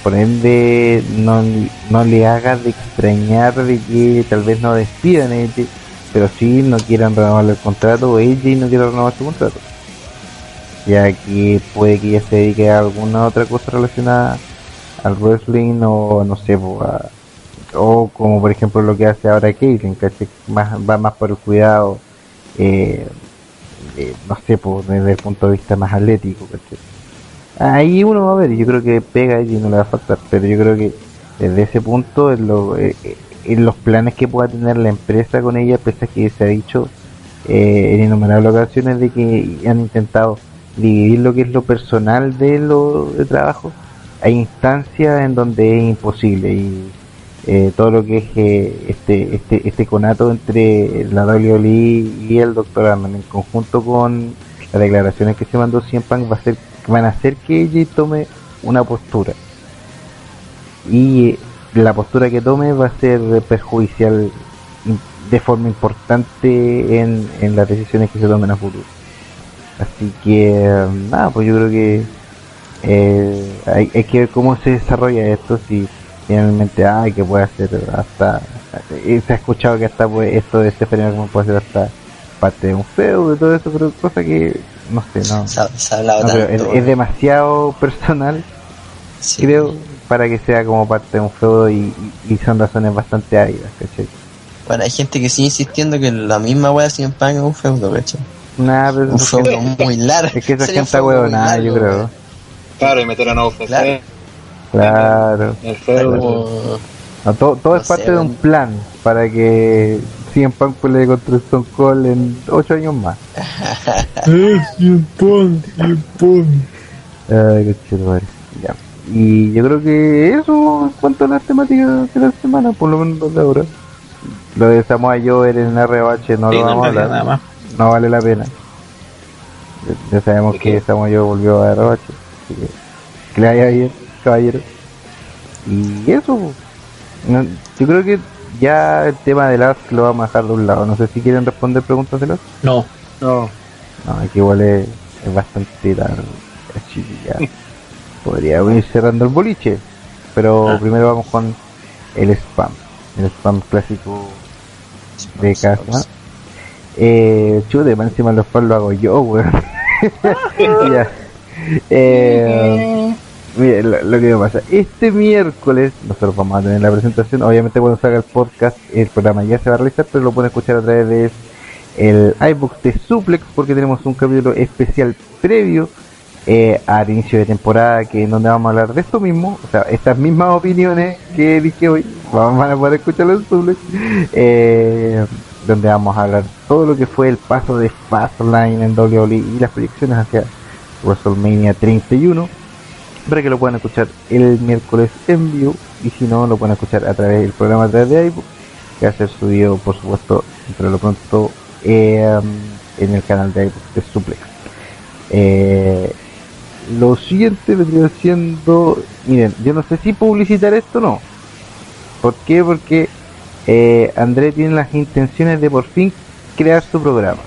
Speaker 2: por ende no, no le hagas de extrañar de que tal vez no despidan a ella, pero sí no quieran renovar el contrato o y no quiera renovar su contrato. Ya que puede que ella se dedique a alguna otra cosa relacionada al wrestling o no sé, o como por ejemplo lo que hace ahora Caitlyn, ¿cachai? Más, va más por el cuidado, eh, eh, no sé, po, desde el punto de vista más atlético, ¿cachai? Ahí uno va a ver, yo creo que pega y no le va a faltar, pero yo creo que desde ese punto, en, lo- eh, eh, en los planes que pueda tener la empresa con ella, pese a que se ha dicho eh, en innumerables ocasiones de que han intentado dividir lo que es lo personal de lo de trabajo, hay instancias en donde es imposible y eh, todo lo que es eh, este, este, este conato entre la WWE y el Dr. Arman en conjunto con las declaraciones que se mandó Cien va a ser, van a hacer que ella tome una postura. Y eh, la postura que tome va a ser perjudicial de forma importante en, en las decisiones que se tomen a futuro. Así que nada pues yo creo que Eh, hay, que ver cómo se desarrolla esto, si finalmente hay que puede hacer hasta... eh, se ha escuchado que hasta pues, esto de Stephanie McMahon puede ser hasta parte de un feudo y todo eso, pero cosa que no sé, no.
Speaker 5: Se ha, se ha hablado
Speaker 2: No, pero
Speaker 5: tanto.
Speaker 2: es, es demasiado personal,
Speaker 5: Sí.
Speaker 2: creo, para que sea como parte de un feudo y, y- son razones bastante ávidas, ¿cachai?
Speaker 5: Bueno, hay gente que sigue insistiendo que la misma wea CM Punk es un feudo, ¿cachai?
Speaker 2: Nada, pero
Speaker 5: Un feudo muy largo.
Speaker 2: que- es que esa
Speaker 5: Sería
Speaker 2: gente
Speaker 5: feudo muy
Speaker 2: huevonada, yo creo.
Speaker 3: Claro, y meter a una UFC.
Speaker 5: Claro.
Speaker 2: Claro.
Speaker 3: El feudo.
Speaker 2: No, todo, todo
Speaker 5: No
Speaker 2: es parte
Speaker 5: sé,
Speaker 2: de un plan para que CM Punk pelee contra Stone Cold en 8 años más. Ay, conchetumare. Ya. Y yo creo que eso en cuanto a las temáticas de la semana, por lo menos de ahora. Lo de Samoa Joe en RBH no
Speaker 1: Sí,
Speaker 2: lo
Speaker 1: no,
Speaker 2: vamos a
Speaker 1: en realidad
Speaker 2: hablar,
Speaker 1: nada más.
Speaker 2: no vale la pena. Ya- Ya sabemos
Speaker 3: ¿De
Speaker 2: que
Speaker 3: qué?
Speaker 2: Samoa Joe volvió a RBH, así que que le vaya bien, caballero. Y eso, po. No, yo creo que ya el tema de las lo vamos a dejar de un lado. No sé si quieren responder preguntas de las.
Speaker 1: No.
Speaker 3: No.
Speaker 2: No, es que igual es, es bastante tarde. Así que ya podríamos ir cerrando el boliche. Pero
Speaker 1: Ah.
Speaker 2: primero vamos con el spam. El spam clásico de cada semana. Eh, chute, más encima los spam lo hago yo, weón. ya. Eh, mire, lo, lo que pasa. Este miércoles nosotros vamos a tener la presentación. Obviamente cuando salga el podcast, el programa ya se va a realizar, pero lo pueden escuchar a través de el iBook de Suplex porque tenemos un capítulo especial previo eh, al inicio de temporada que en donde vamos a hablar de esto mismo, o sea, estas mismas opiniones que dije hoy, vamos a poder escucharlo en Suplex, eh, donde vamos a hablar todo lo que fue el paso de Fastlane en WWE y las proyecciones hacia WrestleMania 31 para que lo puedan escuchar el miércoles en vivo y si no lo pueden escuchar a través del programa a través de iBook que va a ser subido por supuesto entre lo pronto eh, en el canal de iBook de Suplex eh, lo siguiente vendría siendo miren yo no sé si publicitar esto o no ¿por qué? porque eh, André tiene las intenciones de por fin crear su programa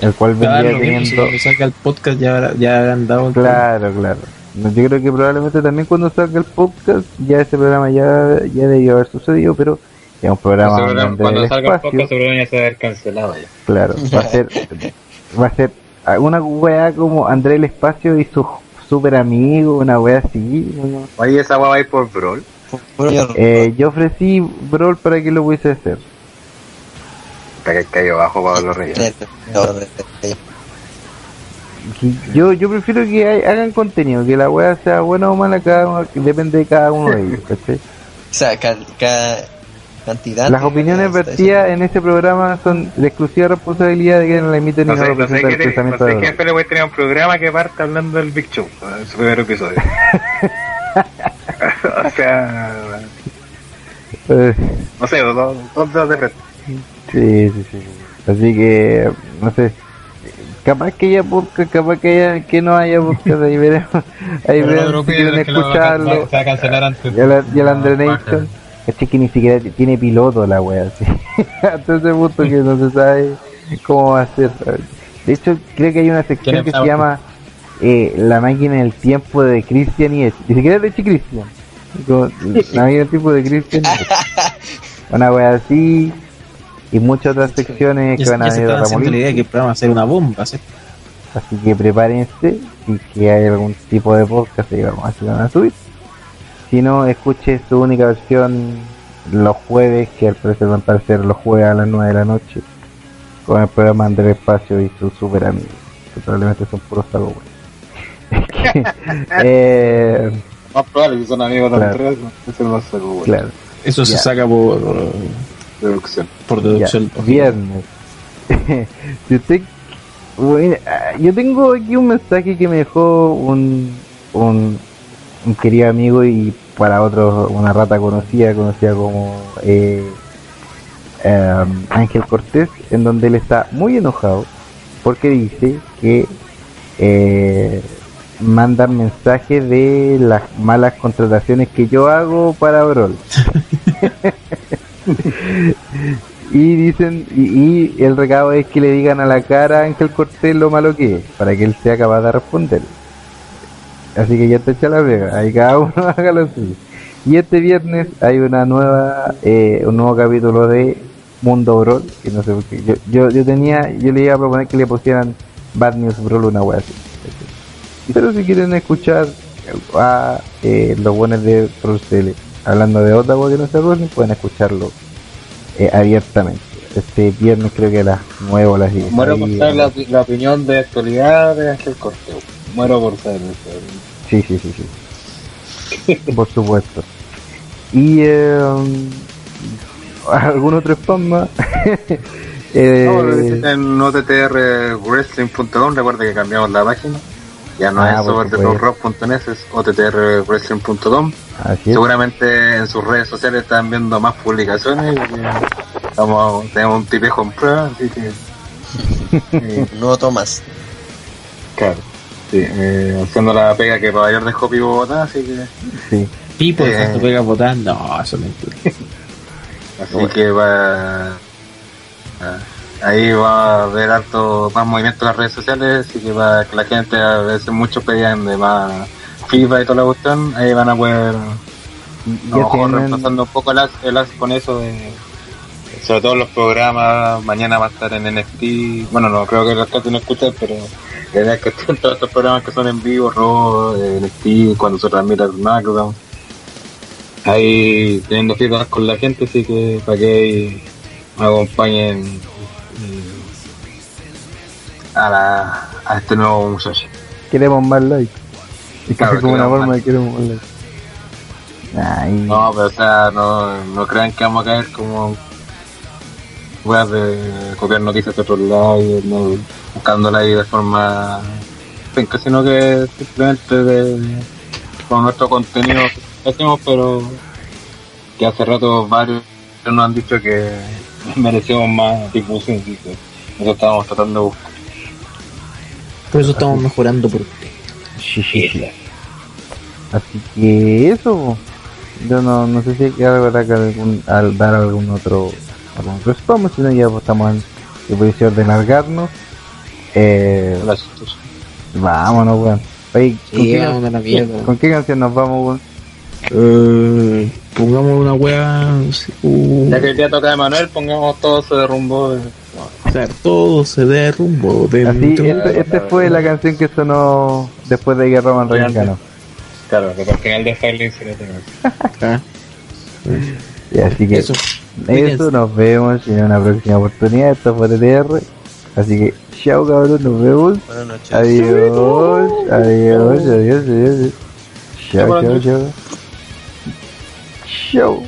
Speaker 2: el cual vendría
Speaker 1: Claro, si
Speaker 2: teniendo
Speaker 1: cuando salga el podcast ya, ya han dado.
Speaker 2: Claro, claro. No, Yo creo que probablemente también cuando salga el podcast ya ese programa ya, ya debió haber sucedido, pero es un programa
Speaker 3: cuando salga el podcast, seguramente ya se va a haber cancelado ya.
Speaker 2: claro, va a ser, va a ser una weá como André el Espacio y su super amigo, una weá así. ¿no?
Speaker 3: Oye, esa weá va a ir por Brawl.
Speaker 2: Eh, yo ofrecí Brawl para que lo pudiese hacer.
Speaker 3: Hasta que cayó abajo Pablo Reyes.
Speaker 5: No, no, no.
Speaker 2: Yo, yo prefiero que hay- hagan contenido, que la weá sea buena o mala, cada uno, que depende de cada uno de ellos, ¿cachai?
Speaker 5: O sea, ca- ca- cantidad.
Speaker 2: Las opiniones vertidas en ese programa son de exclusiva responsabilidad de quienes la emiten y
Speaker 3: No
Speaker 2: no,
Speaker 3: sé, no sé
Speaker 2: el
Speaker 3: qué
Speaker 2: pensamiento
Speaker 3: no
Speaker 2: de
Speaker 3: sé quién le voy a tener un programa que parte hablando del Big Show en su primer episodio. o sea,
Speaker 2: Eh,
Speaker 3: no sé, dos, dos dedos de frente.
Speaker 2: sí, sí, sí. Así que, no sé. Capaz que haya podcast, capaz que, haya, que no haya podcast, ahí veremos. Ahí veremos si quieren escucharlo.
Speaker 4: Se va a cancelar antes.
Speaker 2: Y el, y el Nation. Caché que ni siquiera tiene piloto la wea, así. Hasta ese punto que no se sabe cómo va a ser. De hecho, creo que hay una sección
Speaker 4: ¿Quién
Speaker 2: que se llama eh, La máquina del tiempo de Christian y Edge. Ni siquiera es de Chi Christian. Como, La máquina del tiempo de Christian y Edge. Una wea así. Y muchas otras secciones
Speaker 1: Ya,
Speaker 2: que van a venir Ramón.
Speaker 1: la idea que el programa va a ser una bomba, ¿sí?
Speaker 2: Así que prepárense si que hay algún tipo de podcast que vamos a a subir. Si no, escuche su única versión los jueves, que al parecer van a aparecer los jueves a las 9 de la noche, con el programa Andrés Espacio y sus super amigos, que probablemente son puros saco eh,
Speaker 3: Más probable que son amigos de
Speaker 2: Claro.
Speaker 3: Andrés, eso no
Speaker 2: claro,
Speaker 1: Eso se
Speaker 2: Ya.
Speaker 1: saca por,
Speaker 3: deducción.
Speaker 1: por
Speaker 2: ya,
Speaker 1: deducción.
Speaker 2: viernes. si usted, bueno, ah, yo tengo aquí un mensaje que me dejó un, un, un querido amigo y para otros una rata conocida, conocida como eh, em, Ángel Cortés, en donde él está muy enojado porque dice que eh, mandan mensajes de las malas contrataciones que yo hago para Brawl. y dicen, y, el recado es que le digan a la cara a Ángel Cortés lo malo que es, para que él sea capaz de responder. Así que ya está hecha la pega, ahí cada uno haga lo suyo. Y este viernes hay una nueva, eh, un nuevo capítulo de Mundo Brawl, que no sé por qué. Yo, yo, yo tenía, yo le iba a proponer que le pusieran Bad News Brawl una wea así. Pero si quieren escuchar a eh, los buenos de Brawl hablando de otra que no sea Brawl, pueden escucharlo eh, abiertamente. Este viernes creo que a las 9 o las 10.
Speaker 4: Muero por saber la, la opinión de actualidad de Ángel Corteo. Muero por saber eso.
Speaker 2: Sí, sí, sí, sí. Por supuesto. Y eh, algún otro spam más. Eh,
Speaker 4: No, lo visiten ottrwrestling.com, recuerda que cambiamos la página. Ya no
Speaker 2: Ah,
Speaker 4: es
Speaker 2: por
Speaker 4: overtherock.net, es ottrwrestling.com. Seguramente en sus redes sociales están viendo más publicaciones. Estamos, tenemos un tipejo en prueba, así que. eh,
Speaker 5: No Tomás.
Speaker 4: claro. Sí, eh, haciendo la pega que Pabellón dejó Pivo Bogotá, así que.
Speaker 2: Sí.
Speaker 1: Pipo,
Speaker 4: Eh.
Speaker 1: dejaste pega votar. No, eso es mentira.
Speaker 4: Así que va. ah, Ahí va a haber harto más movimiento en las redes sociales, así que va que la gente a veces muchos pedían de más FIFA y toda la cuestión, ahí van a poder lo mejor
Speaker 2: tienen,
Speaker 4: reemplazando un poco el as, el as con eso de sobre todo los programas, mañana va a estar en NFT, bueno no creo que los casi no escuchan, pero la idea es que estén todos estos programas que son en vivo, Raw, NFT, cuando se transmite el SmackDown, ahí teniendo feedback con la gente, así que para que me acompañen a, la, a este nuevo muchacho.
Speaker 2: queremos más likes. Es
Speaker 4: Claro,
Speaker 2: casi como una forma de queremos más likes. Ay,
Speaker 4: No, pero o sea, no, no crean que vamos a caer como weas de copiar noticias de otros lados y no, buscándola ahí de forma penca, sino que simplemente de, con nuestro contenido que hacemos, pero que hace rato varios nos han dicho que merecemos más difusión, eso estábamos tratando de buscar.
Speaker 1: Por eso estamos mejorando por usted.
Speaker 2: sí, sí, sí. Así que eso. Yo no, no sé si hay que algún, al dar algún otro algún otro spam, si no ya estamos en en posición de largarnos. Eh, vámonos, weón. Oye, ¿con,
Speaker 1: Sí,
Speaker 2: qué. ¿con qué canción nos vamos, weón?
Speaker 1: Eh, pongamos una sí, uh,
Speaker 4: Ya que el día toca de Manuel, pongamos todo se derrumbó. de-
Speaker 1: todo se derrumbó
Speaker 2: Así,
Speaker 1: dentro.
Speaker 2: este, este fue la canción que sonó después de que Roman Reigns ganó.
Speaker 4: Claro, que al final de Firelink se.
Speaker 1: Ah,
Speaker 2: Y así que
Speaker 1: eso.
Speaker 2: Eso, nos vemos en una próxima oportunidad. Esto fue TTR. Así que, chao cabrón, nos vemos.
Speaker 5: Buenas noches.
Speaker 2: Adiós, adiós, adiós, adiós. Chao, chao, chao. Chao.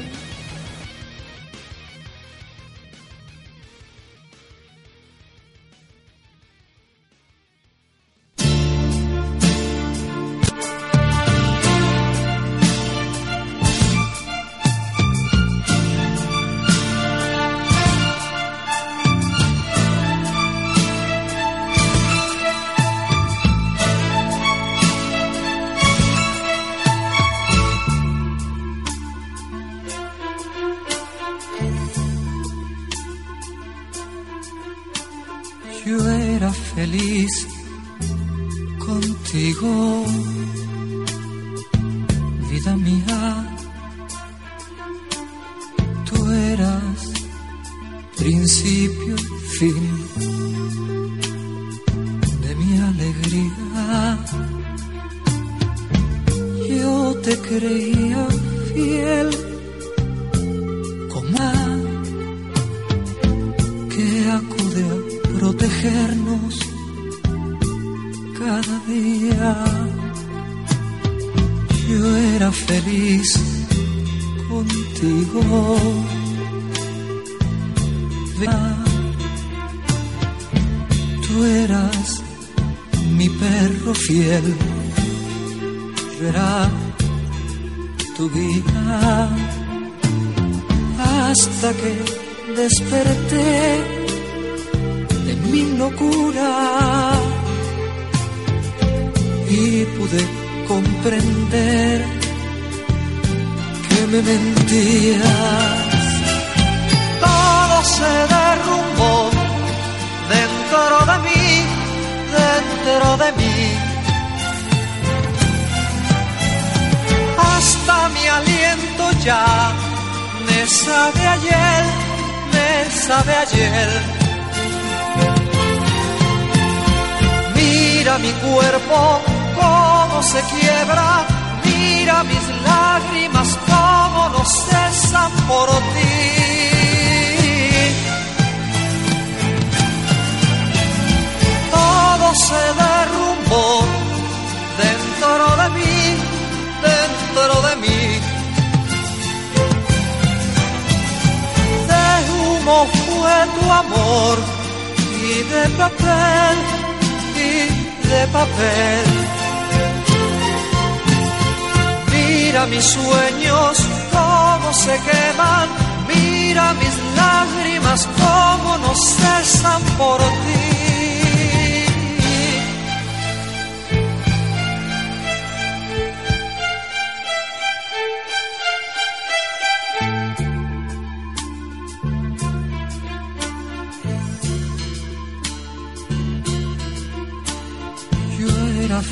Speaker 6: Tú eras mi perro fiel. Yo tu guía hasta que desperté de mi locura y pude comprender que me mentías se derrumbó dentro de mí, dentro de mí. Hasta mi aliento ya me sabe ayer, me sabe ayer. Mira mi cuerpo cómo se quiebra, mira mis lágrimas cómo no cesan por ti. Se derrumbó dentro de mí, dentro de mí. De humo fue tu amor y de papel, y de papel. Mira mis sueños cómo se queman, mira mis lágrimas cómo no cesan por ti.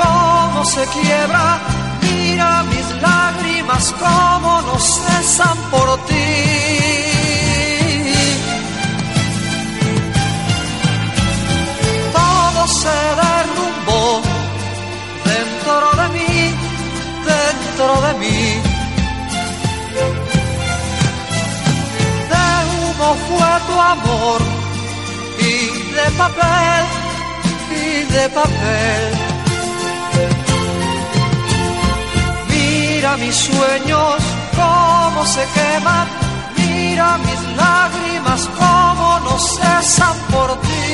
Speaker 6: cómo se quiebra, mira mis lágrimas cómo no cesan por ti. Todo se derrumbó dentro de mí, dentro de mí. De humo fue tu amor y de papel y de papel. Mira mis sueños cómo se queman, mira mis lágrimas cómo no cesan por ti.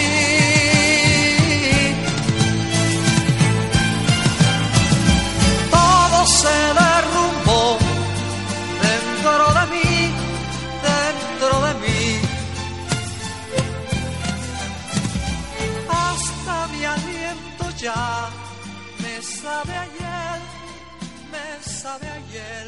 Speaker 6: Ya